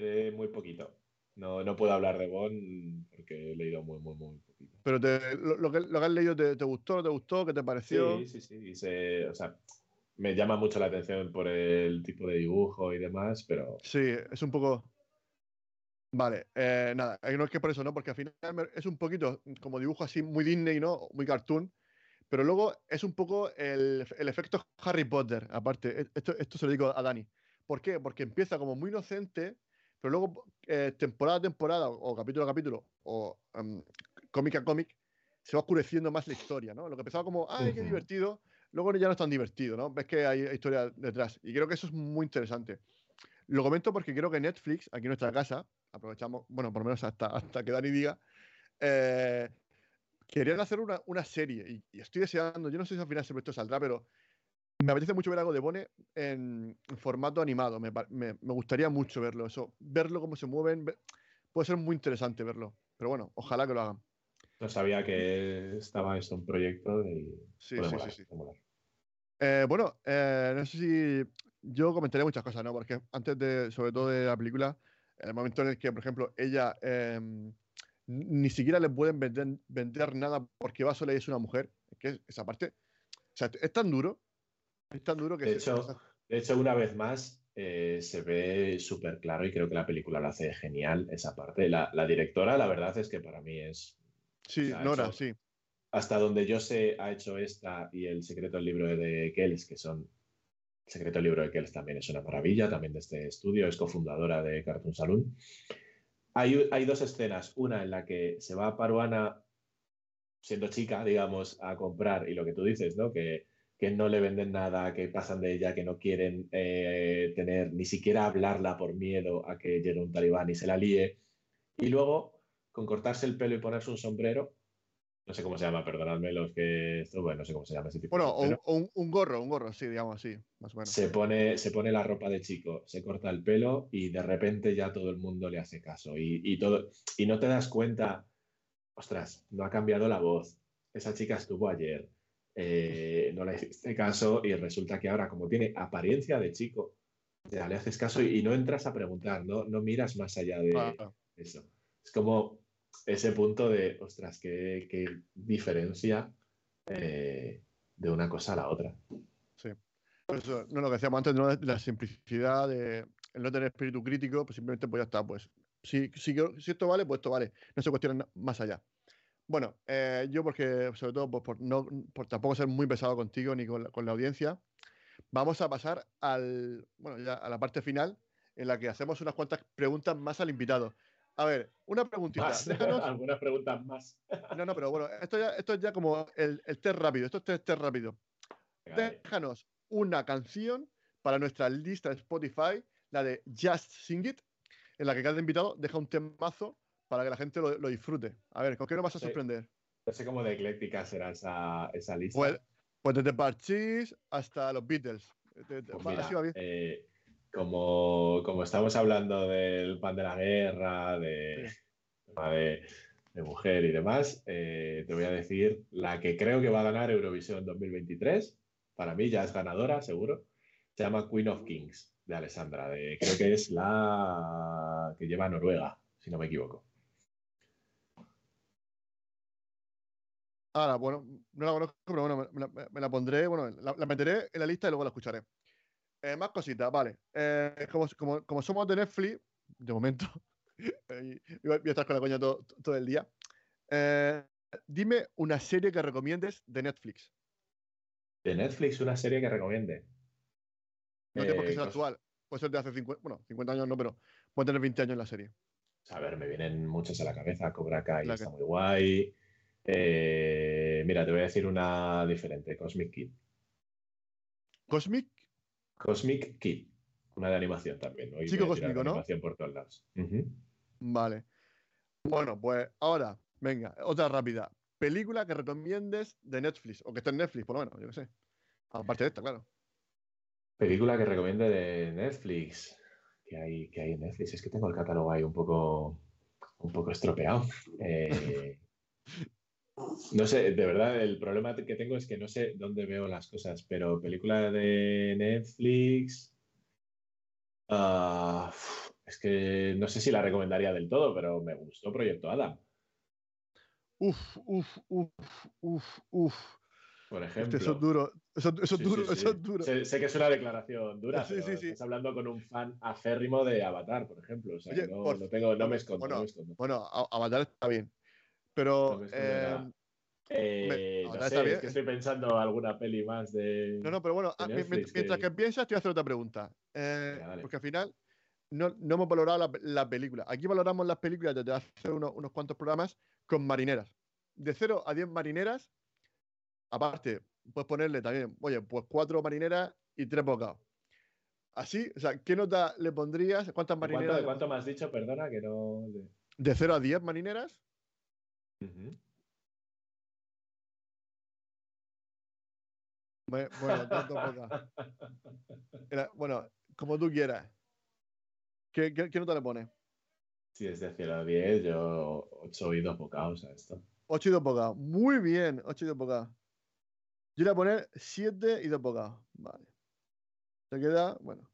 Speaker 3: Eh, muy poquito. No, no puedo hablar de Bond porque he leído muy, muy, muy poquito.
Speaker 2: Pero lo, que, lo, que, has leído, ¿te, ¿te, gustó? ¿No te gustó? ¿Qué te pareció?
Speaker 3: Sí, sí, sí. o sea, me llama mucho la atención por el tipo de dibujo y demás, pero.
Speaker 2: Sí, es un poco. Vale, eh, nada, eh, no es que por eso, ¿no? Porque al final es un poquito como dibujo así muy Disney, ¿no? Muy cartoon. Pero luego es un poco el, el efecto Harry Potter, aparte. E, esto, esto se lo digo a Dani. ¿Por qué? Porque empieza como muy inocente pero luego, eh, temporada a temporada, o capítulo a capítulo, o um, cómic a cómic, se va oscureciendo más la historia, ¿no? Lo que empezaba como, ¡ay, qué divertido! Luego ya no es tan divertido, ¿no? Ves que hay historia detrás. Y creo que eso es muy interesante. Lo comento porque creo que Netflix, aquí en nuestra casa, aprovechamos, bueno, por lo menos hasta, hasta que Dani diga, eh, querían hacer una, una serie. Y, estoy deseando, yo no sé si al final siempre esto saldrá, pero Me apetece mucho ver algo de Bone en, formato animado. Me, pa- me- me gustaría mucho verlo. Eso, verlo cómo se mueven. ve- puede ser muy interesante verlo. Pero bueno, ojalá que lo hagan.
Speaker 3: No sabía que estaba esto un proyecto y
Speaker 2: Sí, sí,
Speaker 3: molar,
Speaker 2: sí, sí. Eh, bueno, eh, no sé si yo comentaría muchas cosas, ¿no? Porque antes de, sobre todo de la película, en el momento en el que, por ejemplo, ella eh, ni siquiera le pueden vender, vender nada porque va sola y es una mujer, que es- esa parte, o sea, es tan duro, es tan duro que
Speaker 3: De
Speaker 2: se-
Speaker 3: hecho, De hecho, una vez más, eh, se ve súper claro y creo que la película lo hace genial esa parte. La, la directora, la verdad es que para mí es,
Speaker 2: sí, Nora,
Speaker 3: hecho-
Speaker 2: sí,
Speaker 3: hasta donde yo sé, ha hecho esta y El secreto del libro de Kells, que son... El secreto del libro de Kells también es una maravilla, también de este estudio, es cofundadora de Cartoon Saloon. Hay, hay dos escenas, una en la que se va a Paruana siendo chica, digamos, a comprar, y lo que tú dices, ¿no? Que, que no le venden nada, que pasan de ella, que no quieren eh, tener, ni siquiera hablarla por miedo a que llegue un talibán y se la líe. Y luego, con cortarse el pelo y ponerse un sombrero, no sé cómo se llama, perdonadme los que... Bueno, no sé cómo se llama ese tipo
Speaker 2: bueno,
Speaker 3: de
Speaker 2: o, un- o un, un gorro, un gorro, sí, digamos así, más o menos.
Speaker 3: Se pone, se pone la ropa de chico, se corta el pelo y de repente ya todo el mundo le hace caso. Y, y todo, y no te das cuenta, ostras, no ha cambiado la voz. Esa chica estuvo ayer, eh, no le hiciste caso y resulta que ahora, como tiene apariencia de chico, ya le haces caso y, y no entras a preguntar, no, no miras más allá de
Speaker 2: Ah,
Speaker 3: eso. Es como ese punto de, ostras, qué, qué diferencia eh, de una cosa a la otra.
Speaker 2: Por eso, no lo que decíamos antes, ¿no? de la simplicidad, de el no tener espíritu crítico, pues simplemente pues ya está, pues si, si, si esto vale, pues esto vale. No se cuestiona na- más allá. Bueno, eh, yo porque, sobre todo, pues, por, no, por tampoco ser muy pesado contigo ni con la, con la audiencia, vamos a pasar al, bueno, ya a la parte final en la que hacemos unas cuantas preguntas más al invitado. A ver, una preguntita.
Speaker 3: Más,
Speaker 2: Déjanos, <laughs>
Speaker 3: algunas preguntas más.
Speaker 2: no, no, pero bueno, esto ya, esto es ya como el, el test rápido, esto es test, test rápido.
Speaker 3: Venga.
Speaker 2: Déjanos una canción para nuestra lista de Spotify, la de Just Sing It, en la que cada invitado deja un temazo para que la gente lo, lo disfrute. A ver, ¿con qué nos vas a sorprender?
Speaker 3: No sé cómo de ecléctica será esa, esa lista.
Speaker 2: Pues, pues desde Parchís hasta los Beatles.
Speaker 3: Pues mira,
Speaker 2: así va bien.
Speaker 3: eh, como, como estamos hablando del pan de la guerra, de, tema de, de mujer y demás, eh, te voy a decir la que creo que va a ganar Eurovisión 2023. Para mí ya es ganadora, seguro. Se llama Queen of Kings, de Alessandra. de- creo que es la que lleva Noruega, si no me equivoco.
Speaker 2: Ahora, bueno, no la conozco, pero bueno, me, me la- me la pondré, bueno, la, la meteré en la lista y luego la escucharé. Eh, más cositas, vale. Eh, como, como, como somos de Netflix, de momento, <laughs> voy a estar con la coña todo, todo el día. eh, dime una serie que recomiendes de Netflix.
Speaker 3: De Netflix, una serie que recomiende.
Speaker 2: No tiene por qué ser
Speaker 3: cos-
Speaker 2: actual. Puede ser de hace 50, bueno, 50 años no, pero puede tener 20 años en la serie.
Speaker 3: A ver, me vienen muchas a la cabeza. Cobra Kai
Speaker 2: La
Speaker 3: está
Speaker 2: que-
Speaker 3: muy guay. Eh, mira, te voy a decir una diferente. Cosmic Kid.
Speaker 2: Cosmic,
Speaker 3: Cosmic Kid. Una de animación también. Hoy
Speaker 2: Chico cósmico, ¿no?
Speaker 3: animación por todos lados.
Speaker 2: Vale. Bueno, pues ahora, venga, otra rápida. Película que recomiendes de Netflix, o que esté en Netflix, por lo menos, yo qué sé. Aparte de esta, claro.
Speaker 3: Película que recomiende de Netflix. ¿Qué hay, qué hay en Netflix? Es que tengo el catálogo ahí un poco, un poco estropeado. Eh, <laughs> no sé, de verdad, el problema que tengo es que no sé dónde veo las cosas, pero película de Netflix. ah, es que no sé si la recomendaría del todo, pero me gustó Proyecto Adam,
Speaker 2: Uf, uf, uf, uf, uf.
Speaker 3: por
Speaker 2: Hostia,
Speaker 3: ejemplo.
Speaker 2: eso es duro, eso, eso
Speaker 3: Sí,
Speaker 2: duro,
Speaker 3: sí, sí.
Speaker 2: eso es duro.
Speaker 3: Sé, sé que es una declaración dura,
Speaker 2: Sí,
Speaker 3: pero
Speaker 2: sí, sí.
Speaker 3: estás hablando con un fan acérrimo de Avatar, por ejemplo. O sea,
Speaker 2: Oye,
Speaker 3: no,
Speaker 2: por-
Speaker 3: no tengo, no me escondo,
Speaker 2: bueno,
Speaker 3: no me escondo.
Speaker 2: Bueno, Avatar está bien. Pero, eh.
Speaker 3: Eh, no sé, es que estoy pensando alguna peli más de.
Speaker 2: no, no, pero bueno, ah,
Speaker 3: Netflix
Speaker 2: mientras
Speaker 3: que-
Speaker 2: que piensas, te voy a hacer otra pregunta. Eh,
Speaker 3: Venga,
Speaker 2: porque al final no, no hemos valorado la, la película. Aquí valoramos las películas desde hace unos, unos cuantos programas con marineras. De 0 a 10 marineras, aparte, puedes ponerle también, oye, pues cuatro marineras y tres bocados. Así, o sea, ¿qué nota le pondrías? ¿Cuántas
Speaker 3: ¿De
Speaker 2: marineras?
Speaker 3: ¿Cuánto, cuánto me has dicho? Perdona, que no. de-
Speaker 2: De 0 a 10 marineras. Me- Bueno, tanto poca. Mira, bueno, como tú quieras. ¿Qué, qué, qué nota le pones?
Speaker 3: Si es de 0 a 10, yo 8 y 2 bocados a esto.
Speaker 2: 8 y 2 bocados. Muy bien, 8 y 2 bocados. Yo le voy a poner 7 y 2 bocados. Vale. Se queda, bueno.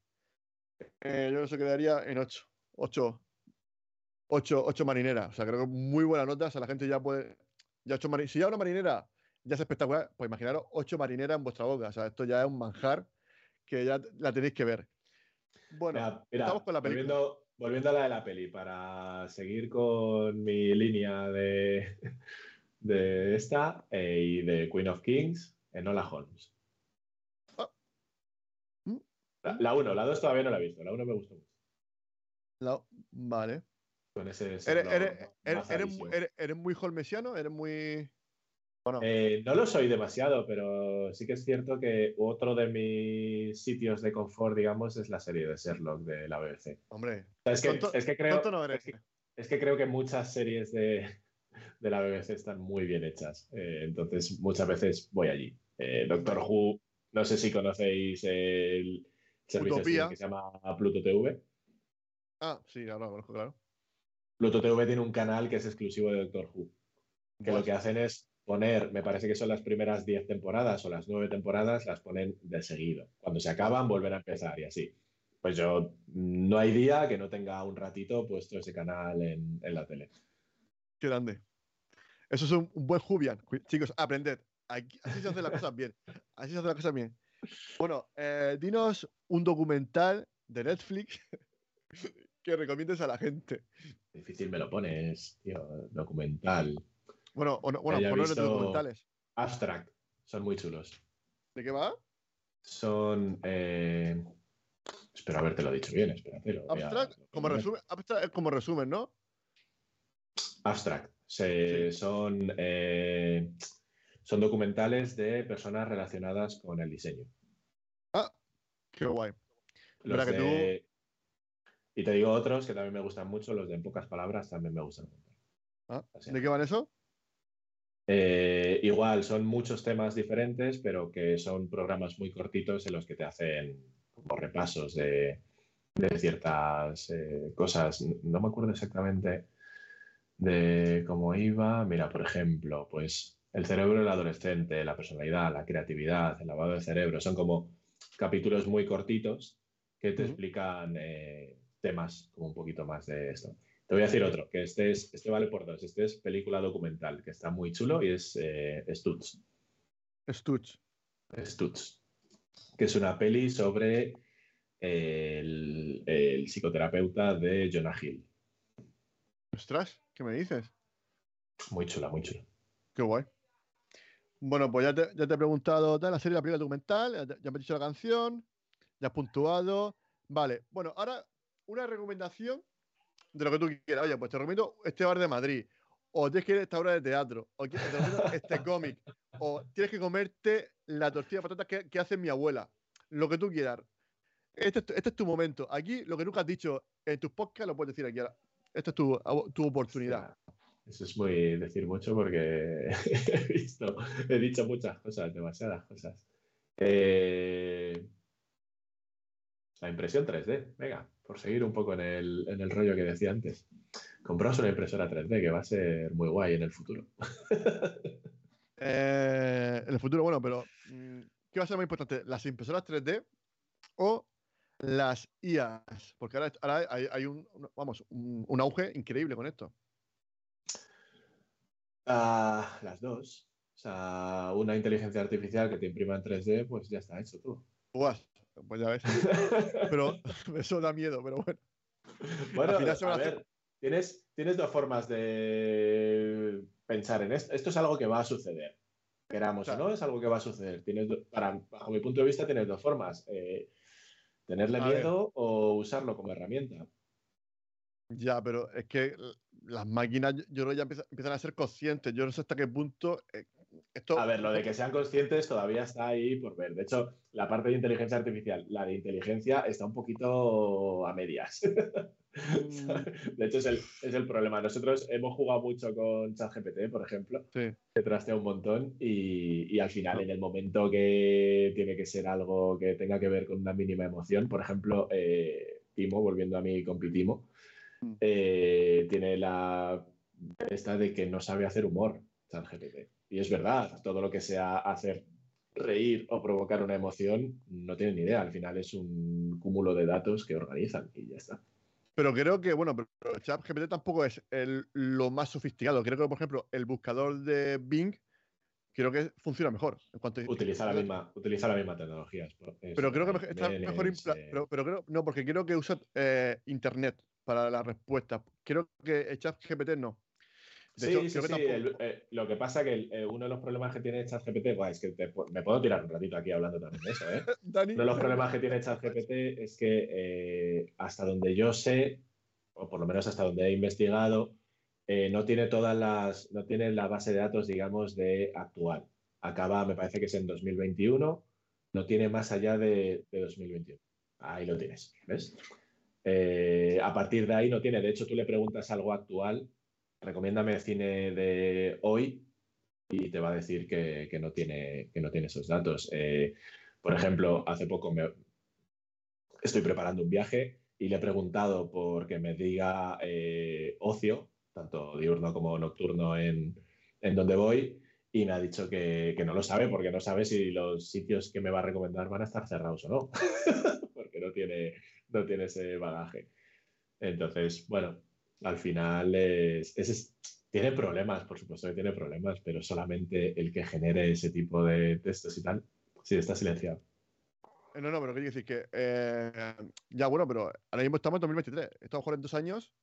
Speaker 2: eh, yo se quedaría en 8. 8. 8, 8 marineras. O sea, creo que muy buena nota. O sea, la gente ya puede. Ya ocho mari- si ya una marinera ya es espectacular, pues imaginaros 8 marineras en vuestra boca. O sea, esto ya es un manjar que ya la tenéis que ver. Bueno,
Speaker 3: Mira, mira,
Speaker 2: estamos con la película.
Speaker 3: Volviendo, volviendo a la de la peli, para seguir con mi línea de, <laughs> de esta eh, y de Queen of Kings, Enola Holmes.
Speaker 2: Ah. Mm.
Speaker 3: La 1, la 2 todavía no la he visto, la 1 me gustó mucho.
Speaker 2: la- vale.
Speaker 3: Con ese
Speaker 2: ¿Eres,
Speaker 3: siglo
Speaker 2: eres, eres, eres
Speaker 3: mazadísimo.
Speaker 2: muy- eres- eres muy holmesiano? ¿Eres muy.? Bueno,
Speaker 3: Eh, no lo soy demasiado, pero sí que es cierto que otro de mis sitios de confort, digamos, es la serie de Sherlock de la BBC.
Speaker 2: hombre.
Speaker 3: Es que,
Speaker 2: Tonto-
Speaker 3: es que creo,
Speaker 2: tonto no eres.
Speaker 3: es que- es que creo que muchas series de, de la BBC están muy bien hechas. Eh, entonces, muchas veces voy allí. Eh, Doctor Who, no sé si conocéis el servicio este que se llama Pluto TV.
Speaker 2: Ah, sí, ahora lo conozco, claro.
Speaker 3: Pluto TV tiene un canal que es exclusivo de Doctor Who. Que lo que hacen es poner, me parece que son las primeras 10 temporadas o las 9 temporadas, las ponen de seguido. Cuando se acaban, vuelven a empezar y así. Pues yo, no hay día que no tenga un ratito puesto ese canal en, en la tele.
Speaker 2: Qué grande. Eso es un, un buen Jubian. Chicos, aprended. Aquí- así se hacen las cosas bien. Así se hacen las cosas bien. Bueno, eh, dinos un documental de Netflix <laughs> que recomiendes a la gente.
Speaker 3: Difícil me lo pones, tío, documental.
Speaker 2: Bueno, o no, bueno, por
Speaker 3: visto-
Speaker 2: documentales.
Speaker 3: Abstract, son muy chulos.
Speaker 2: ¿De qué va?
Speaker 3: Son... eh, Espero habértelo dicho bien, espérate. lo
Speaker 2: Abstract,
Speaker 3: lo a
Speaker 2: como resumen, abstract es como resumen, ¿no?
Speaker 3: Abstract. Se-
Speaker 2: Sí.
Speaker 3: son, eh, son documentales de personas relacionadas con el diseño.
Speaker 2: Qué guay.
Speaker 3: Los
Speaker 2: Verdad que tú-
Speaker 3: de- Y te digo otros que también me gustan mucho, los de en pocas palabras también me gustan mucho.
Speaker 2: Ah. ¿De qué van eso?
Speaker 3: Eh, igual, son muchos temas diferentes, pero que son programas muy cortitos en los que te hacen como repasos de, de ciertas eh, cosas. No me acuerdo exactamente de cómo iba. Mira, por ejemplo, pues el cerebro del adolescente, la personalidad, la creatividad, el lavado de cerebro, son como capítulos muy cortitos que te explican eh, temas como un poquito más de esto. Te voy a decir otro, que este, es, este vale por dos. Este es película documental, que está muy chulo y es eh, Stutz.
Speaker 2: Stutz.
Speaker 3: Stutz, que es una peli sobre el, el psicoterapeuta de Jonah Hill.
Speaker 2: Ostras, ¿qué me dices?
Speaker 3: Muy chula, muy chula.
Speaker 2: Qué guay. Bueno, pues ya te, ya te he preguntado tal, la serie, la película documental, ya, te- ya me has dicho la canción, ya has puntuado. Vale, bueno, ahora una recomendación de lo que tú quieras. Oye, pues te recomiendo este bar de Madrid, o tienes que ir a esta obra de teatro, o te recomiendo este <laughs> cómic, o tienes que comerte la tortilla de patatas que, que hace mi abuela. Lo que tú quieras. Este, es tu- este es tu momento. Aquí, lo que nunca has dicho en tus podcasts, lo puedes decir aquí. Esta es tu, tu oportunidad.
Speaker 3: Eso es muy decir mucho porque <laughs> he visto, he dicho muchas cosas, demasiadas cosas. Eh, la impresión 3D, venga, por seguir un poco en el, en el rollo que decía antes. Compraos una impresora 3D que va a ser muy guay en el futuro. <laughs>
Speaker 2: Eh, en el futuro, bueno, pero mm, ¿qué va a ser más importante? ¿Las impresoras 3D o las IAs? Porque ahora, ahora hay, hay un, vamos, un, un auge increíble con esto.
Speaker 3: Ah, las dos. O sea, una inteligencia artificial que te imprima en 3D, pues ya está hecho tú.
Speaker 2: Uas, pues ya ves. <laughs> Pero <laughs> eso da miedo, pero bueno.
Speaker 3: Bueno, a ver, tienes, tienes dos formas de pensar en esto. Esto es algo que va a suceder. Queramos
Speaker 2: Claro.
Speaker 3: o no, es algo que va a suceder. Tienes, para, bajo mi punto de vista, tienes dos formas. eh, tenerle
Speaker 2: A ver.
Speaker 3: miedo o usarlo como herramienta.
Speaker 2: Ya, pero es que las máquinas, yo- creo que ya empieza- empiezan a ser conscientes. Yo no sé hasta qué punto eh, esto.
Speaker 3: A ver, lo de que sean conscientes todavía está ahí por ver. De hecho, la parte de inteligencia artificial, la de inteligencia está un poquito a medias. <laughs>
Speaker 2: mm,
Speaker 3: De hecho, es el, es el problema. Nosotros hemos jugado mucho con ChatGPT, por ejemplo,
Speaker 2: sí.
Speaker 3: que trastea un montón y, y al final, en el momento que tiene que ser algo que tenga que ver con una mínima emoción, por ejemplo, eh, Timo, volviendo a mi compi Timo,
Speaker 2: Mm.
Speaker 3: eh, tiene la esta de que no sabe hacer humor, ChatGPT. Y es verdad, todo lo que sea hacer reír o provocar una emoción, no tiene ni idea. Al final es un cúmulo de datos que organizan y ya está.
Speaker 2: Pero creo que, bueno, pero ChatGPT tampoco es el- lo más sofisticado. Creo que, por ejemplo, el buscador de Bing creo que funciona mejor. En cuanto
Speaker 3: Utiliza la misma, utiliza la misma tecnología. es
Speaker 2: Pero creo que me- está mejor. impla-
Speaker 3: eh,
Speaker 2: pero, pero creo, no, porque creo que usa eh, Internet para la respuesta. Creo que ChatGPT no. De
Speaker 3: sí,
Speaker 2: hecho,
Speaker 3: sí,
Speaker 2: creo que
Speaker 3: sí.
Speaker 2: tampoco-
Speaker 3: el- eh, lo que pasa que el- eh, uno de los problemas que tiene ChatGPT, buah, es que te me puedo tirar un ratito aquí hablando también de eso, ¿eh?
Speaker 2: Dani, <laughs>
Speaker 3: Uno de los problemas que tiene ChatGPT es que eh, hasta donde yo sé, o por lo menos hasta donde he investigado, no tiene todas las, no tiene la base de datos, digamos, de actual. Acaba, me parece que es en 2021, no tiene más allá de, de 2021. Ahí lo tienes, ¿ves? A partir de ahí no tiene. De hecho, tú le preguntas algo actual, recomiéndame cine de hoy y te va a decir que, que no, tiene, que no tiene esos datos. Eh, por ejemplo, hace poco estoy preparando un viaje y le he preguntado por que me diga eh, ocio, tanto diurno como nocturno en, en donde voy, y me ha dicho que, que no lo sabe porque no sabe si los sitios que me va a recomendar van a estar cerrados o no, <laughs> porque no tiene, no tiene ese bagaje. Entonces, bueno, al final es, es- tiene problemas, por supuesto que tiene problemas, pero solamente el que genere ese tipo de textos y tal, sí, está silenciado.
Speaker 2: Eh, No, no, pero quiero decir que. eh, ya, bueno, pero ahora mismo estamos en 2023. Estamos jugando en dos años.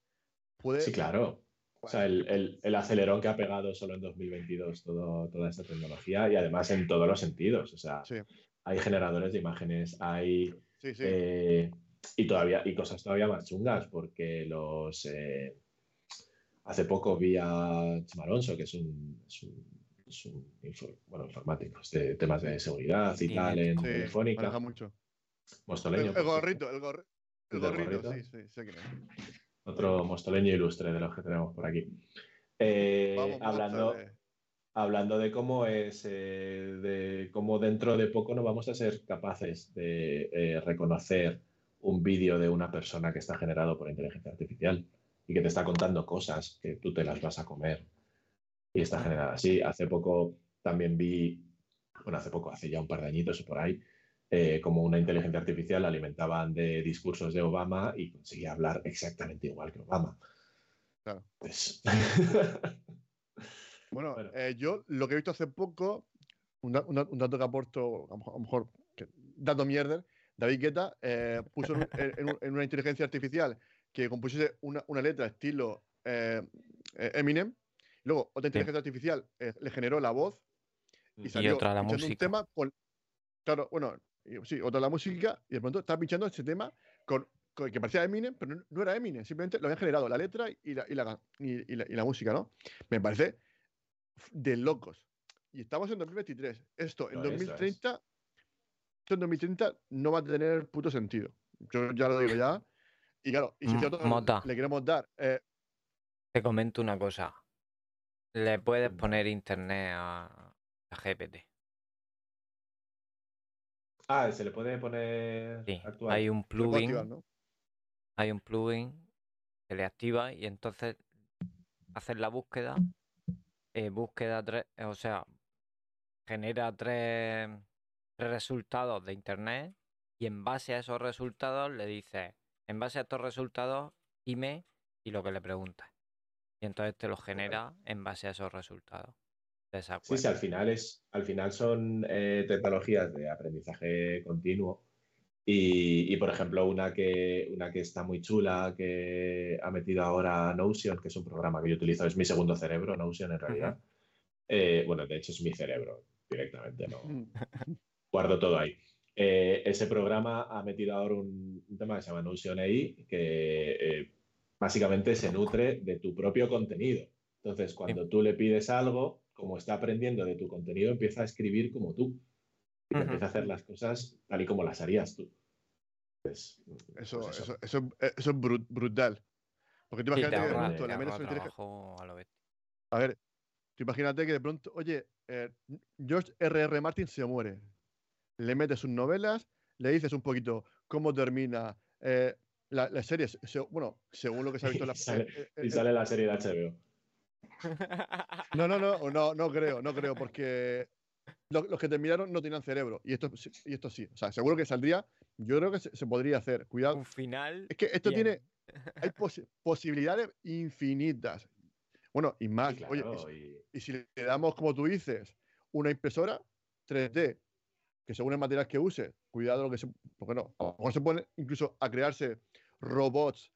Speaker 2: Puede.
Speaker 3: Sí, claro. O sea, el, el- el acelerón que ha pegado solo en 2022 todo, toda esta tecnología y además en todos los sentidos. O sea,
Speaker 2: Sí,
Speaker 3: hay generadores de imágenes, hay
Speaker 2: sí, sí.
Speaker 3: eh, y todavía y cosas todavía más chungas porque los eh, hace poco vi a Chema Alonso que es un, es un, es un infor- bueno, informático de temas de seguridad y
Speaker 4: Sí,
Speaker 3: tal en
Speaker 2: sí,
Speaker 3: Telefónica
Speaker 2: mucho.
Speaker 3: mostoleño
Speaker 2: El, gorrito, el, gorri- el
Speaker 3: ¿El del
Speaker 2: gorrito,
Speaker 3: gorrito?
Speaker 2: sí, sí, sé es.
Speaker 3: otro mostoleño ilustre de los que tenemos por aquí Eh,
Speaker 2: Vamos,
Speaker 3: hablando hablando de cómo es, eh, de cómo dentro de poco no vamos a ser capaces de eh, reconocer un vídeo de una persona que está generado por inteligencia artificial y que te está contando cosas que tú te las vas a comer y está generada así. Hace poco también vi, bueno, hace poco, hace ya un par de añitos o por ahí, eh, como una inteligencia artificial la alimentaban de discursos de Obama y conseguía hablar exactamente igual que Obama.
Speaker 2: Claro.
Speaker 3: Pues- <laughs>
Speaker 2: Bueno,
Speaker 3: Bueno.
Speaker 2: eh, yo lo que he visto hace poco, un, da- un da- un dato que aporto, a lo mejor, a lo mejor que- dato mierder, David Guetta eh, <laughs> puso en, en- en un- en una inteligencia artificial que compusiese una, una letra estilo eh, eh, Eminem, luego otra inteligencia artificial eh, le generó la voz y
Speaker 3: Y
Speaker 2: salió
Speaker 4: otra la
Speaker 2: pinchando un
Speaker 4: música.
Speaker 2: tema con. Claro, bueno, y- sí, otra la música, y de pronto estaba pinchando ese tema con, con- que parecía Eminem, pero no, no era Eminem, simplemente lo habían generado la letra y la, y la, y- y la- y la música, ¿no? Me parece de locos. Y estamos en 2023. Esto en
Speaker 3: es, lo es.
Speaker 2: 2030, esto en 2030 no va a tener puto sentido. Yo ya lo digo ya. Y claro, y si
Speaker 4: Mota.
Speaker 2: le queremos dar eh,
Speaker 4: Te comento una cosa. Le puedes poner internet a, a GPT.
Speaker 3: Ah, se le puede poner
Speaker 4: Sí,
Speaker 3: actual.
Speaker 4: hay un plugin,
Speaker 2: activar, ¿no?
Speaker 4: hay un plugin que le activa y entonces haces la búsqueda, eh, búsqueda tres, o sea, genera tres resultados de internet y en base a esos resultados le dices, en base a estos resultados, dime y lo que le preguntas. Y entonces te lo genera en base a esos resultados. de esa
Speaker 3: Sí, sí, al final es, al final son eh, tecnologías de aprendizaje continuo. Y, y, por ejemplo, una que, una que está muy chula, que ha metido ahora Notion, que es un programa que yo utilizo, es mi segundo cerebro, Notion en realidad. Eh, bueno, de hecho es mi cerebro directamente, no. <laughs> guardo todo ahí. Eh, ese programa ha metido ahora un, un tema que se llama Notion AI, que eh, básicamente se nutre de tu propio contenido. Entonces, cuando tú le pides algo, como está aprendiendo de tu contenido, empieza a escribir como tú. Y empieza a hacer las cosas tal y como las harías tú.
Speaker 2: Pues, eso, pues eso. Eso, eso, es brutal. Porque tú imagínate que de pronto le metes a, a ver, tú imagínate que de pronto, oye, eh, George R.R. R. Martin se muere. Le metes sus novelas, le dices un poquito cómo termina eh, la, la, serie. bueno, según lo que se ha visto en la <laughs>
Speaker 3: y sale la serie de HBO. <laughs>
Speaker 2: No, no, no, no, no creo, no creo, porque los, que terminaron no tenían cerebro. Y esto, y esto sí. O sea, seguro que saldría. Yo creo que se, podría hacer. Cuidado.
Speaker 4: Un final.
Speaker 2: Es que esto tiene. Hay <laughs> posibilidades infinitas. Bueno, y más. Oye, y, si le damos, como tú dices, una impresora 3D, que según el material que use, cuidado lo que se. Porque no, a lo mejor se pone incluso a crearse robots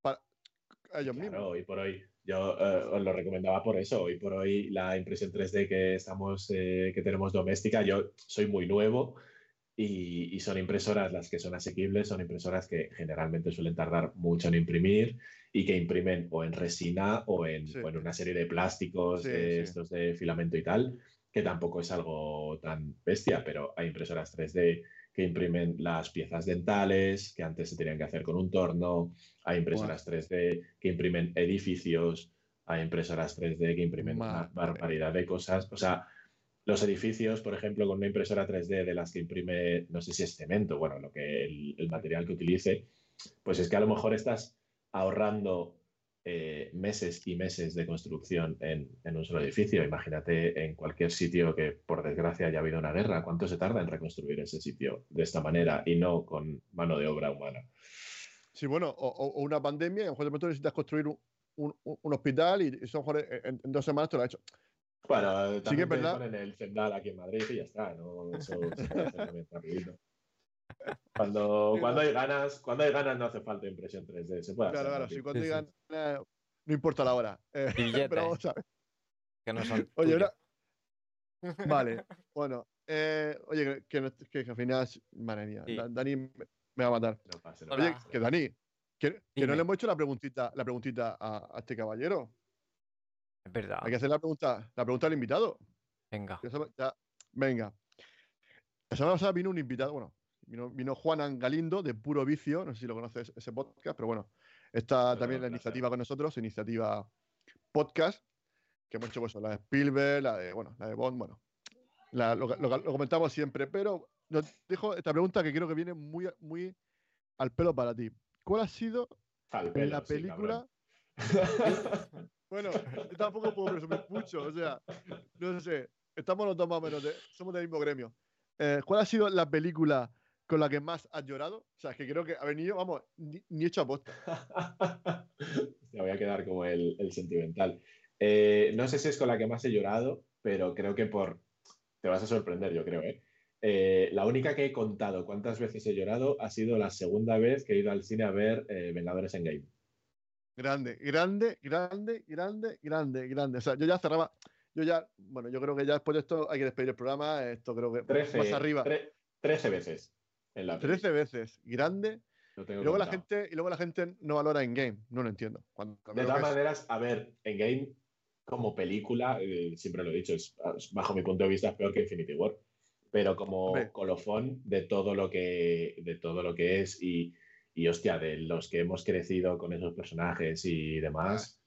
Speaker 2: para ellos mismos.
Speaker 3: Hoy por hoy. Yo eh, os lo recomendaba por eso. Hoy por hoy la impresión 3D que estamos, eh, que tenemos doméstica, yo soy muy nuevo y, son impresoras las que son asequibles, son impresoras que generalmente suelen tardar mucho en imprimir y que imprimen o en resina o en, una serie de plásticos, estos de filamento y tal, que tampoco es algo tan bestia, pero hay impresoras 3D que imprimen las piezas dentales que antes se tenían que hacer con un torno, hay impresoras 3D que imprimen edificios, hay impresoras 3D que imprimen una barbaridad de cosas. O sea, los edificios, por ejemplo, con una impresora 3D de las que imprime, no sé si es cemento, bueno, lo que el, material que utilice, pues es que a lo mejor estás ahorrando eh, meses y meses de construcción en, un solo edificio. Imagínate en cualquier sitio que, por desgracia, haya habido una guerra, ¿cuánto se tarda en reconstruir ese sitio de esta manera y no con mano de obra humana?
Speaker 2: Sí, bueno, o, una pandemia, a lo mejor de pronto necesitas construir un, hospital y eso en, en, dos semanas te lo ha hecho.
Speaker 3: Bueno, también sí ponen el Zendal aquí en Madrid y ya está, ¿no? Eso, <laughs> Cuando, <laughs> cuando hay ganas, cuando hay ganas no hace falta impresión 3D. Se puede
Speaker 2: claro, claro, si cuando hay ganas, no importa la hora. Eh, <laughs> pero vamos a ver.
Speaker 4: Que no son
Speaker 2: oye, ahora... <laughs> Vale, bueno. Eh, oye, que, que, que, al final, madre mía, Dani me va a matar. oye, que Dani, que, no le hemos hecho la preguntita, la preguntita a, a este caballero.
Speaker 4: Es verdad.
Speaker 2: Hay que hacer la pregunta, la pregunta al invitado.
Speaker 4: Venga.
Speaker 2: Ya, venga. La semana pasada vino un invitado, bueno, vino, Juan Galindo de Puro Vicio, no sé si lo conoces ese podcast, pero bueno, está también la iniciativa con nosotros, iniciativa podcast, que hemos hecho pues, la de Spielberg, la de, bueno, la de Bond, bueno, lo, comentamos siempre, pero nos dejo esta pregunta que creo que viene muy, muy al pelo para ti. ¿Cuál ha sido la película? <laughs> Bueno, yo tampoco puedo presumir mucho, o sea, no sé, estamos los dos más o menos, somos del mismo gremio. Eh, ¿Cuál ha sido la película con la que más has llorado? O sea, es que creo que ha venido, vamos, ni, hecho a posta.
Speaker 3: Te <laughs> voy a quedar como el, sentimental. Eh, no sé si es con la que más he llorado, pero creo que por... Te vas a sorprender, yo creo, ¿eh? ¿eh? la única que he contado cuántas veces he llorado ha sido la segunda vez que he ido al cine a ver Vengadores en Game.
Speaker 2: Grande, grande, grande, grande, grande, grande. O sea, yo ya cerraba. Yo ya, bueno, yo creo que ya después de esto hay que despedir el programa. Esto creo que
Speaker 3: 13, más arriba. 13 veces. En la
Speaker 2: 13 veces. Grande. Y luego, la gente, y luego la gente no valora en game. No lo entiendo.
Speaker 3: de todas maneras, a ver, en game, como película, eh, siempre lo he dicho, es, bajo mi punto de vista es peor que Infinity War. Pero como colofón de todo lo que, de todo lo que es y y hostia, de los que hemos crecido con esos personajes y demás,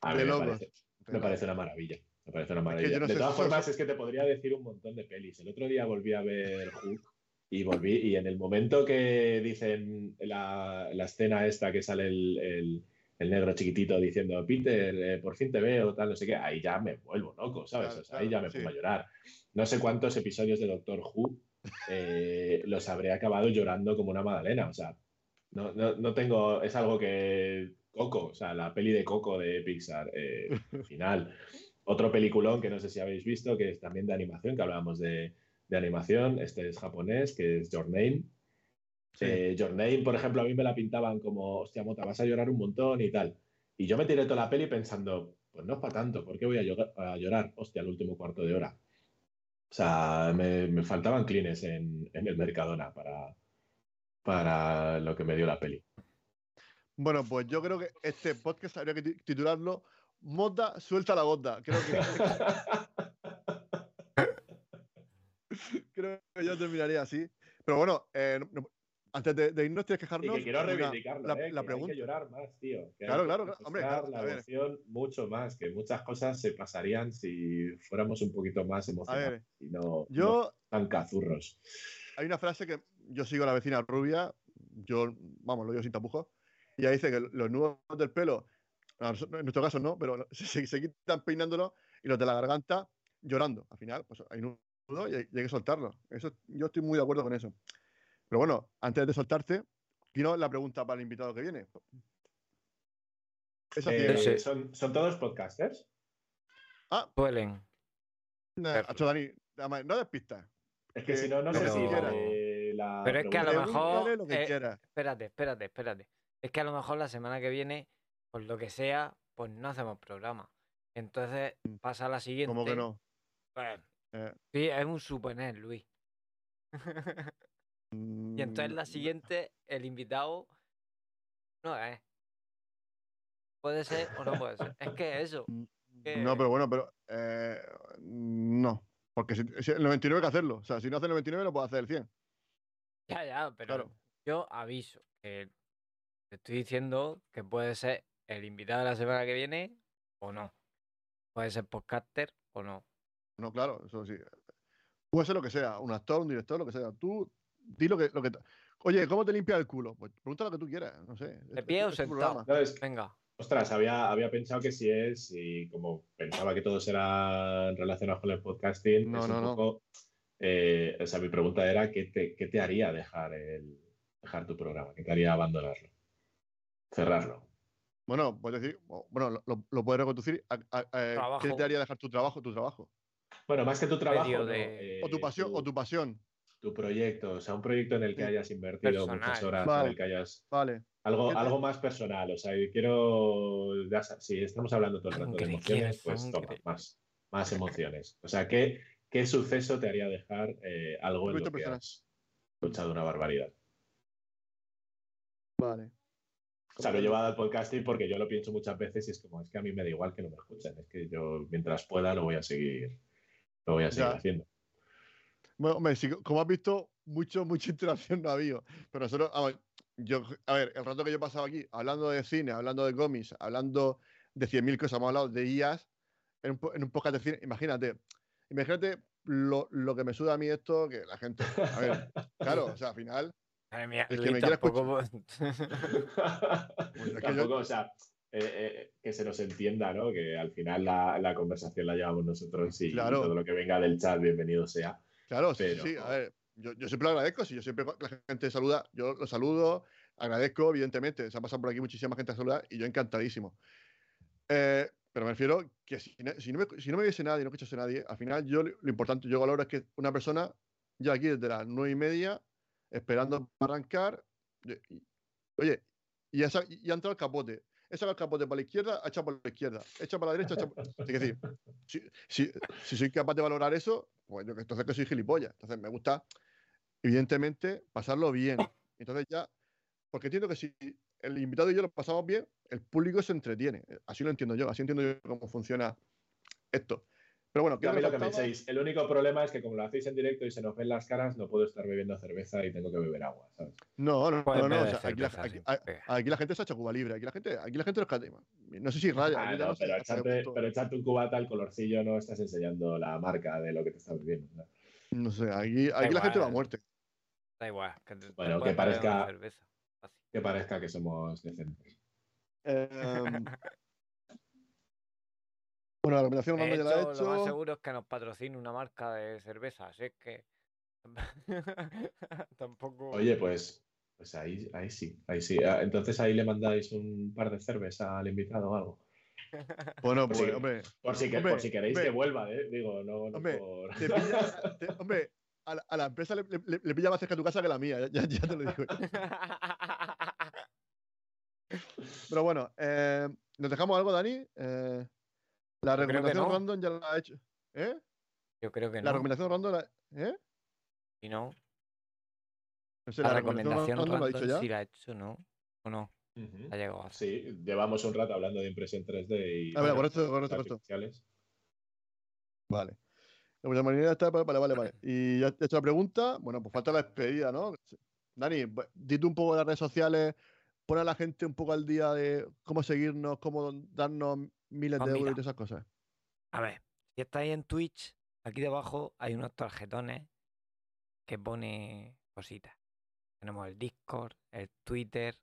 Speaker 3: a mí me parece, una maravilla. Me parece una maravilla. de todas formas, es que te podría decir un montón de pelis. El otro día volví a ver Hook y volví, y en el momento que dicen la, la escena esta que sale el, el, negro chiquitito diciendo, Peter, eh, por fin te veo, tal, no sé qué, ahí ya me vuelvo loco, ¿sabes? ahí ya me pongo a llorar. No sé cuántos episodios de Doctor Who eh, los habré acabado llorando como una magdalena. O sea, no, no, no, tengo, es algo que Coco, o sea, la peli de Coco de Pixar, eh, <laughs> final. Otro peliculón que no sé si habéis visto, que es también de animación, que hablábamos de, de animación, este es japonés, que es Your Name. Eh, Your Name, por ejemplo, a mí me la pintaban como, hostia, mota, vas a llorar un montón y tal. Y yo me tiré toda la peli pensando, pues no es para tanto, ¿por qué voy a llorar, a llorar, hostia, el último cuarto de hora? O sea, me, me faltaban clines en, en el Mercadona para, para lo que me dio la peli.
Speaker 2: Bueno, pues yo creo que este podcast habría que titularlo Moda, suelta la gota. Creo que, <laughs> <laughs> creo que yo terminaría así. Pero bueno, eh, no- no- antes de, de irnos tienes que
Speaker 3: Y
Speaker 2: dejarnos.
Speaker 3: que quiero reivindicarlo,
Speaker 2: la,
Speaker 3: eh,
Speaker 2: la
Speaker 3: que
Speaker 2: pregunta.
Speaker 3: Hay que llorar más, tío. que
Speaker 2: Claro, claro, claro. Hombre, claro,
Speaker 3: la emoción mucho más, que muchas cosas se pasarían si fuéramos un poquito más emocionados y no, no
Speaker 2: yo
Speaker 3: tan cazurros.
Speaker 2: hay una frase que yo sigo a la vecina rubia, yo, vamos, lo digo sin tapujos, y ella dice que los nudos del pelo, en nuestro caso no, pero se, se- se quitan peinándolo y los de la garganta llorando. Al final, pues hay y hay, y hay que soltarlo. Eso, yo estoy muy de acuerdo con eso. Pero bueno, antes de soltarte, quiero la pregunta para el invitado que viene.
Speaker 3: Eh,
Speaker 4: sí.
Speaker 3: ¿son, ¿Son todos podcasters?
Speaker 4: Suelen.
Speaker 2: Nah, Dani, no des pistas.
Speaker 3: Es que
Speaker 2: Que-
Speaker 3: si no, no sé si la
Speaker 4: Pero es que a lo mejor-
Speaker 2: lo que
Speaker 4: eh,
Speaker 2: quieras.
Speaker 4: Espérate, espérate, espérate. Es que a lo mejor la semana que viene, por lo que sea, pues no hacemos programa. Entonces
Speaker 2: Mm.
Speaker 4: pasa la siguiente.
Speaker 2: Como que no.
Speaker 4: Bueno,
Speaker 2: Eh,
Speaker 4: sí, es un suponer, Luis. <laughs> y entonces la
Speaker 2: mm,
Speaker 4: siguiente, el invitado no es. Puede ser o no puede ser. Es que eso. <laughs> que-
Speaker 2: No, pero bueno, pero eh, no. Porque si, si el 99 hay que hacerlo. O sea, si no hace el 99, lo puede hacer el 100.
Speaker 4: Ya, ya, pero
Speaker 2: Claro.
Speaker 4: yo aviso que te estoy diciendo que puede ser el invitado de la semana que viene o no. Puede ser podcaster o no.
Speaker 2: No, claro, eso sí. Puede ser lo que sea, un actor, un director, lo que sea. Tú di lo que. Lo que Oye, ¿cómo te limpias el culo? Pues pregunta lo que tú quieras, no sé.
Speaker 4: ¿De
Speaker 2: Es-
Speaker 4: pie o sentado? Venga.
Speaker 3: Ostras, había, había pensado que si es, y como pensaba que todos eran relacionados con el podcasting,
Speaker 2: No,
Speaker 3: es
Speaker 2: no,
Speaker 3: un
Speaker 2: no.
Speaker 3: poco. eh, o sea, mi pregunta era: ¿qué te, qué te haría dejar, el, dejar tu programa? ¿Qué te haría abandonarlo? Cerrarlo.
Speaker 2: Bueno, puedes decir, bueno, lo, lo- puedes reconducir. a- a- a- ¿Qué te haría dejar tu trabajo? Tu trabajo.
Speaker 3: Bueno, más que tu trabajo. No, eh,
Speaker 2: O tu pasión, o tu pasión.
Speaker 3: tu proyecto, o sea, un proyecto en el que
Speaker 2: Sí.
Speaker 3: hayas invertido muchas
Speaker 4: Personal.
Speaker 3: horas, en el que hayas
Speaker 2: Vale.
Speaker 3: algo,
Speaker 2: ¿Qué te-
Speaker 3: algo más personal. O sea, y quiero, si estamos hablando todo el rato de emociones, pues toma, más, más emociones. O sea, ¿qué, qué suceso te haría dejar eh, algo en lo que
Speaker 2: personal.
Speaker 3: has luchado una barbaridad?
Speaker 2: Vale.
Speaker 3: O sea, lo he llevado al podcasting porque yo lo pienso muchas veces y es como, es que a mí me da igual que no me escuchen, es que yo mientras pueda lo voy a seguir, lo voy a seguir
Speaker 2: Ya.
Speaker 3: haciendo.
Speaker 2: Bueno, hombre, sí, como has visto, mucho, <laughs> mucha interacción no ha habido. Pero nosotros, a ver, yo, a ver, el rato que yo he pasado aquí, hablando de cine, hablando de cómics, hablando de 100.000 cosas, hemos hablado de IAS en un, en un podcast de cine. Imagínate, imagínate lo, lo que me suda a mí esto, que la gente, a ver, <laughs> claro, o sea, al final,
Speaker 4: Madre mía,
Speaker 2: El que
Speaker 4: Luis,
Speaker 2: me quiera
Speaker 4: tampoco-
Speaker 2: Pues es que yo-
Speaker 3: Tampoco, o sea, eh, eh, que se nos entienda, ¿no? Que al final la, la conversación la llevamos nosotros y,
Speaker 2: Claro.
Speaker 3: todo lo que venga del chat, bienvenido sea.
Speaker 2: claro, sí,
Speaker 3: Pero-
Speaker 2: sí, a ver, yo, yo siempre lo agradezco, si yo siempre la gente saluda, yo lo saludo, agradezco, evidentemente, se ha pasado por aquí muchísima gente a saludar y yo encantadísimo. Eh, pero me refiero que si, no- si no me, si no me viese nadie, no escuchase nadie, al final yo lo importante, yo valoro es que una persona ya aquí desde las nueve y media, esperando para arrancar, y- y- oye, y, ya, sa- y ha entrado el capote. He sacado el capote para la izquierda, ha echado por la izquierda. He para la derecha, ha echado por... Es decir, si, si, soy capaz de valorar eso, pues yo entonces que soy gilipollas. Entonces me gusta, evidentemente, pasarlo bien. Entonces ya, porque entiendo que si el invitado y yo lo pasamos bien, el público se entretiene. Así lo entiendo yo, así entiendo yo cómo funciona esto. Pero bueno,
Speaker 3: a
Speaker 2: ¿qué
Speaker 3: mí
Speaker 2: me
Speaker 3: lo que me el único problema es que como lo hacéis en directo y se nos ven las caras, no puedo estar bebiendo cerveza y tengo que beber agua, ¿sabes?
Speaker 2: No, no, no, no. o sea, aquí, la, aquí- aquí gente se ha hecho Cuba libre. Aquí la gente, aquí la gente los No sé si raya.
Speaker 3: Ah,
Speaker 2: yo ya
Speaker 3: no,
Speaker 2: sé
Speaker 3: pero, echarte,
Speaker 2: punto-
Speaker 3: pero echarte un cubata al colorcillo no estás enseñando la marca de lo que te estás bebiendo. ¿no?
Speaker 2: No sé, aquí, aquí la gente va a muerte.
Speaker 4: Da igual. Que te-
Speaker 3: Bueno, que parezca-. Que parezca que somos decentes.
Speaker 2: Em, <laughs> bueno, la recomendación
Speaker 4: De
Speaker 2: Orlando ya la he
Speaker 4: hecho, lo más seguro es que nos patrocine una marca de cerveza, así es que <laughs> tampoco.
Speaker 3: Oye, pues, pues ahí, ahí sí, ahí sí. Ah, Entonces ahí le mandáis un par de cervezas al invitado o algo.
Speaker 2: Bueno,
Speaker 3: Pues
Speaker 2: pues, hombre,
Speaker 3: Por si, que-
Speaker 2: Hombre,
Speaker 3: por si queréis
Speaker 2: hombre.
Speaker 3: que vuelva, ¿eh? Digo, no, no
Speaker 2: Hombre,
Speaker 3: por...
Speaker 2: te pilla, <laughs> te- hombre, a la, a la empresa le, le- le pilla más cerca tu casa que la mía, ya, ya te lo digo. <laughs> Pero bueno, eh, ¿nos dejamos algo, Dani? Eh, la recomendación
Speaker 4: no.
Speaker 2: random ya la ha hecho. ¿Eh?
Speaker 4: Yo creo que
Speaker 2: La
Speaker 4: no.
Speaker 2: recomendación random, la- ¿eh?
Speaker 4: Si no,
Speaker 2: No sé,
Speaker 4: la recomendación
Speaker 2: random la ha
Speaker 4: random
Speaker 2: dicho ya.
Speaker 4: sí la he hecho, ¿no? ¿O no? Ha llegado a hacer.
Speaker 3: Sí, llevamos un rato hablando de impresión 3D y
Speaker 2: A ver,
Speaker 3: bueno,
Speaker 2: correcto, correcto, correcto. Vale. La buena manera está. Vale, vale, vale. Y ya he hecho la pregunta. Bueno, pues falta la despedida, ¿no? Dani, pues, dite un poco de las redes sociales. Pon a la gente un poco al día de cómo seguirnos, cómo darnos miles
Speaker 4: Pues
Speaker 2: de euros y todas esas cosas.
Speaker 4: A ver, si estáis en Twitch, aquí debajo hay unos tarjetones que pone cositas. Tenemos el Discord, el Twitter,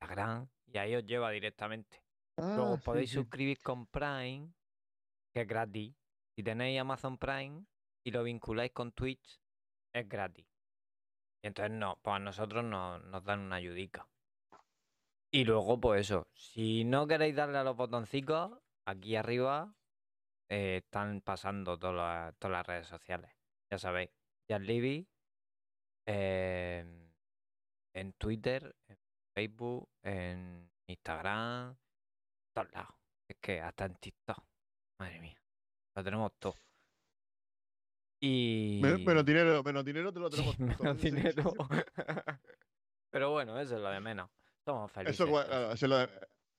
Speaker 4: Instagram, y ahí os lleva directamente. Luego
Speaker 2: Ah,
Speaker 4: podéis
Speaker 2: sí, sí.
Speaker 4: suscribir con Prime, que es gratis. Si tenéis Amazon Prime y lo vinculáis con Twitch, es gratis. Y entonces no, pues a nosotros nos, nos dan una ayudica. Y luego, pues eso, si no queréis darle a los botoncitos, aquí arriba eh, están pasando todas las, todas las redes sociales. Ya sabéis, Jazz Libby, en- en Twitter, en Facebook, en Instagram, en todos lados. Es que hasta en TikTok. Madre mía. Lo tenemos todo. Y.
Speaker 2: Men- Menos dinero, menos dinero te lo <laughs> tenemos.
Speaker 4: menos
Speaker 2: todo. Sí.
Speaker 4: dinero. <laughs> Pero bueno, eso es lo de menos. Somos felices.
Speaker 2: Eso, claro, es lo de,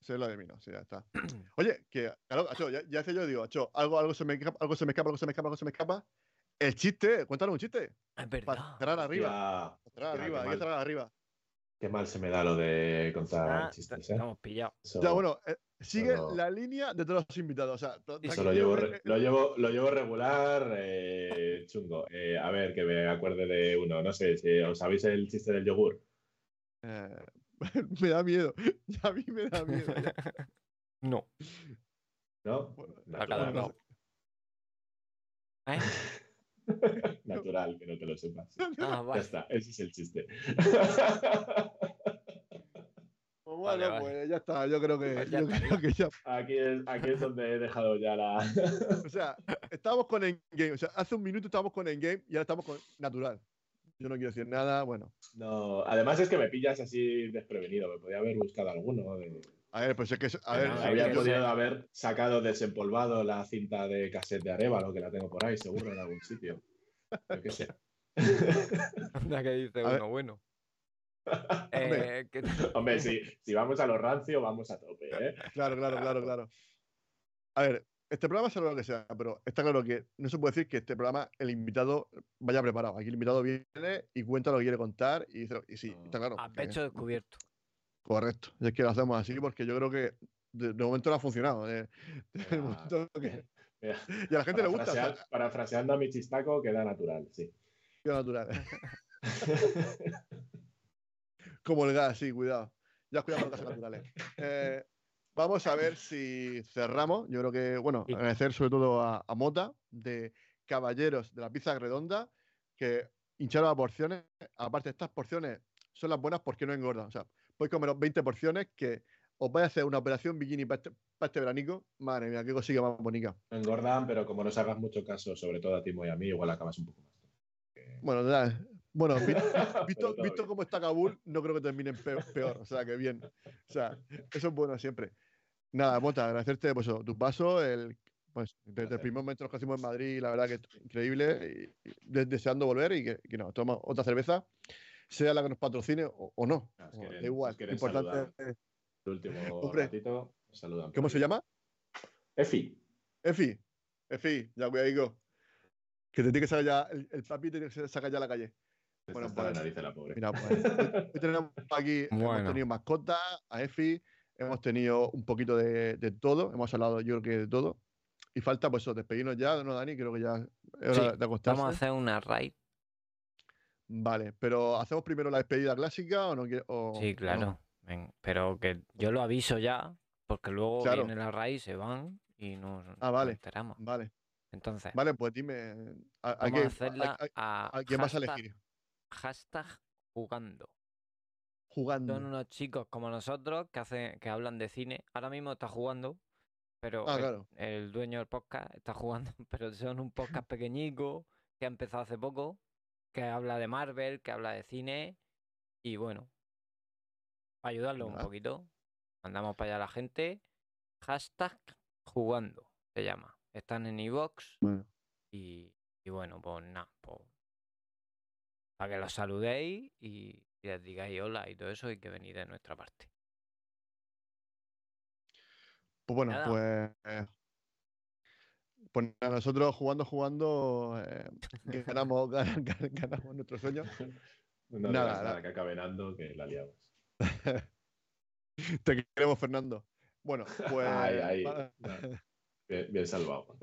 Speaker 2: eso es lo de menos, sí, ya está. Oye, que, claro, Acho, ya, ya sé yo, digo, Acho, algo, algo, se me escapa, algo se me escapa, algo se me escapa, algo se me escapa. El chiste, cuéntanos un chiste.
Speaker 4: Es
Speaker 2: Para
Speaker 4: verdad.
Speaker 2: cerrar arriba. Para cerrar arriba,
Speaker 3: qué
Speaker 2: hay que cerrar arriba.
Speaker 3: Qué mal se me da lo de contar
Speaker 4: Ah,
Speaker 3: chistes,
Speaker 4: te-
Speaker 3: ¿eh?
Speaker 4: Estamos pillados.
Speaker 3: Eso-
Speaker 2: Ya, bueno, eh, sigue
Speaker 3: Solo-
Speaker 2: la línea de todos los invitados. O sea,
Speaker 3: Eso lo llevo,
Speaker 2: eh,
Speaker 3: re-
Speaker 2: eh,
Speaker 3: lo llevo, lo llevo regular, eh, chungo. Eh, a ver, que me acuerde de uno. No sé si os sabéis el chiste del yogur. <laughs>
Speaker 2: me da miedo. <laughs> Ya a mí me da miedo. ya. <laughs>
Speaker 4: no.
Speaker 3: ¿No?
Speaker 2: Bueno,
Speaker 3: Natural.
Speaker 4: ¿Eh?
Speaker 3: Natural, que no te lo sepas.
Speaker 4: Ah,
Speaker 3: Ya
Speaker 4: vale.
Speaker 3: está, ese es el chiste.
Speaker 2: Pues
Speaker 4: Vale,
Speaker 2: bueno,
Speaker 4: vale.
Speaker 2: pues ya está. Yo creo que,
Speaker 4: Pues ya
Speaker 2: yo creo que ya.
Speaker 3: Aquí es, aquí es donde he dejado ya la.
Speaker 2: O sea, estábamos con Endgame. O sea, hace un minuto estábamos con Endgame y ahora estamos con Natural. Yo no quiero decir nada. Bueno,
Speaker 3: No, además es que me pillas así desprevenido. Me podía haber buscado alguno. de-
Speaker 2: a ver, pues es que. A ver,
Speaker 4: no,
Speaker 2: yo-
Speaker 3: podido haber sacado desempolvado la cinta de cassette de Arevalo, que la tengo por ahí, seguro, en algún sitio. Yo qué sé. <laughs>
Speaker 4: Anda que dice
Speaker 2: A ver.
Speaker 4: uno bueno. <laughs> Eh, que-
Speaker 3: Hombre, si, si vamos a lo rancio, vamos a tope, ¿eh?
Speaker 2: Claro, claro, claro, claro. A ver, este programa será lo que sea, pero está claro que no se puede decir que este programa el invitado vaya preparado. Aquí el invitado viene y cuenta lo que quiere contar y, dice- y sí, está claro.
Speaker 4: A pecho descubierto.
Speaker 2: Correcto. Es que lo hacemos así porque yo creo que de, de momento no ha funcionado. eh. <laughs> De
Speaker 3: Mira,
Speaker 2: momento que- <laughs>
Speaker 3: mira,
Speaker 2: y a la gente le gusta. o sea,
Speaker 3: parafraseando a mi chistaco, queda natural, sí.
Speaker 2: qué natural. <laughs> Como el gas, sí, cuidado. Ya cuidado con gases naturales. Eh, vamos a ver si cerramos. Yo creo que, bueno,
Speaker 4: Sí.
Speaker 2: agradecer sobre todo a, a Mota de Caballeros de la Pizza Redonda que hincharon a porciones. Aparte, estas porciones son las buenas porque no engordan. O sea, podéis comeros 20 porciones que os vais a hacer una operación bikini para este, para este veranico. Madre mía, qué cosilla más bonita.
Speaker 3: Engordan, pero como nos hagas mucho caso, sobre todo a Timo y a mí, igual acabas un poco más.
Speaker 2: Bueno, ya, bueno, <laughs> visto, visto cómo está Kabul, no creo que terminen peor, peor, O sea, que bien. O sea, eso es bueno siempre. Nada, Mota, agradecerte pues, eso, tu paso. El, pues, desde el primer momento nos conocimos en Madrid, la verdad que es increíble. Y, y de- deseando volver y que, que nos tomamos otra cerveza, sea la que nos patrocine o, o no. O-
Speaker 3: quieren-
Speaker 2: da igual. Importante.
Speaker 3: El último
Speaker 2: Hombre.
Speaker 3: ratito, saludan.
Speaker 2: ¿Cómo se llama?
Speaker 3: Efi.
Speaker 2: Efi. Efi, ya cuidadico. Que te tiene que sacar ya, el, el papi te tiene que sacar ya a la calle. Bueno,
Speaker 3: hasta la
Speaker 2: pues,
Speaker 3: nariz de la pobre.
Speaker 2: Mira, pues, hoy, tenemos aquí, <laughs> hemos
Speaker 4: Bueno.
Speaker 2: tenido mascotas, a Efi, hemos tenido un poquito de, de todo, hemos hablado yo creo que de todo. Y falta, pues eso, despedirnos ya, ¿no, Dani? Creo que ya es hora
Speaker 4: Sí,
Speaker 2: de acostarse.
Speaker 4: Vamos a hacer una raid.
Speaker 2: Vale, pero ¿hacemos primero la despedida clásica o no? quiere- o-
Speaker 4: Sí, claro. Pero que yo lo aviso ya, porque luego
Speaker 2: Claro.
Speaker 4: viene la raid, se van y nos,
Speaker 2: Ah,
Speaker 4: nos
Speaker 2: vale.
Speaker 4: enteramos.
Speaker 2: Vale,
Speaker 4: Entonces,
Speaker 2: vale, pues dime, ¿a, a qué-
Speaker 4: a hacerla
Speaker 2: a- quién vas a elegir?
Speaker 4: hashtag jugando.
Speaker 2: Jugando.
Speaker 4: Son unos chicos como nosotros que hacen, que hablan de cine. Ahora mismo está jugando, pero
Speaker 2: Ah,
Speaker 4: el,
Speaker 2: claro.
Speaker 4: el dueño del podcast está jugando, <laughs> pero son un podcast pequeñico que ha empezado hace poco, que habla de Marvel, que habla de cine y bueno, para ayudarlo un poquito, mandamos para allá a la gente. Hashtag jugando se llama. Están en iVoox
Speaker 2: Bueno,
Speaker 4: y, y bueno, pues nada, pues, para que los saludéis y, y les digáis hola y todo eso y que venid de nuestra parte.
Speaker 2: Pues bueno,
Speaker 4: Nada.
Speaker 2: pues. pues nada, nosotros jugando, jugando, eh, ganamos, <laughs> gan- gan- ganamos nuestro sueño. <laughs>
Speaker 3: No
Speaker 2: Nada,
Speaker 3: nada,
Speaker 2: nada.
Speaker 3: que acabe nando, que la liamos. <laughs>
Speaker 2: Te queremos, Fernando. Bueno, pues.
Speaker 3: Ahí, ahí. Bien, bien salvado.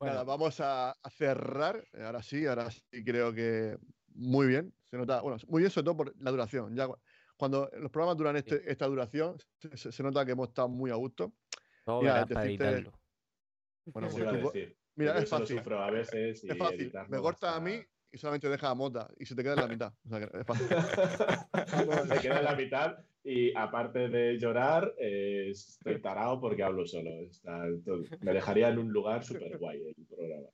Speaker 2: Nada, vamos a, a cerrar. Ahora sí, ahora sí creo que muy bien. Se nota, bueno, muy bien sobre todo por la duración. Ya cu- cuando los programas duran este- esta duración, se, se- se nota que hemos estado muy a gusto.
Speaker 4: todo
Speaker 2: mira,
Speaker 4: verás para
Speaker 2: decirte-
Speaker 4: editarlo.
Speaker 2: Bueno, pues tú
Speaker 3: decir.
Speaker 2: mira, es
Speaker 3: lo
Speaker 2: fácil.
Speaker 3: sufro a veces y
Speaker 2: Es fácil. Me corta a mí y solamente deja a Mota y se te queda en la mitad. O sea, que es fácil. <laughs>
Speaker 3: Se queda en la mitad y aparte de llorar, eh, estoy tarado porque hablo solo. Está todo- Me dejaría en un lugar súper guay el programa.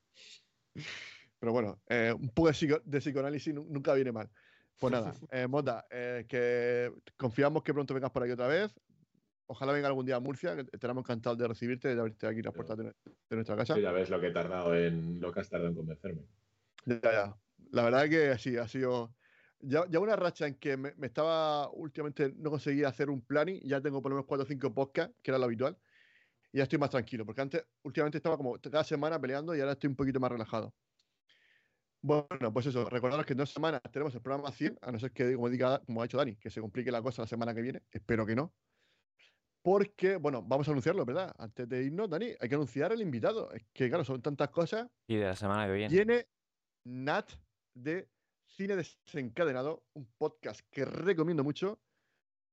Speaker 2: Pero bueno, eh, un poco de, psico- de psicoanálisis nu- nunca viene mal. Pues nada, <laughs> eh, Mota, eh, que confiamos que pronto vengas por aquí otra vez. Ojalá venga algún día a Murcia, que estaremos encantados de recibirte y de abrirte aquí las puertas de, de nuestra casa.
Speaker 3: Sí, ya ves lo que he tardado en lo que has tardado en convencerme.
Speaker 2: Ya, ya. La verdad que sí, ha sido. Ya, ya una racha en que me, me estaba últimamente no conseguía hacer un planning, ya tengo por lo menos 4 o 5 podcasts, que era lo habitual, y ya estoy más tranquilo, porque antes, últimamente estaba como cada semana peleando y ahora estoy un poquito más relajado. Bueno, pues eso, recordaros que en dos semanas tenemos el programa 100, a no ser que, como, diga, como ha dicho Dani, que se complique la cosa la semana que viene, espero que no. Porque, bueno, vamos a anunciarlo, ¿verdad? Antes de irnos, Dani, hay que anunciar el invitado. Es que, claro, son tantas cosas
Speaker 4: Y de la semana que viene.
Speaker 2: viene Nat de Cine Desencadenado, un podcast que recomiendo mucho,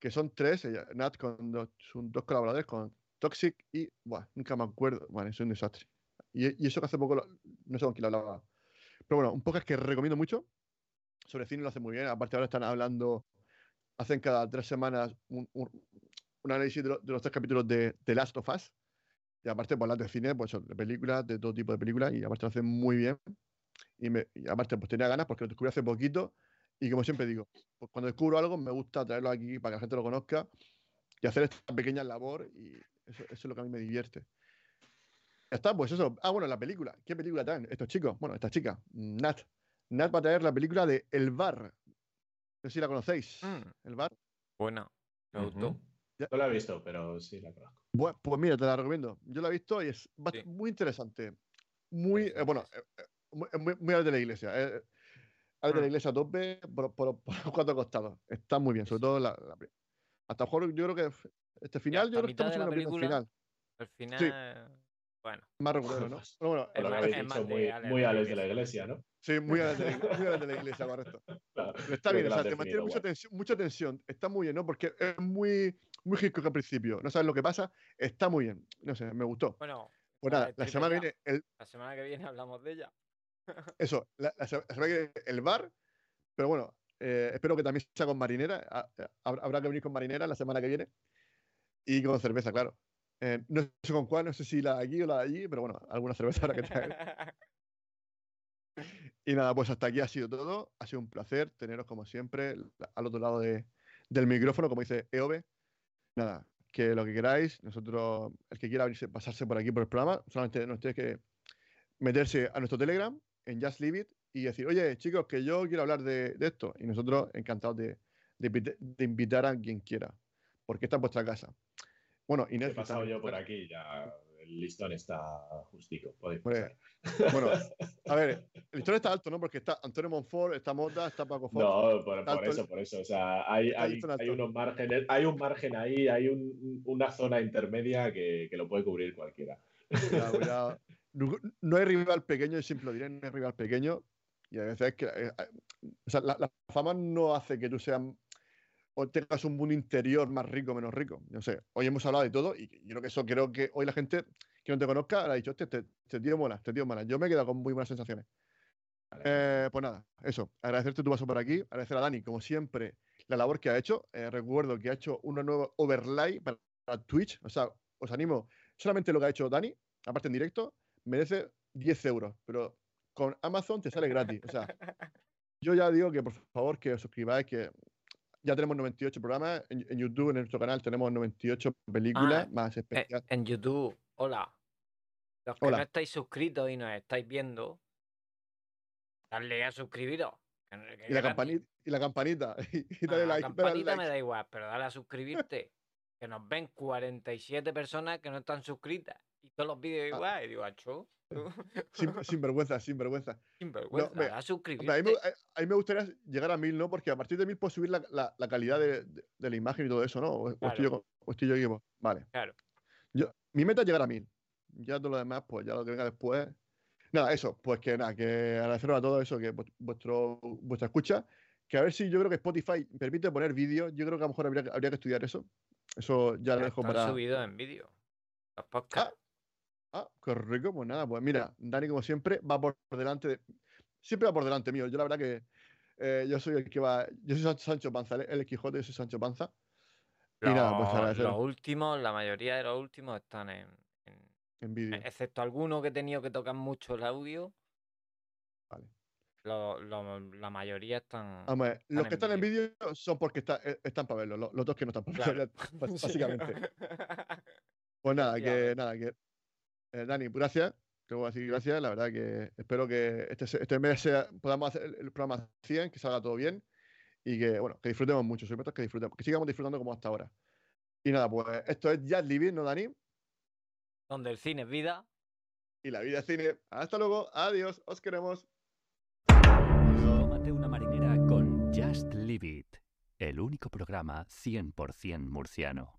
Speaker 2: que son tres, ella- Nat con dos, son dos colaboradores, con Toxic y, buah, nunca me acuerdo, bueno, es un desastre. Y, y eso que hace poco, lo- no sé con quién lo hablaba. Pero bueno, un podcast que recomiendo mucho, sobre cine lo hace muy bien, aparte ahora están hablando, hacen cada tres semanas un, análisis de, lo- de los tres capítulos de The Last of Us, y aparte pues hablan de cine, pues de películas, de todo tipo de películas, y aparte lo hacen muy bien. Y, me- y aparte pues tenía ganas porque lo descubrí hace poquito y como siempre digo, pues cuando descubro algo me gusta traerlo aquí para que la gente lo conozca y hacer esta pequeña labor y eso, eso es lo que a mí me divierte. Ya está, pues eso. Ah, bueno, la película. ¿Qué película traen estos chicos? Bueno, esta chica, Nat. Nat va a traer la película de El Bar. No sé si la conocéis.
Speaker 4: Mm,
Speaker 2: El Bar.
Speaker 4: buena. Me gustó.
Speaker 2: Ya.
Speaker 3: No lo he visto, pero sí la conozco.
Speaker 2: Bueno, pues mira, te la recomiendo. Yo la he visto y es
Speaker 4: Sí.
Speaker 2: muy interesante. Muy, eh, bueno, eh, eh, muy, muy, muy al de la iglesia. eh, al de la
Speaker 4: Mm.
Speaker 2: iglesia a tope por, por, por los cuatro costados. Está muy bien, sobre todo la, la Hasta mejor yo creo que este final, yo creo que estamos en
Speaker 4: la
Speaker 2: una película
Speaker 4: película,
Speaker 2: final.
Speaker 4: Al final, bueno.
Speaker 2: Más regular, ¿no? <laughs> Pero bueno,
Speaker 4: Es
Speaker 3: que
Speaker 4: más- es más
Speaker 3: muy, muy
Speaker 4: de la
Speaker 3: Alex de la iglesia, ¿no?
Speaker 2: sí, muy al de la, <laughs> muy al de la iglesia, correcto.
Speaker 3: Claro,
Speaker 2: Pero está bien,
Speaker 3: que
Speaker 2: o sea, te mantiene mucha tensión, mucha tensión. Está muy bien, ¿no? Porque es muy, muy Hitchcock al principio. No sabes lo que pasa. Está muy bien. No sé, me gustó.
Speaker 4: Bueno,
Speaker 2: Pues nada,
Speaker 4: de
Speaker 2: la semana que viene, el,
Speaker 4: La semana que viene hablamos de ella. <laughs>
Speaker 2: Eso, la, la se- la semana que viene el bar, pero bueno, eh, espero que también sea con marinera. ha- ha- Habrá, habrá que venir con marinera la semana que viene y con cerveza, claro. Eh, no sé con cuál, no sé si la de aquí o la de allí, pero bueno, alguna cerveza habrá que traer. <laughs> Y nada, pues hasta aquí ha sido todo. Ha sido un placer teneros como siempre al otro lado de- del micrófono, como dice EOB. Nada, que lo que queráis, nosotros, el que quiera venirse, pasarse por aquí por el programa, solamente nos tenéis que meterse a nuestro Telegram en Just Leave It y decir, oye, chicos, que yo quiero hablar de, de esto. Y nosotros encantados de, de de invitar a quien quiera, porque esta es vuestra casa. Bueno, y
Speaker 3: He
Speaker 2: Netflix
Speaker 3: pasado
Speaker 2: también.
Speaker 3: yo por aquí, ya el listón está justico. Podéis.
Speaker 2: Bueno, a ver, <laughs> el listón está alto, ¿no? Porque está Antonio Monfort, está Mota, está Paco Fort.
Speaker 3: No, por, eso, por eso. O sea, hay, hay, hay unos márgenes, hay un margen ahí, hay un- una zona intermedia que, que lo puede cubrir cualquiera.
Speaker 2: Cuidado, cuidado. <laughs> No, no hay rival pequeño, yo siempre lo diré, no hay rival pequeño. Y a veces que. eh, eh, o sea, la, la fama no hace que tú seas. O tengas un mundo interior más rico menos rico. No sé. Hoy hemos hablado de todo y yo creo que eso, creo que hoy la gente que no te conozca ha dicho, este, este tío mola, este tío mola. Yo me he quedado con muy buenas sensaciones. Eh, pues nada, eso. Agradecerte tu paso por aquí. Agradecer a Dani, como siempre, la labor que ha hecho. Eh, recuerdo que ha hecho una nueva overlay para, para Twitch. O sea, os animo. Solamente lo que ha hecho Dani, aparte en directo, merece 10 euros. Pero con Amazon te sale gratis. O sea, <laughs> yo ya digo que por favor que os suscribáis, que ya tenemos 98 programas. En, en YouTube, en nuestro canal, tenemos 98 películas
Speaker 4: Ah,
Speaker 2: más
Speaker 4: Eh,
Speaker 2: especiales.
Speaker 4: en YouTube, hola. Los que
Speaker 2: Hola.
Speaker 4: no estáis suscritos y nos estáis viendo, darle a suscribiros. que no- que
Speaker 2: y, la campanita, y la campanita. <laughs> Y,
Speaker 4: Ah,
Speaker 2: dale
Speaker 4: la
Speaker 2: like, dale
Speaker 4: campanita
Speaker 2: like.
Speaker 4: me da igual, pero dale a suscribirte. que nos ven 47 personas que no están suscritas. Y todos los vídeos
Speaker 2: Ah.
Speaker 4: igual. Y digo, acho, tú, <laughs>
Speaker 2: Sin, sin vergüenza, sin vergüenza.
Speaker 4: sin vergüenza,
Speaker 2: me-
Speaker 4: a suscribirte.
Speaker 2: a, mí me, a- a mí me gustaría llegar a mil, ¿no? Porque a partir de mil puedo subir la, la- la calidad de, de- de la imagen y todo eso, ¿no? O, o estoy yo, o estoy yo aquí, Vale.
Speaker 4: Claro.
Speaker 2: Yo, mi meta es llegar a mil. Ya todo lo demás, pues ya lo que venga después. Nada, eso, pues que nada, que agradeceros a todos eso, que vu- vuestro, vuestra escucha. Que a ver si yo creo que Spotify permite poner vídeos. Yo creo que a lo mejor habría, que- habría que estudiar eso. Eso ya lo dejo para.
Speaker 4: subidos en vídeo. Los podcasts.
Speaker 2: Ah, qué rico, pues nada, pues mira, Dani, como siempre, va por delante de. Siempre va por delante mío. Yo la verdad que eh, yo soy el que va. Yo soy San- Sancho Panza, el Quijote, yo soy Sancho Panza. Y nada, pues agradeceros.
Speaker 4: los últimos, la mayoría de los últimos están en, en-
Speaker 2: En vídeo.
Speaker 4: excepto algunos que he tenido que tocar mucho el audio.
Speaker 2: Vale.
Speaker 4: lo- lo- la mayoría están.
Speaker 2: Vamos los
Speaker 4: en
Speaker 2: que están en
Speaker 4: vídeo.
Speaker 2: son porque está- eh, están para verlo. Los, los dos que no están para verlo, <laughs> <laughs> básicamente. <laughs> Pues nada, que nada, que. Eh, Dani, gracias. Te voy a decir gracias. La verdad que espero que este, este mes sea- podamos hacer el, programa 100, que salga todo bien y que, bueno, que disfrutemos mucho. Soy meto que disfrutemos, que sigamos disfrutando como hasta ahora. Y nada, pues esto es Jazz Living, ¿no, Dani?
Speaker 4: Donde el cine es vida.
Speaker 2: Y la vida es cine. Hasta luego. Adiós. Os queremos.
Speaker 5: Tómate una marinera con Just Live It, el único programa 100% murciano.